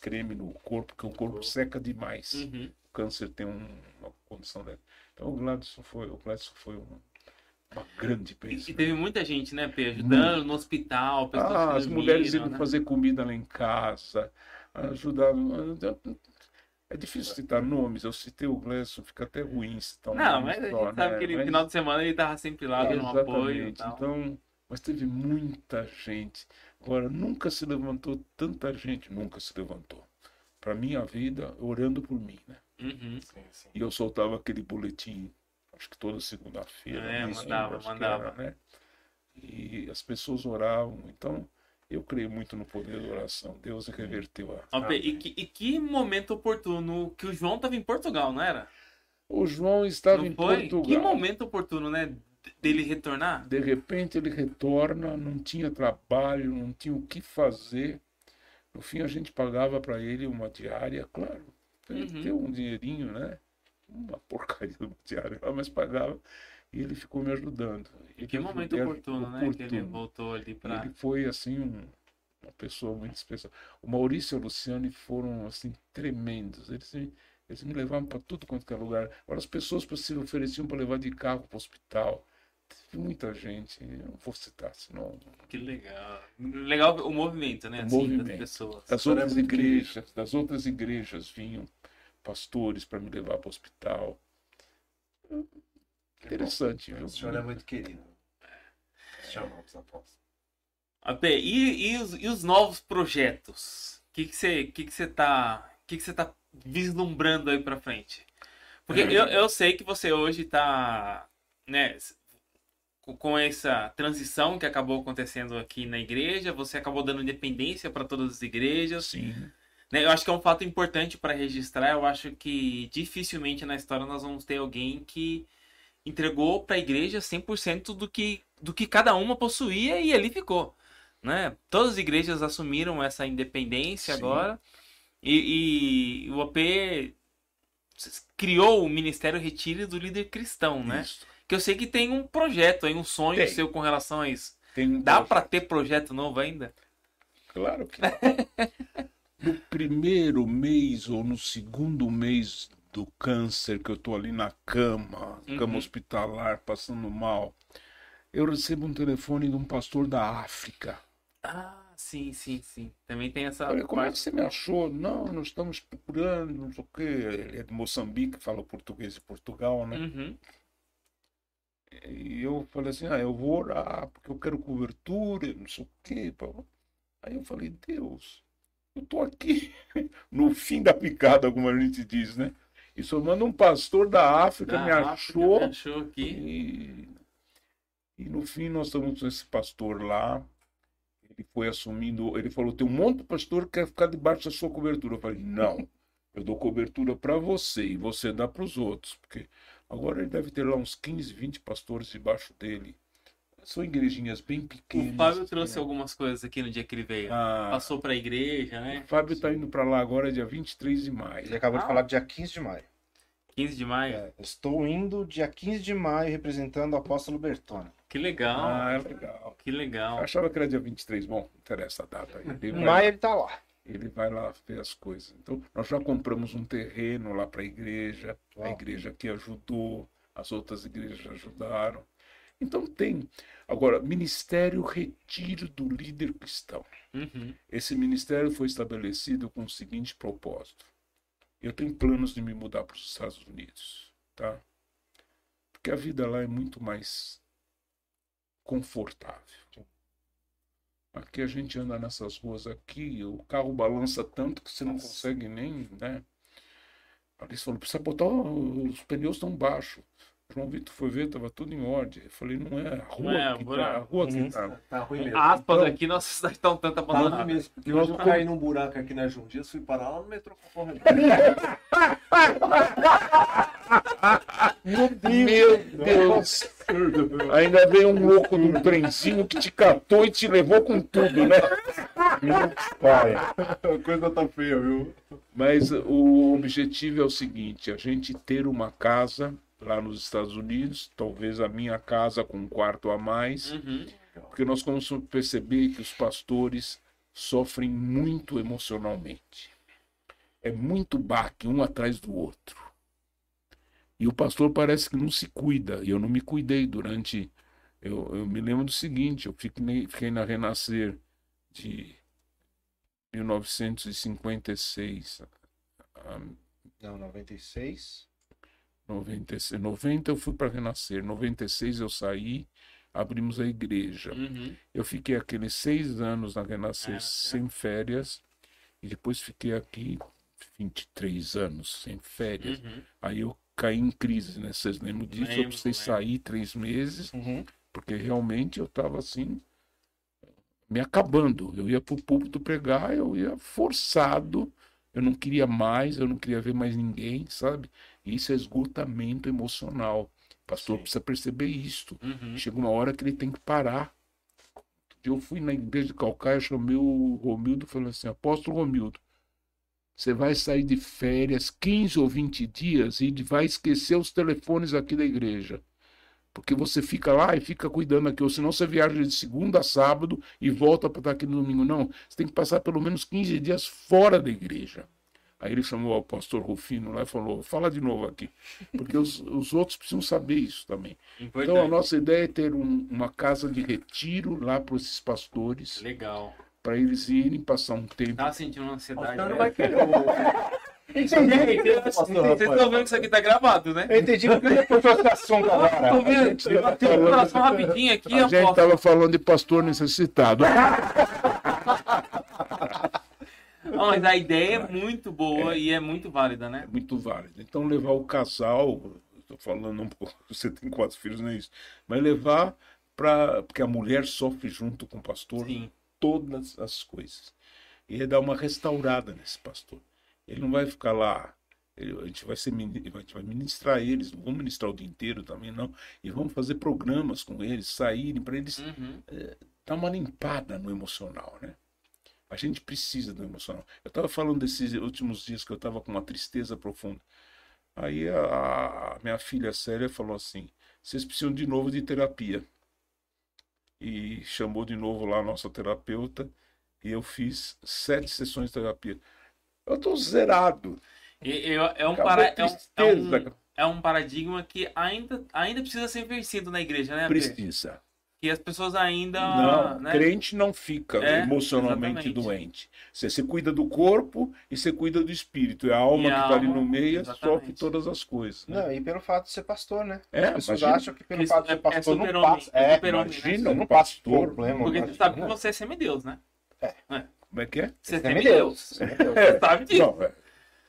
creme no corpo, porque o corpo seca demais Uhum. o câncer tem um- uma condição dessa. Então o Gladson foi, o Gladson foi um- uma grande bênção. e teve muita gente, né, P, ajudando no hospital, pessoas Ah, as mulheres dormiram, iam né? fazer comida lá em casa, ajudavam. É difícil citar nomes, eu citei o Gladson, fica até ruim citar um Não, mas a gente só, sabe né? que ele, no Mas- final de semana ele tava sempre lá dando um apoio e Exatamente. tal. Então, mas teve muita gente. Agora, nunca se levantou tanta gente, nunca se levantou. Para minha vida, orando por mim, né? Uhum. Sim, sim. E eu soltava aquele boletim, acho que toda segunda-feira. É, não mandava, mandava. era, né? E as pessoas oravam. Então, eu creio muito no poder da oração. Deus reverteu a. P, e, que, e que momento oportuno que o João tava em Portugal, não era? O João estava não em foi? Portugal. Que momento oportuno, né, dele retornar? De repente ele retorna, não tinha trabalho, não tinha o que fazer. No fim a gente pagava para ele uma diária, claro. Ele Uhum. deu um dinheirinho, né? Uma porcaria de uma diária lá, mas pagava. E ele ficou me ajudando. E que momento Ele- oportuno, né, que ele oportuno. voltou ali pra... Ele foi assim um- uma pessoa muito especial. O Maurício e a Luciane foram assim tremendos. Eles me, eles me levavam para tudo quanto que é lugar. Agora as pessoas se ofereciam para levar de carro para o hospital. Teve muita gente. Eu não vou citar, senão Que legal. Legal o movimento, né, O assim, movimento. das pessoas. das é outras igrejas, das outras igrejas vinham pastores para me levar para o hospital. Interessante, viu? O senhor é muito querido. Chamamos apóstolo. AP, e, e, os, e os novos projetos? O que que você que que você tá, que que você tá vislumbrando aí pra frente? Porque eu, eu sei que você hoje tá, né, com essa transição que acabou acontecendo aqui na igreja, você acabou dando independência para todas as igrejas. Sim. Né? Eu acho que é um fato importante para registrar. Eu acho que dificilmente na história nós vamos ter alguém que entregou para a igreja 100% do que, do que cada uma possuía e ali ficou. Né? Todas as igrejas assumiram essa independência Sim. agora. E, e o OP criou o Ministério Retire do Líder Cristão, né? Isso. Que eu sei que tem um projeto aí, um sonho Tem. seu com relação a isso. Tem um Dá para ter projeto novo ainda? Claro que não. No primeiro mês ou no segundo mês do câncer, que eu tô ali na cama, cama Uhum. hospitalar, passando mal, eu recebo um telefone de um pastor da África. Ah, sim, sim, sim. Também tem essa Olha, como é que você me achou? Não, nós estamos procurando, não sei o quê. Ele é de Moçambique, fala português de Portugal, né? Uhum. E eu falei assim, ah, eu vou orar, porque eu quero cobertura, não sei o quê. Aí eu falei, Deus, eu tô aqui no fim da picada, como a gente diz, né? E só manda um pastor da África, Da me África, achou. me achou aqui. E, e no fim nós estamos com esse pastor lá. Ele foi assumindo, ele falou, tem um monte de pastor que quer ficar debaixo da sua cobertura. Eu falei, não, eu dou cobertura para você e você dá para os outros. Porque agora ele deve ter lá uns 15, 20 pastores debaixo dele. São igrejinhas bem pequenas. O Fábio trouxe né? algumas coisas aqui no dia que ele veio. Ah, Passou pra igreja, né? o Fábio está indo para lá agora dia 23 de maio. Ele acabou Ah. de falar dia 15 de maio. 15 de maio. É, estou indo dia 15 de maio representando o apóstolo Bertone. Que legal. Ah, é legal. Que legal. Eu achava que era dia 23. Bom, não interessa a data. aí. Ele Em vai- maio ele tá lá. ele vai lá ver as coisas. Então, nós já compramos um terreno lá para a igreja, a Uau. igreja que ajudou, as outras igrejas ajudaram. Então tem. Agora, Ministério Retiro do Líder Cristão. Uhum. Esse ministério foi estabelecido com o seguinte propósito. Eu tenho planos de me mudar para os Estados Unidos, tá? Porque a vida lá é muito mais confortável. Aqui a gente anda nessas ruas aqui, o carro balança tanto que você não consegue nem, né? Ali falou, precisa botar os pneus tão baixos. João Vitor foi ver, tava tudo em ordem. Eu falei, não é a rua Não é, que vou tá, a rua que Uhum. tá. Tá ruim mesmo. Aspas Então, aqui, nossa cidade tá um tanto Tá ruim abandonada. mesmo. Porque hoje eu caí num buraco aqui na Jundias, fui parar lá no metrô concorrente. Meu Deus! Ainda veio um louco num trenzinho que te catou e te levou com tudo, né? Olha, A coisa tá feia, viu? Mas o objetivo é o seguinte: a gente ter uma casa lá nos Estados Unidos, talvez a minha casa com um quarto a mais, Uhum. porque nós vamos perceber que os pastores sofrem muito emocionalmente. É muito baque um atrás do outro. E o pastor parece que não se cuida. E eu não me cuidei durante. Eu, eu me lembro do seguinte: eu fiquei, fiquei na Renascer de 1956 a não, 96. 96. 90 eu fui para Renascer, 96 eu saí, abrimos a igreja. Uhum. Eu fiquei aqueles seis anos na Renascer Ah, sem férias e depois fiquei aqui 23 anos sem férias. Uhum. Aí eu caí em crise, né? Vocês lembram disso? eu Lembro, precisei lembro. sair três meses Uhum. porque realmente eu estava assim me acabando. Eu ia para o púlpito pregar, eu ia forçado, eu não queria mais, eu não queria ver mais ninguém, sabe? Isso é esgotamento emocional. O pastor Sim. precisa perceber isto. Uhum. Chega uma hora que ele tem que parar. Eu fui na igreja de Calcaia, chamei o Romildo e falei assim: Apóstolo Romildo, você vai sair de férias 15 ou 20 dias e vai esquecer os telefones aqui da igreja. Porque você fica lá e fica cuidando aqui, ou senão você viaja de segunda a sábado e volta para estar aqui no domingo. Não, você tem que passar pelo menos 15 dias fora da igreja. Aí ele chamou o pastor Rufino lá e falou: fala de novo aqui. Porque os, os outros precisam saber isso também. Então a Importante. nossa ideia é ter um- uma casa de retiro lá para esses pastores, Legal. para eles irem passar um tempo. Tava sentindo uma ansiedade. Não né? vai querer. Gente, Vocês estão vendo que isso aqui tá gravado, né? Eu entendi porque ele puxou esse assunto agora. Tô vendo. Eu bati o coração rapidinho aqui, A gente estava falando de pastor necessitado. Não, mas a ideia é muito boa e é muito válida, né? É muito válido. Então, levar o casal, estou falando um pouco, você tem quatro filhos, não é isso, mas levar para. Porque a mulher sofre junto com o pastor Sim. todas as coisas. E é dar uma restaurada nesse pastor. Ele não vai ficar lá. ele- a gente vai ser a gente vai ministrar eles, não vamos ministrar o dia inteiro também, não. E vamos fazer programas com eles, saírem, para eles Uhum. dar uma limpada no emocional, né? A gente precisa do emocional. Eu estava falando desses últimos dias que eu estava com uma tristeza profunda. Aí a, a minha filha Célia falou assim: vocês precisam de novo de terapia. E chamou de novo lá a nossa terapeuta. E eu fiz sete sessões de terapia. Eu estou zerado. E- e- é, um para- a é, um, é, um, é um paradigma que ainda, ainda precisa ser vencido na igreja, né? Precisa. Que as pessoas ainda. Não, né? crente não fica É, emocionalmente exatamente. doente. Você, você cuida do corpo e você cuida do espírito. E a alma E que a está ali no meio exatamente. sofre todas as coisas. né? Não, e pelo fato de ser pastor, né? É, As pessoas imagina- acham que pelo fato de é- ser pastor é não super-homem, passa. é É, né? imagina não um passa pastor. problema. Porque você sabe que você é semideus, né? Como é que é? Você é Semideus. semideus. Semideus. Você sabe disso. Não, é.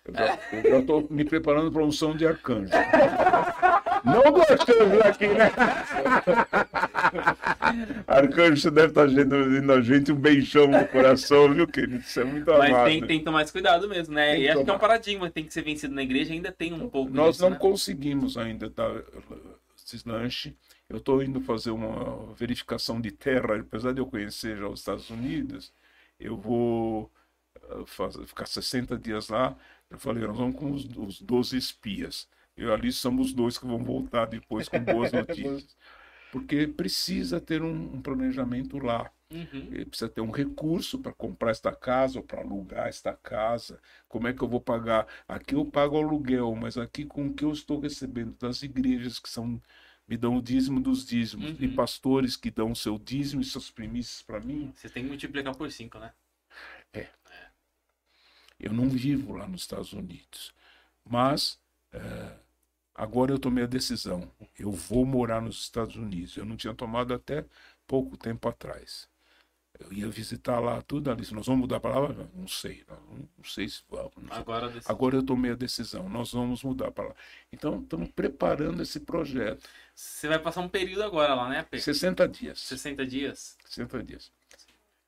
Eu já, eu já tô me preparando para unção de arcanjo. Não do arcanjo aqui, né? Arcanjo, você deve estar vendo a gente um beijão no coração, viu, querido? Isso é muito Mas amado. tem, tem que tomar mais cuidado mesmo, né? Tem E acho que é tomar. um paradigma que tem que ser vencido na igreja, ainda tem um pouco Nós disso, não né? conseguimos ainda dar esse lanche. Eu estou indo fazer uma verificação de terra, apesar de eu conhecer já os Estados Unidos, eu vou ah, fazer, ficar 60 dias lá. Eu falei, nós vamos com os, os 12 espias. Eu ali somos dois que vão voltar depois com boas notícias. Porque precisa ter um, um planejamento lá. Uhum. Ele precisa ter um recurso para comprar esta casa ou para alugar esta casa. Como é que eu vou pagar? Aqui eu pago aluguel, mas aqui com o que eu estou recebendo das igrejas que são me dão o dízimo dos dízimos e Uhum. pastores que dão o seu dízimo e suas primícias para mim. Você tem que multiplicar por 5, né? Eu não vivo lá nos Estados Unidos, mas eh, agora eu tomei a decisão. Eu vou morar nos Estados Unidos. Eu não tinha tomado até pouco tempo atrás. Eu ia visitar lá tudo ali. Nós vamos mudar para lá? Não sei. Não, sei se vamos. sei. Agora. Agora eu tomei a decisão. Nós vamos mudar para lá. Então, estamos preparando esse projeto. Você vai passar um período agora lá, né, P? 60 dias. 60 dias. 60 dias.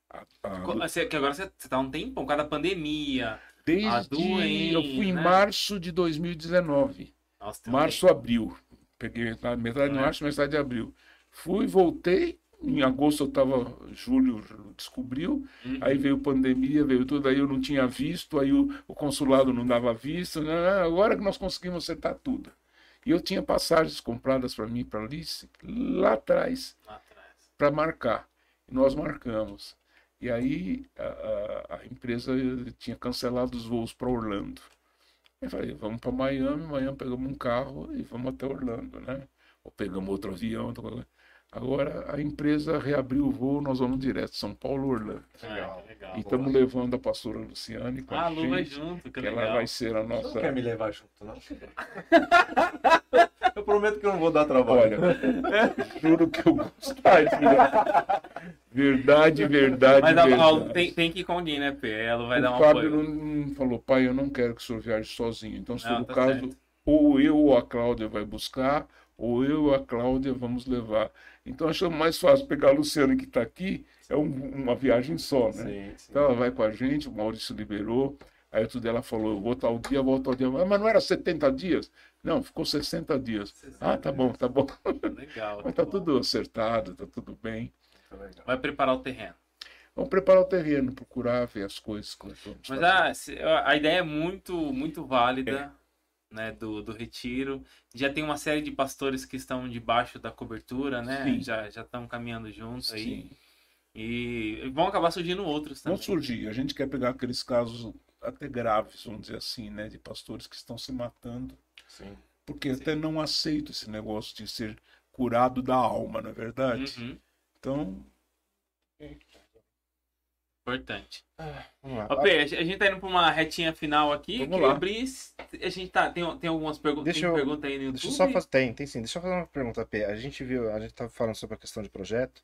A- a- Co- você- que agora você, você tá um tempão, por causa da pandemia. Desde eu fui em né? março de 2019. Nossa, Março, abril. Peguei metade, metade de É. março, metade de abril. Fui, voltei. Em agosto eu estava, julho descobriu. Uhum. Aí veio pandemia, veio tudo. Aí eu não tinha visto. Aí o, o consulado não dava visto. né? Agora que nós conseguimos acertar tudo. E eu tinha passagens compradas para mim, para Alice, lá atrás, Lá atrás. para marcar. E nós marcamos. E aí a, a- empresa tinha cancelado os voos para Orlando. Eu falei, vamos para Miami, amanhã pegamos um carro e vamos até Orlando, né? Ou pegamos outro avião. outra coisa. Agora a empresa reabriu o voo, nós vamos direto, São Paulo, Orlando. Ah, que legal. E estamos levando a pastora Luciane com Ah, a a Lu vai gente, junto, que que legal. ela vai ser a Você não nossa... quer me levar junto, não? eu prometo que eu não vou dar trabalho. Olha, juro que eu gostaria. Verdade, verdade, Mas verdade. tem, tem que ir com alguém, né, P? Ela vai dar o um Fábio apoio. não, não falou, pai, eu não quero que o senhor viaje sozinho. Então, se Não, for o tá caso, certo. ou eu ou a Cláudia vai buscar, ou eu ou a Cláudia vamos levar. Então, achamos mais fácil pegar a Luciana que está aqui, é um- uma viagem só, né? Sim, sim. Então, ela vai com a gente, o Maurício liberou. Aí tudo ela falou, eu vou tal dia, vou tal dia. Ah, Mas não era 70 dias? Não, ficou 60 dias. Ah, tá bom, tá bom. Legal. Mas tá bom. tudo acertado, tá tudo bem. Legal. Vai preparar o terreno. Vamos preparar o terreno, procurar ver as coisas Mas a, se- a ideia é muito, muito válida, né, do, do retiro. Já tem uma série de pastores que estão debaixo da cobertura, né? Sim. Já já estão caminhando juntos aí. Sim. E vão acabar surgindo outros também. Vão surgir. A gente quer pegar aqueles casos até graves, vamos dizer assim, né? De pastores que estão se matando. Sim. Porque até não aceito esse negócio de ser curado da alma, não é verdade? Uhum, Então, importante. Vamos lá. A gente tá indo pra uma retinha final aqui. Vamos Queria lá. abrir. A gente tá. Tem, tem algumas perguntas. Deixa Tem eu- pergunta aí no YouTube? Deixa eu só fazer. Tem, tem sim. Deixa eu fazer uma pergunta, P. A gente viu, a gente estava falando sobre a questão de projeto,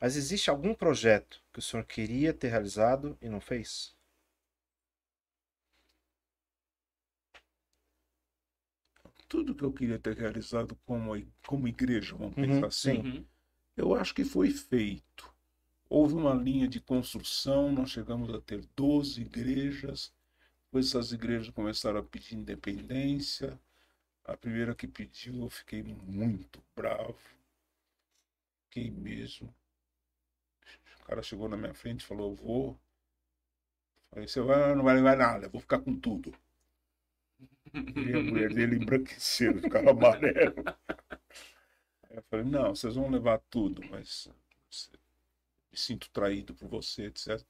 mas existe algum projeto que o senhor queria ter realizado e não fez? tudo que eu queria ter realizado como, como igreja, vamos Uhum, pensar assim, sim. Uhum. eu acho que foi feito. Houve uma linha de construção, nós chegamos a ter 12 igrejas, depois essas igrejas começaram a pedir independência. A primeira que pediu, eu fiquei muito bravo. Fiquei mesmo. O cara chegou na minha frente e falou, eu vou. Falei, você vai, não vai levar nada, eu vou ficar com tudo. E a mulher dele embranqueceu, ficava amarelo. Aí eu falei, não, vocês vão levar tudo, mas me sinto traído por você, etc.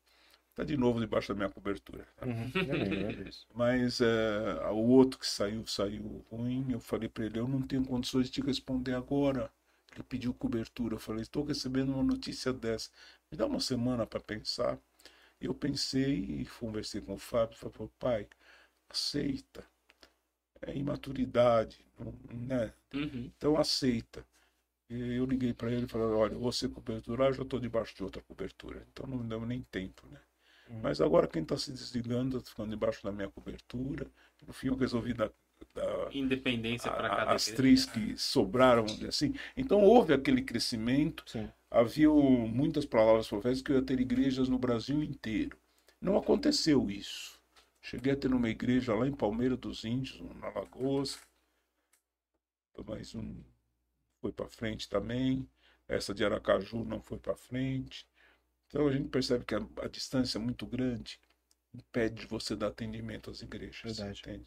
Tá de novo debaixo da minha cobertura. tá? Uhum. Lembro disso. Mas é, o outro que saiu, saiu ruim. Eu falei para ele, eu não tenho condições de te responder agora. Ele pediu cobertura. Eu falei, estou recebendo uma notícia dessa. Me dá uma semana para pensar. Eu pensei e conversei com o Fábio. Falei, pai, aceita. É imaturidade, né? Uhum. Então aceita. E eu liguei para ele e falei, olha, você cobertura, eu já estou debaixo de outra cobertura. Então não deu nem tempo, né? Uhum. Mas agora quem está se desligando está ficando debaixo da minha cobertura. No fim eu resolvi dar, dar Independência para cada as três que sobraram, assim. Então houve aquele crescimento. Sim. Havia muitas palavras proféticas que eu ia ter igrejas no Brasil inteiro. Não aconteceu isso. Cheguei a ter uma igreja lá em Palmeira dos Índios, na Lagoas. Mas um foi para frente também. Essa de Aracaju não foi para frente. Então a gente percebe que a, a distância é muito grande impede de você dar atendimento às igrejas. Verdade. Entende?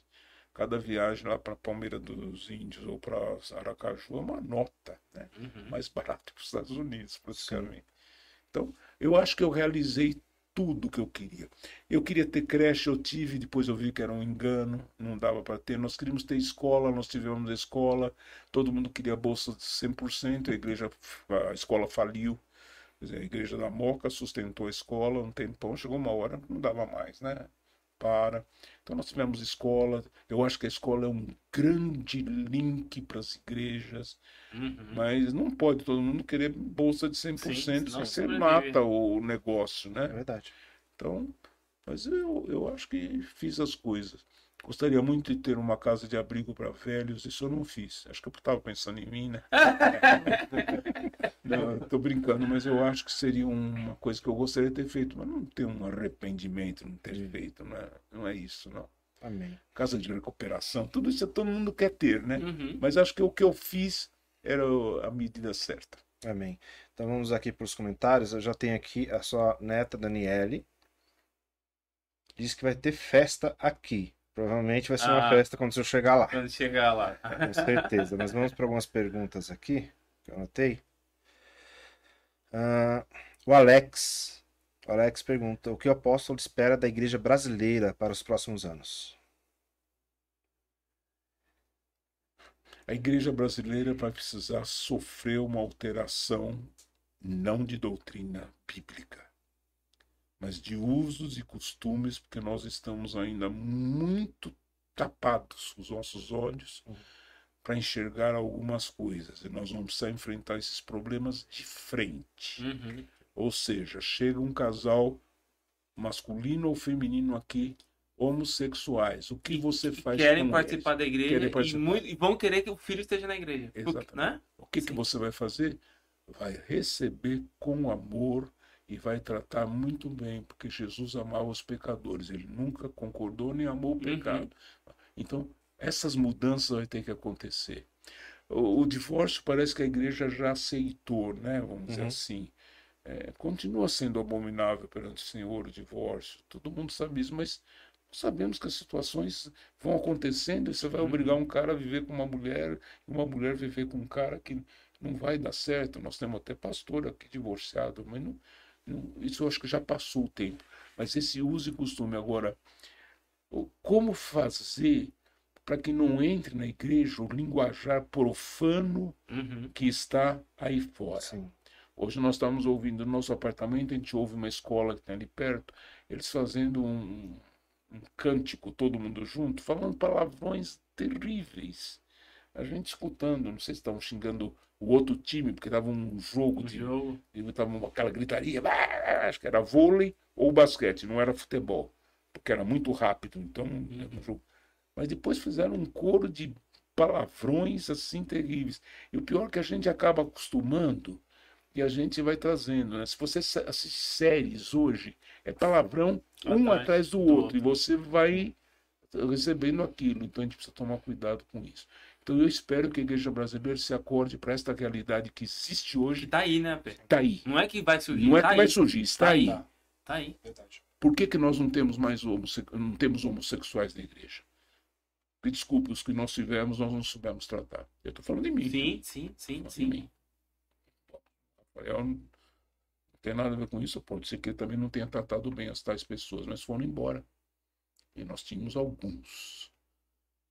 Cada viagem lá para Palmeira dos Índios ou para Aracaju é uma nota, né? Uhum. mais barato que os Estados Unidos, praticamente. Então, eu acho que eu realizei tudo que eu queria. Eu queria ter creche, eu tive, depois eu vi que era um engano, não dava para ter. Nós queríamos ter escola, nós tivemos escola, todo mundo queria bolsa de 100%, a igreja, a escola faliu. Dizer, a igreja da Moca sustentou a escola um tempão, chegou uma hora não dava mais, né? Para. Então nós tivemos escola. Eu acho que a escola é um grande link para as igrejas, Uhum. mas não pode todo mundo querer bolsa de 100%, Sim, senão você mata o negócio, É né? verdade. Então, mas eu, eu acho que fiz as coisas. Gostaria muito de ter uma casa de abrigo para velhos, isso eu não fiz. Acho que eu estava pensando em mim, né? estou brincando, mas eu acho que seria uma coisa que eu gostaria de ter feito, mas não ter um arrependimento não ter feito, não é, não é isso, não. Amém. Casa de recuperação, tudo isso todo mundo quer ter, né? Uhum. Mas acho que o que eu fiz era a medida certa. Amém. Então vamos aqui para os comentários. Eu já tenho aqui a sua neta Daniele. Diz que vai ter festa aqui. Provavelmente vai ser uma Ah. festa quando você chegar lá. Quando chegar lá. Com certeza. Mas vamos para algumas perguntas aqui que eu anotei. Ah, o Alex. O Alex pergunta: o que o apóstolo espera da igreja brasileira para os próximos anos? A igreja brasileira vai precisar sofrer uma alteração não de doutrina bíblica, mas de usos e costumes, porque nós estamos ainda muito tapados os nossos olhos para enxergar algumas coisas. E nós vamos precisar enfrentar esses problemas de frente. Uhum. Ou seja, chega um casal masculino ou feminino aqui, homossexuais. O que você faz Querem participar eles? da igreja Querem e, participar. muito- e vão querer que o filho esteja na igreja. Porque- Exatamente. Né? O que, que você vai fazer? Vai receber com amor e vai tratar muito bem, porque Jesus amava os pecadores. Ele nunca concordou nem amou o pecado. Então, essas mudanças vai ter que acontecer. O, o divórcio parece que a igreja já aceitou, né? Vamos dizer Uhum. assim. É, continua sendo abominável perante o Senhor o divórcio. Todo mundo sabe isso, mas sabemos que as situações vão acontecendo e você vai obrigar um cara a viver com uma mulher e uma mulher viver com um cara que não vai dar certo. Nós temos até pastor aqui divorciado, mas não- isso eu acho que já passou o tempo. Mas esse uso e costume agora, como fazer para que não entre na igreja o linguajar profano Uhum. que está aí fora? Sim. Hoje nós estamos ouvindo no nosso apartamento, a gente ouve uma escola que tem ali perto, eles fazendo um, um cântico, todo mundo junto, falando palavrões terríveis. A gente escutando, não sei se estavam xingando o outro time, porque estava um jogo O de. jogo. Estava aquela gritaria, acho que era vôlei ou basquete, não era futebol, porque era muito rápido, então era um jogo. Mas depois fizeram um coro de palavrões assim terríveis. E o pior é que a gente acaba acostumando e a gente vai trazendo, né? Se você assiste séries hoje, é palavrão um Atrás atrás do outro. e você vai recebendo aquilo. Então a gente precisa tomar cuidado com isso. Então eu espero que a igreja brasileira se acorde para esta realidade que existe hoje. tá aí, né, Pedro? Está aí. Não é que vai surgir. Não é tá que aí. vai surgir, está Tá aí. aí. Tá aí. Verdade. Por que, que nós não temos mais homosse... não temos homossexuais na igreja? Porque, desculpe, os que nós tivemos, nós não soubemos tratar. Eu estou falando de mim. Sim, sim, sim, Falando de sim. mim. Rafael não tem nada a ver com isso. Pode ser que ele também não tenha tratado bem as tais pessoas, mas foram embora. E nós tínhamos alguns.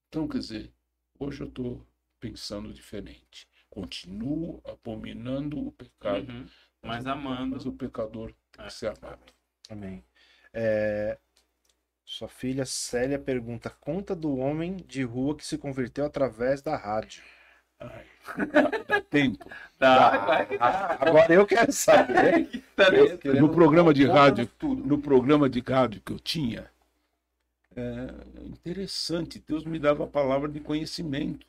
Então, quer dizer, hoje eu estou pensando diferente. Continuo abominando o pecado, Uhum. Mas amando. mas o pecador tem É. que ser amado. Amém. É, Sua filha Célia pergunta: conta do homem de rua que se converteu através da rádio. Ai, dá, dá tempo. Vai que Ah, Agora eu quero saber. tá Eu No programa de rádio, tudo. no programa de rádio que eu tinha, é interessante, Deus me dava a palavra de conhecimento.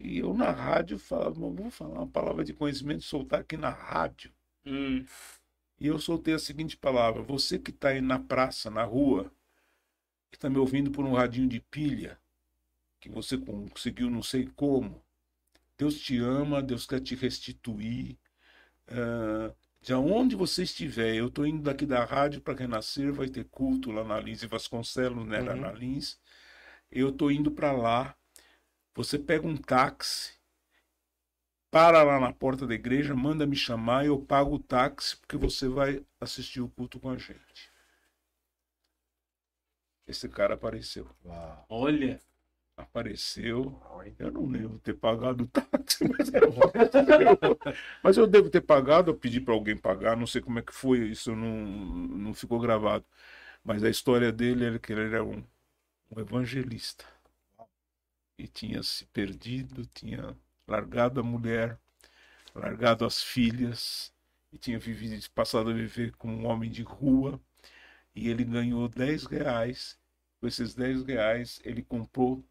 E eu na rádio falava, "Mas vou falar uma palavra de conhecimento, soltar aqui na rádio. Hum, E eu soltei a seguinte palavra: você que está aí na praça, na rua, que está me ouvindo por um radinho de pilha, que você conseguiu não sei como, Deus te ama, Deus quer te restituir. Ah, de onde você estiver, eu estou indo daqui da rádio para Renascer, vai ter culto lá na Lins e Vasconcelos, né? Lá Uhum. na Lins. Eu estou indo para lá. Você pega um táxi para lá na porta da igreja, manda me chamar e eu pago o táxi porque você vai assistir o culto com a gente. Esse cara apareceu. Uau. Olha. Apareceu. Eu não lembro ter pagado o táxi, mas, eu, mas eu devo ter pagado, eu pedi para alguém pagar, não sei como é que foi, isso não, não ficou gravado. Mas a história dele era que ele era um, um evangelista. E tinha se perdido, tinha largado a mulher, largado as filhas, e tinha vivido, passado a viver como um homem de rua. E ele ganhou 10 reais. Com esses 10 reais, ele comprou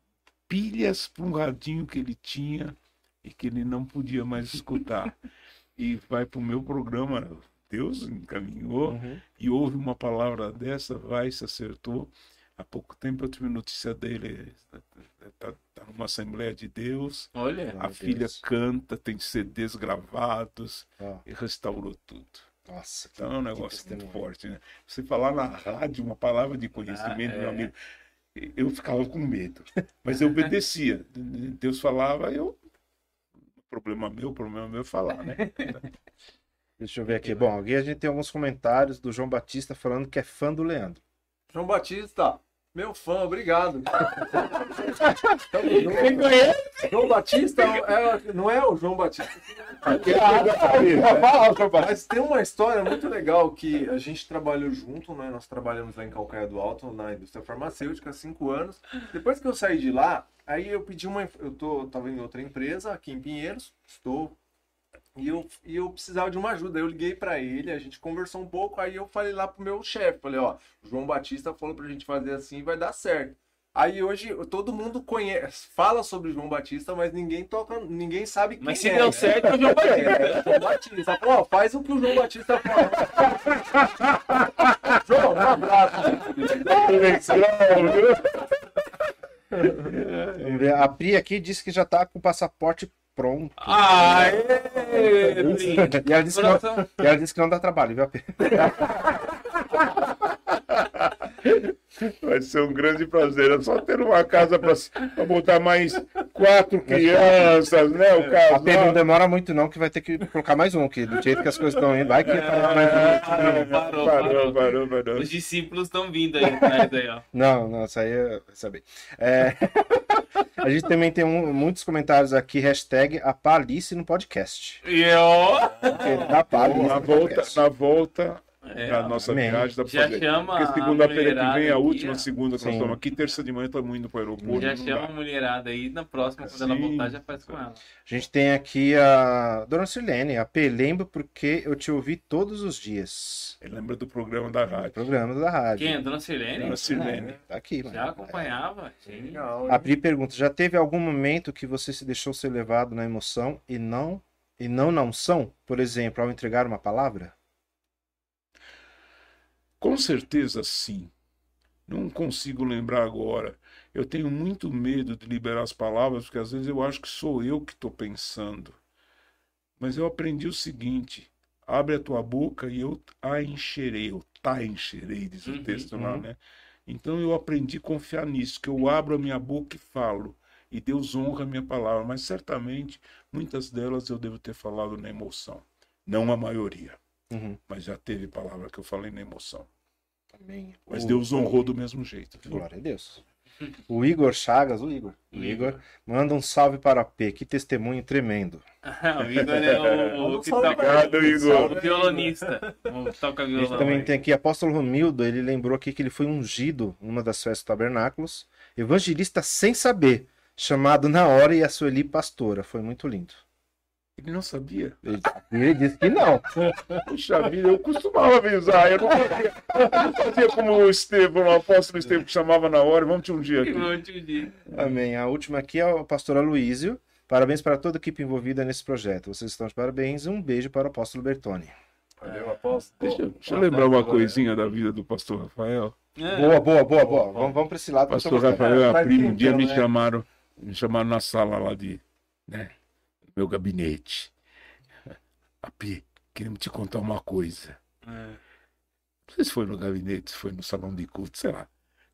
pilhas para um radinho que ele tinha e que ele não podia mais escutar. e vai para o meu programa, Deus encaminhou, Uhum. e houve uma palavra dessa, vai, se acertou. Há pouco tempo eu tive notícia dele, está numa Assembleia de Deus, Olha. a filha Deus. canta, tem CDs gravados, Ó, e restaurou tudo. Nossa, Então é um negócio muito forte, né? Você falar na rádio uma palavra de conhecimento, Ah, é. meu amigo, eu ficava com medo, mas eu obedecia. Deus falava, eu. Problema meu, problema meu é falar, né? Deixa eu ver aqui. Bom, aqui a gente tem alguns comentários do João Batista falando que é fã do Leandro. João Batista, meu fã, obrigado. Quem conhece? João Batista é- não é o João Batista. Mas tem uma história muito legal que a gente trabalhou junto, né? Nós trabalhamos lá em Calcaia do Alto, na indústria farmacêutica, há cinco anos. Depois que eu saí de lá, aí eu pedi uma. Eu tô, tava em outra empresa, aqui em Pinheiros, estou. E eu, e eu precisava de uma ajuda. Eu liguei pra ele, a gente conversou um pouco, aí eu falei lá pro meu chefe, falei, ó, o João Batista falou pra gente fazer assim, vai dar certo. Aí hoje todo mundo conhece, fala sobre João Batista, mas ninguém toca, ninguém sabe quem Mas se é. deu certo, é o João Batista. É, João Batista. Pô, ó, faz o que o João Batista fala. João, um abraço. A Pri aqui disse que já tá com o passaporte pronto. Aê. E ela disse que não, e ela disse que não dá trabalho, viu? Vai ser um grande prazer. É só ter uma casa para botar mais quatro crianças, né? O A Pri não casal. demora muito não, que vai ter que colocar mais um, que do jeito que as coisas estão indo, vai que vai mais um. Parou, parou, Parou, parou, parou. Os discípulos estão vindo aí atrás aí, ó. Não, não, isso aí eu saber. É... A gente também tem um- muitos comentários aqui, hashtag a Palice no podcast. E eu. Palice Na volta, na volta É, da nossa amém. viagem dá pra Já fazer. chama Porque a segunda-feira que vem, a aqui, última ó. segunda que nós Sim. estamos aqui, terça de manhã estamos indo para o aeroporto. Já não chama dá. a mulherada aí, na próxima, quando ela Sim, voltar, já faz com ela. A gente tem aqui a Dona Silene, a P, lembro porque eu te ouvi todos os dias. Ele lembra do programa da rádio. Programa da rádio. Quem? A Dona Sirene? Dona Silene. Tá aqui, mano. Já acompanhava? Sim. Legal, A Pri pergunta: já teve algum momento que você se deixou ser levado na emoção e não e não na unção? Por exemplo, ao entregar uma palavra? Com certeza sim. Não consigo lembrar agora. Eu tenho muito medo de liberar as palavras, porque às vezes eu acho que sou eu que estou pensando. Mas eu aprendi o seguinte: abre a tua boca e eu a encherei, eu tá encherei, diz o Uhum, texto lá, uhum. né? Então eu aprendi a confiar nisso, que eu abro a minha boca e falo. E Deus honra a minha palavra, mas certamente muitas delas eu devo ter falado na emoção. Não a maioria, Uhum. mas já teve palavra que eu falei na emoção. Amém. Mas O- Deus honrou do mesmo jeito. viu? Glória a Deus. O Igor Chagas, o Igor, o Igor, Igor. manda um salve para a P. Que testemunho tremendo. o Igor é o, o que toca Obrigado, Igor. o violonista. O que toca A gente violão. também aí. tem aqui Apóstolo Romildo, ele lembrou aqui que ele foi ungido numa das festas tabernáculos, evangelista sem saber, chamado na hora e a Sueli pastora. Foi muito lindo. Ele não sabia. Ele, ele disse que não. Puxa vida, eu costumava avisar. Eu não fazia, eu não fazia como o Estevão, o apóstolo Estevão, que chamava na hora. Vamos te um dia aqui. monte de- Amém. A última aqui é o pastor Aloísio. Parabéns para toda a equipe envolvida nesse projeto. Vocês estão de parabéns. Um beijo para o apóstolo Bertoni. Valeu, apóstolo. Deixa, deixa eu lembrar uma coisinha da vida do pastor Rafael. É. Boa, boa, boa, boa. Vamos, vamos para esse lado. Pastor. Rafael e a prima, um dia me né? chamaram, me chamaram na sala lá de, né, meu gabinete. Api, queremos te contar uma coisa. É. Não sei se foi no gabinete, se foi no salão de culto, sei lá.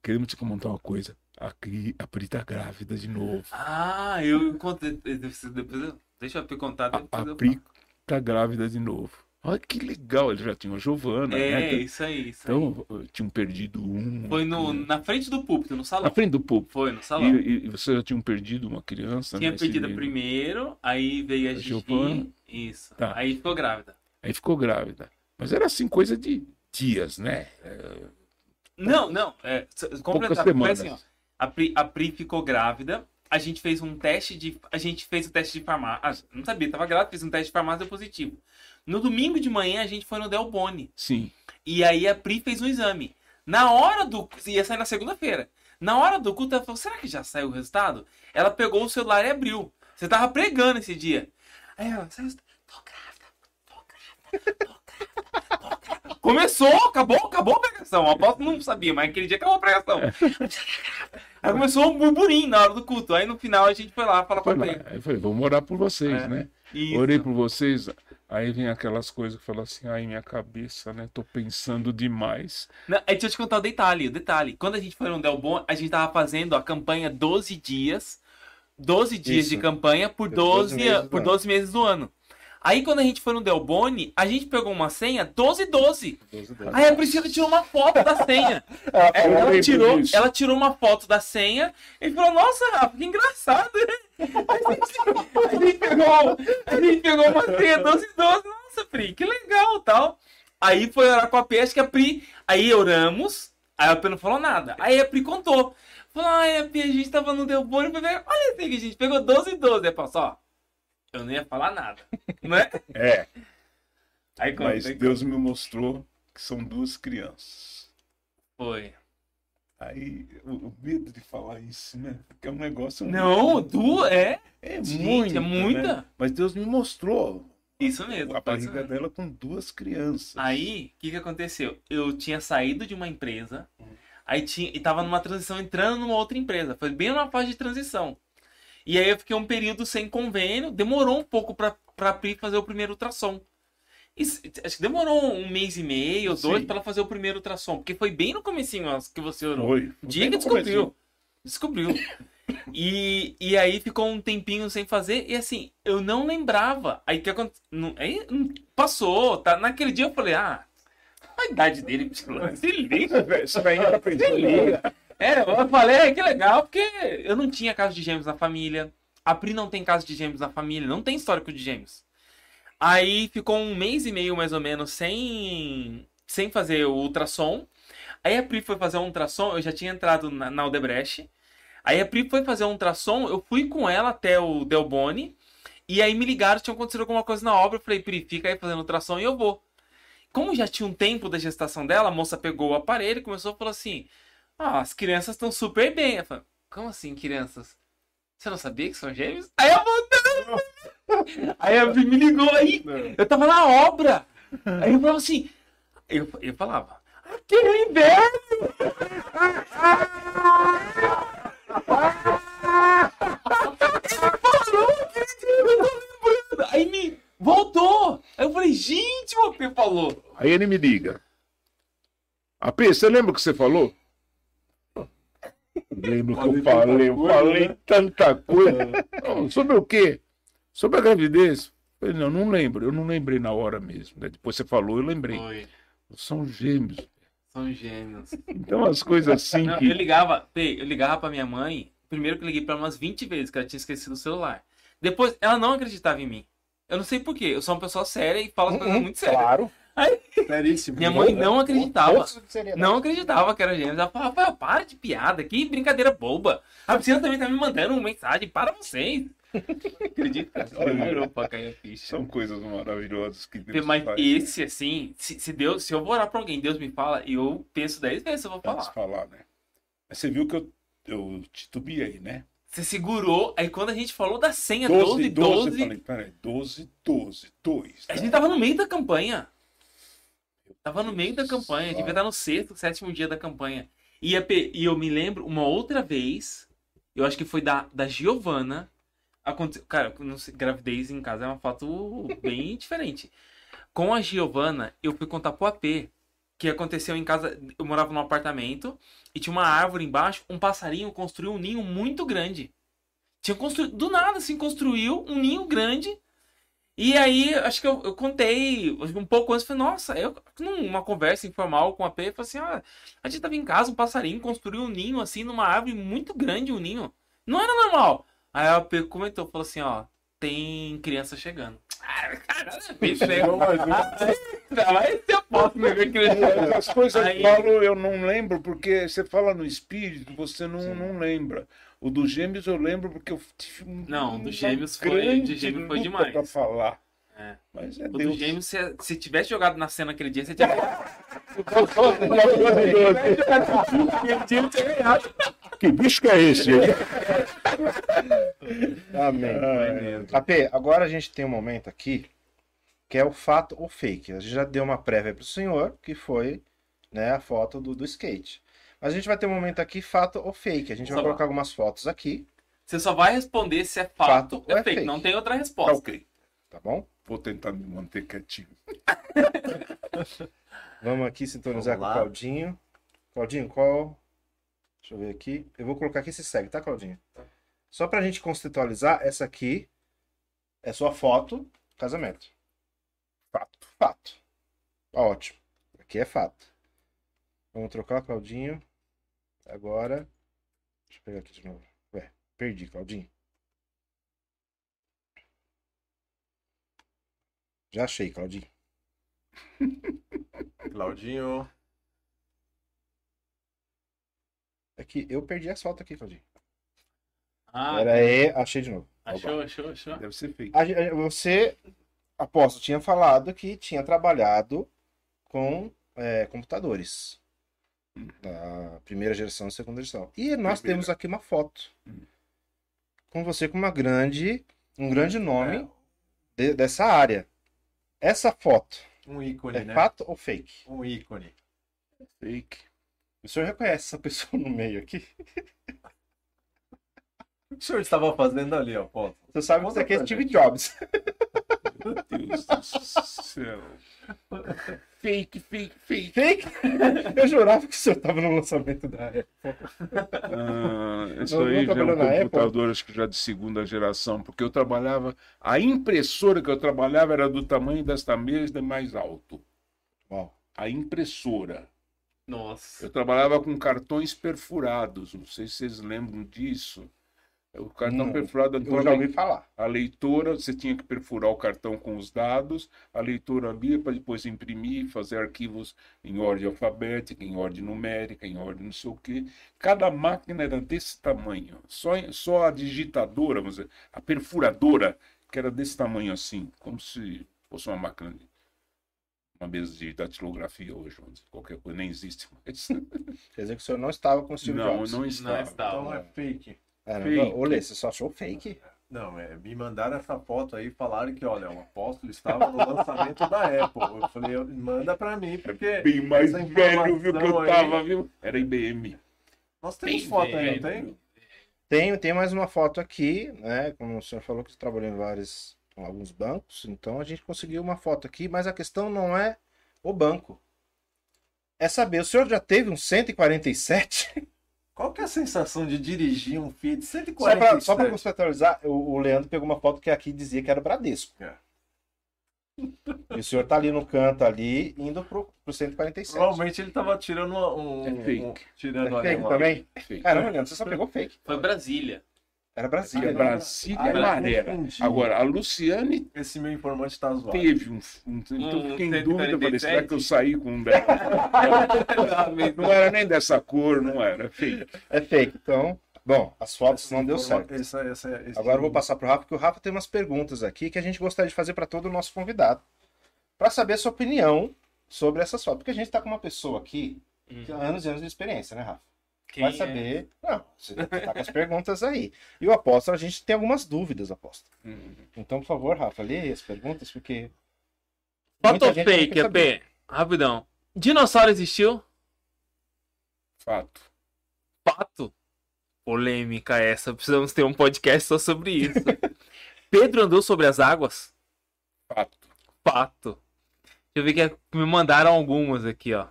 Queremos te contar uma coisa. Aqui, a Pri tá grávida de novo. Ah, eu encontrei. Depois, eu- deixa eu te contar. A, a eu Pri tá grávida de novo. Olha que legal, ele já tinha a Giovana, É, né? isso aí, isso aí. Então, eu tinham perdido um. Foi no, na frente do púlpito, no salão. Na frente do púlpito. Foi, no salão. e, e vocês já tinham perdido uma criança? Tinha pedido meio? primeiro, aí veio a A Gigi. Giovana. Isso. Tá. Aí ficou grávida. Aí ficou grávida. Mas era assim, coisa de dias, né? Não, não. É, completar. Foi semanas. assim, ó. A Pri, a Pri ficou grávida. A gente fez um teste de. A gente fez o teste de farmácia. Ah, não sabia, tava grávida, fez um teste de farmácia deu positivo. No domingo de manhã a gente foi no Del Boni. Sim. E aí a Pri fez um exame. Na hora do. Ia sair na segunda-feira. Na hora do culto, ela falou: será que já saiu o resultado? Ela pegou o celular e abriu. Você tava pregando esse dia. Aí ela, saiu. Tô grávida, tô grávida, tô grávida, tô grávida. Começou, acabou, acabou a pregação. Apóstolo não sabia, mas aquele dia acabou a pregação. Aí começou um burburinho na hora do culto. Aí no final a gente foi lá falar com Foi a lá. Pri. Aí eu falei, vamos orar por vocês, É. né? Isso. Orei por vocês. Aí vem aquelas coisas que falam assim, ai, minha cabeça, né? Tô pensando demais. Não, aí deixa eu te contar o detalhe, o detalhe. Quando a gente foi no Del Bon, a gente tava fazendo a campanha 12 dias. 12 dias Isso. de campanha por Por 12, 12 meses do por ano. 12 meses do ano. Aí quando a gente foi no Del Boni, a gente pegou uma senha 12 12. Aí a Priscila tirou uma foto da senha. É, ela, lembro tirou, ela tirou uma foto da senha e falou: Nossa, Rafa, que engraçado. A gente, a gente pegou, a gente pegou uma senha 12 12. Nossa, Pri, que legal tal. Aí foi orar com a Pri, acho que a Pri. Aí oramos, aí a Pri não falou nada. Aí a Pri contou. Falou: Ai, a Pri, a gente tava no Del Boni. Olha assim que a gente pegou 12 12. Aí passou, ó. Eu não ia falar nada. Né? É, Aí conta, mas aí Deus me mostrou que são duas crianças. Foi. Aí, o, o medo de falar isso, né? Porque é um negócio... Não, muito- du é. É muito, é muita. né? Mas Deus me mostrou Isso mesmo. a barriga dela com duas crianças. Aí, o que que aconteceu? Eu tinha saído de uma empresa, aí tinha, e tava numa transição entrando numa outra empresa. Foi bem numa fase de transição. E aí eu fiquei um período sem convênio, demorou um pouco pra, pra Pri fazer o primeiro ultrassom. Acho que demorou um mês e meio, ou dois, pra ela fazer o primeiro ultrassom. Porque foi bem no comecinho que você orou. Foi. Dia que descobriu. Descobriu. E, e aí ficou um tempinho sem fazer. E assim, eu não lembrava. Aí que aconteceu? Aí passou. Tá? Naquele dia eu falei, ah, a idade dele, se liga. Isso Se pensando. liga. É, eu falei, "Ah, que legal, porque eu não tinha caso de gêmeos na família. A Pri não tem caso de gêmeos na família, não tem histórico de gêmeos. Aí ficou um mês e meio mais ou menos sem, sem fazer o ultrassom. Aí a Pri foi fazer um ultrassom, eu já tinha entrado na, na Aldebrecht. Aí a Pri foi fazer um ultrassom, eu fui com ela até o Delboni. E aí me ligaram, tinha acontecido alguma coisa na obra. Eu falei, Pri, fica aí fazendo ultrassom e eu vou. Como já tinha um tempo da gestação dela, a moça pegou o aparelho e começou a falar assim: Ah, as crianças estão super bem. Eu falei, Como assim, crianças? Você não sabia que são gêmeos? Aí eu voltei. Aí a me ligou aí. Eu tava na obra. Aí eu falava assim. Eu, eu falava, aqui é inverno! Ele parou aquele dia, eu tô lembrando. Aí me voltou. Aí eu falei, gente, o AP falou. Aí ele me liga. AP, você lembra o que você falou? Lembro que eu falei, eu falei tanta coisa. Não, Sobre o quê? Sobre a gravidez? Eu falei, não, não lembro. Eu não lembrei na hora mesmo. né? Depois você falou, eu lembrei. Foi. São gêmeos. São gêmeos. Então as coisas assim Não, que. eu ligava, eu ligava pra minha mãe. Primeiro que eu liguei pra ela umas 20 vezes, que ela tinha esquecido o celular. Depois, ela não acreditava em mim. Eu não sei porquê. Eu sou uma pessoa séria e falo as coisas muito sérias. Claro. Seríssimo. Minha mãe não acreditava. Seriedade. Não acreditava que era gêmeos. Ela falava, Rafael, para de piada, que brincadeira boba. A Priscila também tá me mandando uma mensagem, para vocês. Acredito que demorou pra cair a ficha. São coisas maravilhosas que Deus Mas faz. esse, assim, se, se Deus, se eu vou orar pra alguém, Deus me fala, eu penso 10 vezes eu vou falar. falar, né? Mas você viu que eu, eu titubeei, né? Você segurou, aí quando a gente falou da senha 12, 12, eu falei, peraí, 12, 12, 2. a gente tava no meio da campanha. Tava no meio da campanha, devia estar no sexto, sétimo dia da campanha. E, a e eu me lembro uma outra vez, eu acho que foi da, da Giovana. Aconte... Cara, sei, gravidez em casa é uma foto bem diferente. Com a Giovana, eu fui contar pro AP. que aconteceu em casa. Eu morava num apartamento e tinha uma árvore embaixo. Um passarinho construiu um ninho muito grande. Tinha construído. Do nada, assim, construiu um ninho grande. E aí, acho que eu, eu contei um pouco antes. Falei, nossa, eu, numa conversa informal com a P, falei assim: ah, a gente tava em casa, um passarinho construiu um ninho, assim, numa árvore muito grande, um ninho. Não era normal. Aí a P comentou, falou assim: ó, tem criança chegando. Ah, caralho, bicho? Vai criança. As coisas Aí- Paulo eu não lembro, porque você fala no espírito, você não, não lembra. O dos gêmeos eu lembro porque eu tive um. Não, o dos uma gêmeos foi- grande de gêmeo foi demais. Pra falar. É. Mas é O Deus. do gêmeo, se, se tivesse jogado na cena aquele dia, você tinha. Que bicho que é esse? Amém. AP, agora a gente tem um momento aqui que é o fato ou fake. A gente já deu uma prévia para o senhor, que foi né, a foto do, do skate. A gente vai ter um momento aqui, fato ou fake. A gente vai Só colocar algumas fotos aqui, Você só vai responder se é fato, Fato ou é é fake. fake. Não tem outra Tá resposta. ok. tá bom? Vou tentar me manter quietinho. Vamos aqui sintonizar Vamos com o. Claudinho. Claudinho, qual? Deixa eu ver aqui. Eu vou colocar aqui se segue, tá, Claudinho? Só pra gente conceitualizar, essa aqui é sua foto, casamento. Fato. Fato. Ótimo. Aqui é fato. Vamos trocar, Claudinho. Agora. Deixa eu pegar aqui de novo. Ué, perdi, Claudinho. Já achei, Claudinho. Claudinho. É que eu perdi as fotos aqui, Claudinho. Ah, Pera aí, achei de novo. achou, achou, achou. Deve ser feito. A a- Você, aposto, tinha falado que tinha trabalhado com é, computadores. Da primeira geração e segunda geração. E nós Primeira. temos aqui uma foto. Hum. Com você com uma grande, um grande nome É, de- dessa área. Essa foto um ícone, é né? fato ou fake? Um ícone. Fake. O senhor reconhece essa pessoa no meio aqui? O que o senhor estava fazendo ali, ó, foto? Você sabe que isso aqui é Steve. Jobs. Meu Deus do céu. Fake, fake, fake. Fake? Eu jurava que o senhor estava no lançamento da Apple. Ah, isso Não, não aí já é um computador, acho que já de segunda geração, porque eu trabalhava. A impressora que eu trabalhava era do tamanho desta mesa mais alto. Uau. A impressora. Nossa. Eu trabalhava com cartões perfurados, não sei se vocês lembram disso. O cartão Não, perfurado, então Eu já ouvi falar. a leitora, você tinha que perfurar o cartão com os dados, a leitora lia para depois imprimir, fazer arquivos em ordem alfabética, em ordem numérica, em ordem não sei o quê. Cada máquina era desse tamanho. Só, só a digitadora, vamos dizer, a perfuradora, que era desse tamanho assim, como se fosse uma máquina, de- uma mesa de datilografia hoje, vamos dizer, qualquer coisa, nem existe mais. Quer dizer que o senhor não estava com o Steve Não, Jobs. não estava. estava. Então é fake. Lê, você só achou fake? Não, é, me mandaram essa foto aí, falaram que, olha, o apóstolo estava no lançamento da Apple. Eu falei, manda pra mim, porque Bem mais velho, viu, que eu aí- tava, viu? Era IBM. nós temos Bem foto aí, não tem? Tem, tem mais uma foto aqui, né? Como o senhor falou que você trabalhou em vários, em alguns bancos, então a gente conseguiu uma foto aqui, mas a questão não é o banco. É saber, o senhor já teve um 147? Qual que é a sensação de dirigir um Fiat Só 147? para só pra conceitualizar, o, o Leandro pegou uma foto que aqui dizia que era Bradesco. É. E o senhor tá ali no canto ali, indo pro, pro 147. Provavelmente ele tava tirando um... É fake. um- tirando É fake também? Fake. Caramba, Leandro, você só pegou fake. Foi Brasília. Era Brasília. É né? Brasília Ah, é confundi. Agora, a Luciane Esse meu informante tá zoado. teve um. um então eu Um fiquei em dúvida, eu falei, 147? será que eu saí com um dela? Não era nem dessa cor, não era. Fake. É fake. Então, bom, as fotos Esse não deu informa- certo. essa- essa- esse- Agora eu vou passar pro Rafa, porque o Rafa tem umas perguntas aqui que a gente gostaria de fazer para todo o nosso convidado. Para saber a sua opinião sobre essas fotos. Porque a gente tá com uma pessoa aqui que tem anos e anos de experiência, né, Rafa? Quem Vai é? saber. Não, você tá com as perguntas aí. E o apóstolo, a gente tem algumas dúvidas, apóstolo. Hum. Então, por favor, Rafa, lê as perguntas, porque. Foto muita ou fake, quer saber. EP? Rapidão. Dinossauro existiu? Fato. Fato. Polêmica essa. Precisamos ter um podcast só sobre isso. Pedro andou sobre as águas? Fato. Fato. Deixa eu ver que é- me mandaram algumas aqui, ó.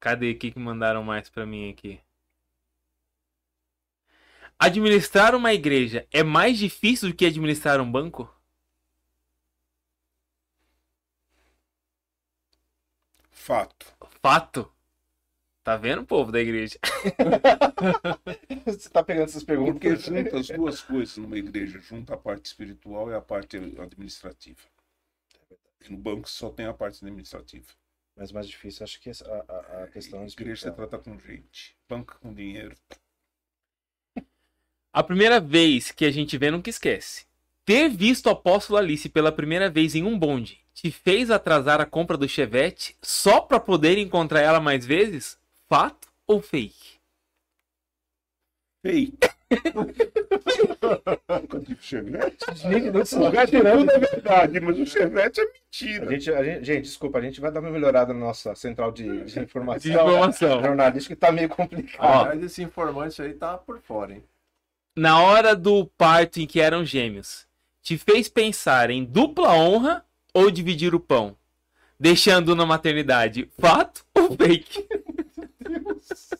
Cadê? O que, que mandaram mais pra mim aqui? Administrar uma igreja é mais difícil do que administrar um banco? Fato. Fato. Tá vendo, povo da igreja? Você tá pegando essas perguntas. Porque junta as duas coisas numa igreja, junta a parte espiritual e a parte administrativa. E no banco só tem a parte administrativa. Mas mais difícil, acho que a, a, a questão A igreja você trata com gente. Banco com dinheiro. A primeira vez que a gente vê nunca esquece. Ter visto o apóstolo Alice pela primeira vez em um bonde te fez atrasar a compra do Chevette só pra poder encontrar ela mais vezes? Fato ou fake? Fake. Nunca tive chevette. Gente, não se O resto tudo é verdade, mas o chevette é A mentira. gente, a gente, gente, desculpa, a gente vai dar uma melhorada na nossa central de, de informação. De informação. Jornalística que tá meio complicado. Mas esse informante aí tá por fora, hein? Na hora do parto em que eram gêmeos, te fez pensar em dupla honra ou dividir o pão? Deixando na maternidade, fato ou fake? É.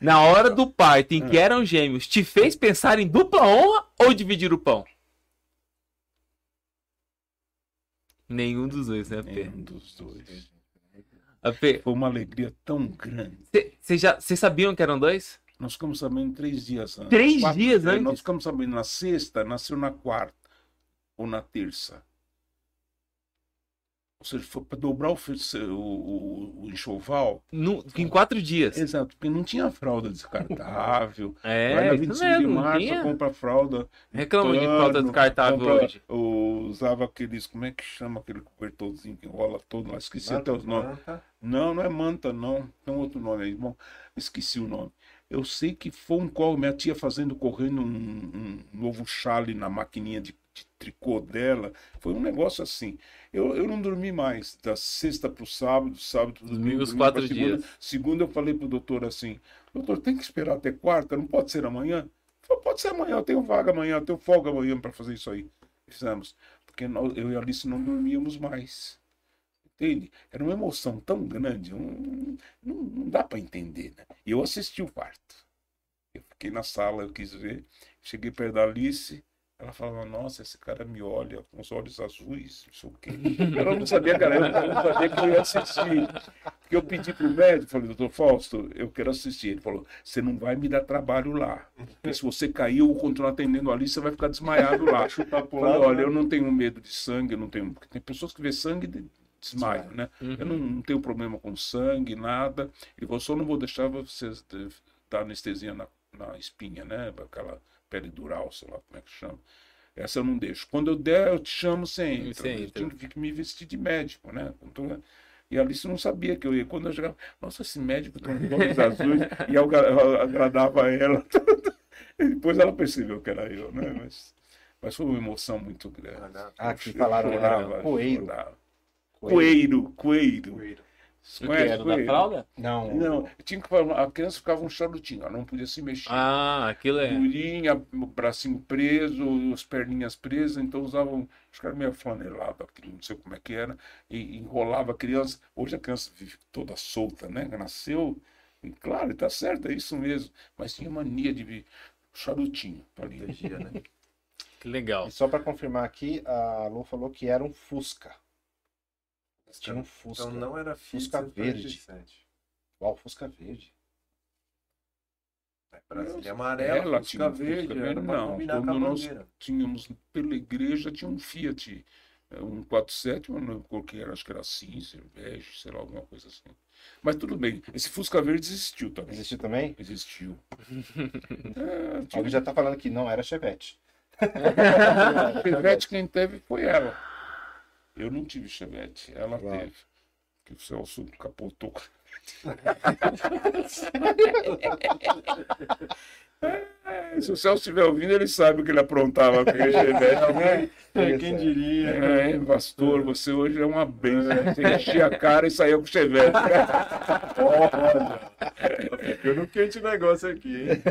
Na hora do parto em que eram gêmeos, te fez pensar em dupla honra ou dividir o pão? Nenhum dos dois, né, P? Nenhum dos dois. A P, Foi uma alegria tão grande. Vocês sabiam que eram dois? Nós ficamos sabendo três dias antes. Três Quatro- dias antes? Nós ficamos sabendo na sexta, nasceu na quarta ou na terça. Ou seja, foi para dobrar o, o, o, enxoval. No- em quatro dias. Exato, porque não tinha fralda descartável. Vai É, na isso 25 de mesmo. não março, tinha? compra fralda. Reclamam de falta descartável compra- hoje. Usava aqueles, como é que chama aquele cobertorzinho que enrola todo lá? Esqueci até os nomes. Manta. Não, não é manta, não. Tem outro nome aí. Bom, esqueci o nome. Eu sei que foi um colo, minha tia fazendo, correndo um, um novo chale na maquininha de, de tricô dela. Foi um negócio assim. Eu, eu não dormi mais. Da sexta para o sábado, sábado, domingo, Domingo, os quatro segunda. dias. Segunda eu falei pro doutor assim, doutor, tem que esperar até quarta? Não pode ser amanhã? Falou, pode ser amanhã, eu tenho vaga amanhã, eu tenho folga amanhã para fazer isso aí. Fizemos. Porque nós- eu e a Alice não dormíamos mais. Entende? Era uma emoção tão grande, um- não, não dá para entender, né? E eu assisti o parto. Eu fiquei na sala, eu quis ver. Cheguei perto da Alice, ela falava, nossa, esse cara me olha com os olhos azuis, não sei o quê. Ela não sabia, cara, ela não sabia que eu ia assistir. Porque eu pedi pro médico, falei, doutor Fausto, eu quero assistir. Ele falou, você não vai me dar trabalho lá. Porque se você cair, eu continuar atendendo ali, você vai ficar desmaiado lá. Chutar Falei, lado, olha, né? eu não tenho medo de sangue, eu não tenho. Porque tem pessoas que vê sangue e desmaiam, né? Eu não, não tenho problema com sangue, nada. Ele falou, só não vou deixar vocês de- dar anestesia na, na espinha, né? Aquela pele dural, sei lá como é que chama. Essa eu não deixo. Quando eu der, eu te chamo, você entra. Você Eu tinha que me vestir de médico, né? Então, e a Alice não sabia que eu ia. Quando eu chegava, nossa, esse médico tem os olhos azuis, e eu agra- eu agradava ela. E depois ela percebeu que era eu, né? Mas, mas foi uma emoção muito grande. Ah, que Eu falaram chorava, era coeiro. chorava. Coeiro, coeiro. Coelho. O que era da fralda? Não, Não, tinha que a criança ficava um charutinho, ela não podia se mexer. Ah, aquilo é. Durinha, o bracinho preso, as perninhas presas, então usavam, acho que era meio flanelado, aquilo, não sei como é que era, e enrolava a criança. Hoje a criança vive toda solta, né? Nasceu, e claro, tá certo, é isso mesmo, mas tinha mania de vir charutinho ali. Protegia, né? Que legal. E só pra confirmar aqui, a Lu falou que era um Fusca. Tinha um Fusca. Então não era Fusca Fusca verde. verde. Uau, Fusca verde. Brasília amarela, Ela Fusca tinha um Fusca verde, verde, não, combinar com a quando nós-. Tínhamos, pela igreja, tinha um Fiat, eh, um 47, mas não cor que era, acho que era cinza, bege, sei lá, alguma coisa assim. Mas tudo bem, esse Fusca verde existiu também. Existiu também? Existiu. É, tinha Alguém já tá falando que não era Chevette. Chevette quem teve foi ela. Eu não tive Chevette, ela Uau. teve. Que o Celso capotou. É, se o Celso estiver ouvindo, ele sabe o que ele aprontava com aquele Chevette, né? Quem diria? É, pastor, você hoje é uma benção. Você enchia a cara e saía com o Chevette. Olha, eu não quente negócio aqui, hein?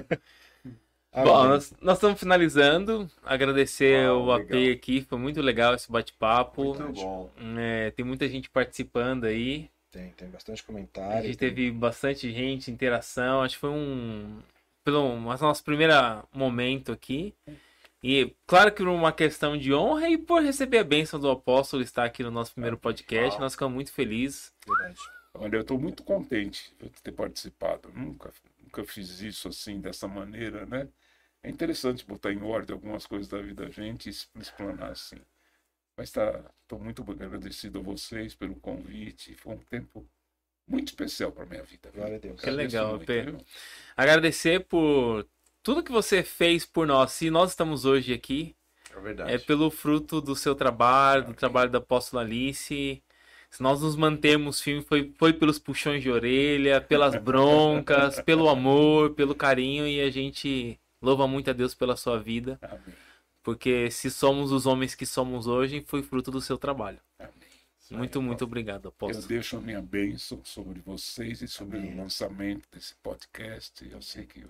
Bom, Amém. nós, nós estamos finalizando. Agradecer Ah, o AP legal. aqui, foi muito legal esse bate-papo. Muito bom. É, tem muita gente participando aí. Tem, tem bastante A comentário. gente teve bastante gente, interação. Acho que foi um. Pelo mas nosso primeiro momento aqui. E claro que por uma questão de honra e por receber a bênção do apóstolo estar aqui no nosso primeiro podcast. Ah. Nós ficamos muito felizes. Verdade. Olha, eu estou muito contente de ter participado. Nunca, nunca fiz isso assim, dessa maneira, né? É interessante botar em ordem algumas coisas da vida da gente e explanar assim. Mas estou muito agradecido a vocês pelo convite. Foi um tempo muito especial para minha vida. Glória a Deus. Que Agradeço legal, muito, Pê. viu? Agradecer por tudo que você fez por nós. Se nós estamos hoje aqui, É verdade. É pelo fruto do seu trabalho, do trabalho da apóstola Alice. Se nós nos mantemos firmes, foi, foi pelos puxões de orelha, pelas broncas, pelo amor, pelo carinho, e a gente louva muito a Deus pela sua vida, Amém. porque se somos os homens que somos hoje, foi fruto do seu trabalho. Amém. Muito, muito obrigado, Eu apóstolo. deixo a minha bênção sobre vocês e sobre Amém. o lançamento desse podcast. Eu sei que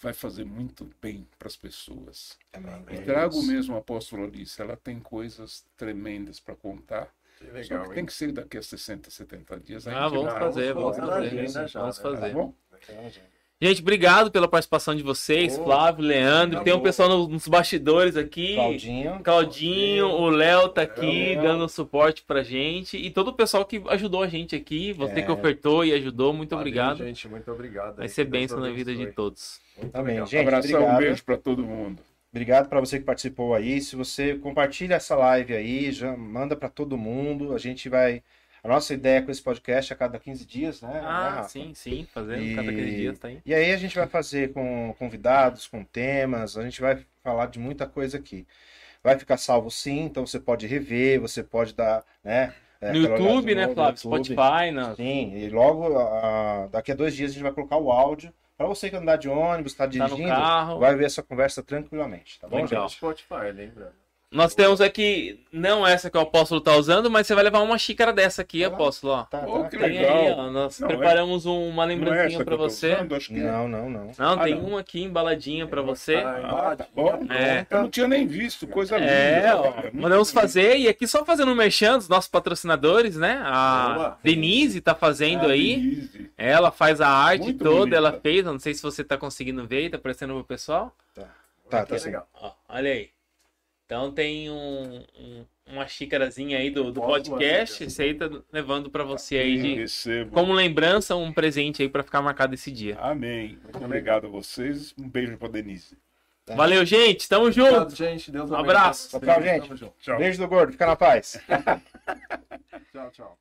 vai fazer muito bem para as pessoas. Amém. E trago mesmo a apóstola Alice, ela tem coisas tremendas para contar. Que Só legal, que tem que ser daqui a 60, 70 dias. Ah, vamos vai- fazer, vamos fazer, fazer. Vamos né? Tá fazer. bom? Gente, obrigado pela participação de vocês, Ô, Flávio, Leandro. tá Tem um pessoal no- nos bastidores aqui. Claudinho. Claudinho, o Léo tá aqui Léo. dando suporte pra gente e todo o pessoal que ajudou a gente aqui, você É. que ofertou e ajudou, muito Valeu, obrigado. gente. Muito obrigado. Vai ser bênção na vida de todos. Muito legal. gente. Abração, um obrigado. beijo para todo mundo. Obrigado para você que participou aí. Se você compartilha essa live aí, já manda para todo mundo. A gente vai. A nossa ideia com esse podcast é a cada 15 dias, né? né, Ah, Rafa? sim, sim, fazendo E- cada 15 dias, tá aí. E aí a gente vai fazer com convidados, com temas, a gente vai falar de muita coisa aqui. Vai ficar salvo sim, então você pode rever, você pode dar, né? é, No YouTube, né, Flávio? YouTube. Spotify, na... Sim, e logo a- daqui a dois dias a gente vai colocar o áudio para você que andar de ônibus, está tá dirigindo, carro. vai ver essa conversa tranquilamente, tá bom, Legal. gente? Spotify, lembrando. Nós temos aqui, não essa que o apóstolo tá usando, mas você vai levar uma xícara dessa aqui, apóstolo, ó. Tá, Oh, tá, que tá. Tem legal. aí, ó. Nós Não, preparamos um- uma é lembrancinha eu tô você. usando, acho que é. Não, não, não. Não, Ah, tem não. uma aqui embaladinha pra você. Ah, tá bom. É. Eu não tinha nem visto, coisa linda. É, ó, cara. mandamos fazer e aqui só fazendo um merchan dos nossos patrocinadores, né? A Boa. Denise tá fazendo Ah, aí. Denise. Ela faz a arte Muito toda, bonita. ela fez. Não sei se você tá conseguindo ver, tá aparecendo pro pessoal. Tá, tá, sim. legal. Ó, olha aí. Então tem um, um- uma xícarazinha aí do, do podcast. Esse aí tá levando pra você aí de, Recebo. como lembrança, um presente aí pra ficar marcado esse dia. Amém. Muito obrigado a vocês. Um beijo para Denise. Tá. Valeu, gente. Tamo junto. Obrigado, gente. Deus Um abençoe abraço. vocês. Tchau, gente. Tamo junto. Tchau. Beijo do gordo, fica na paz. Tchau, tchau.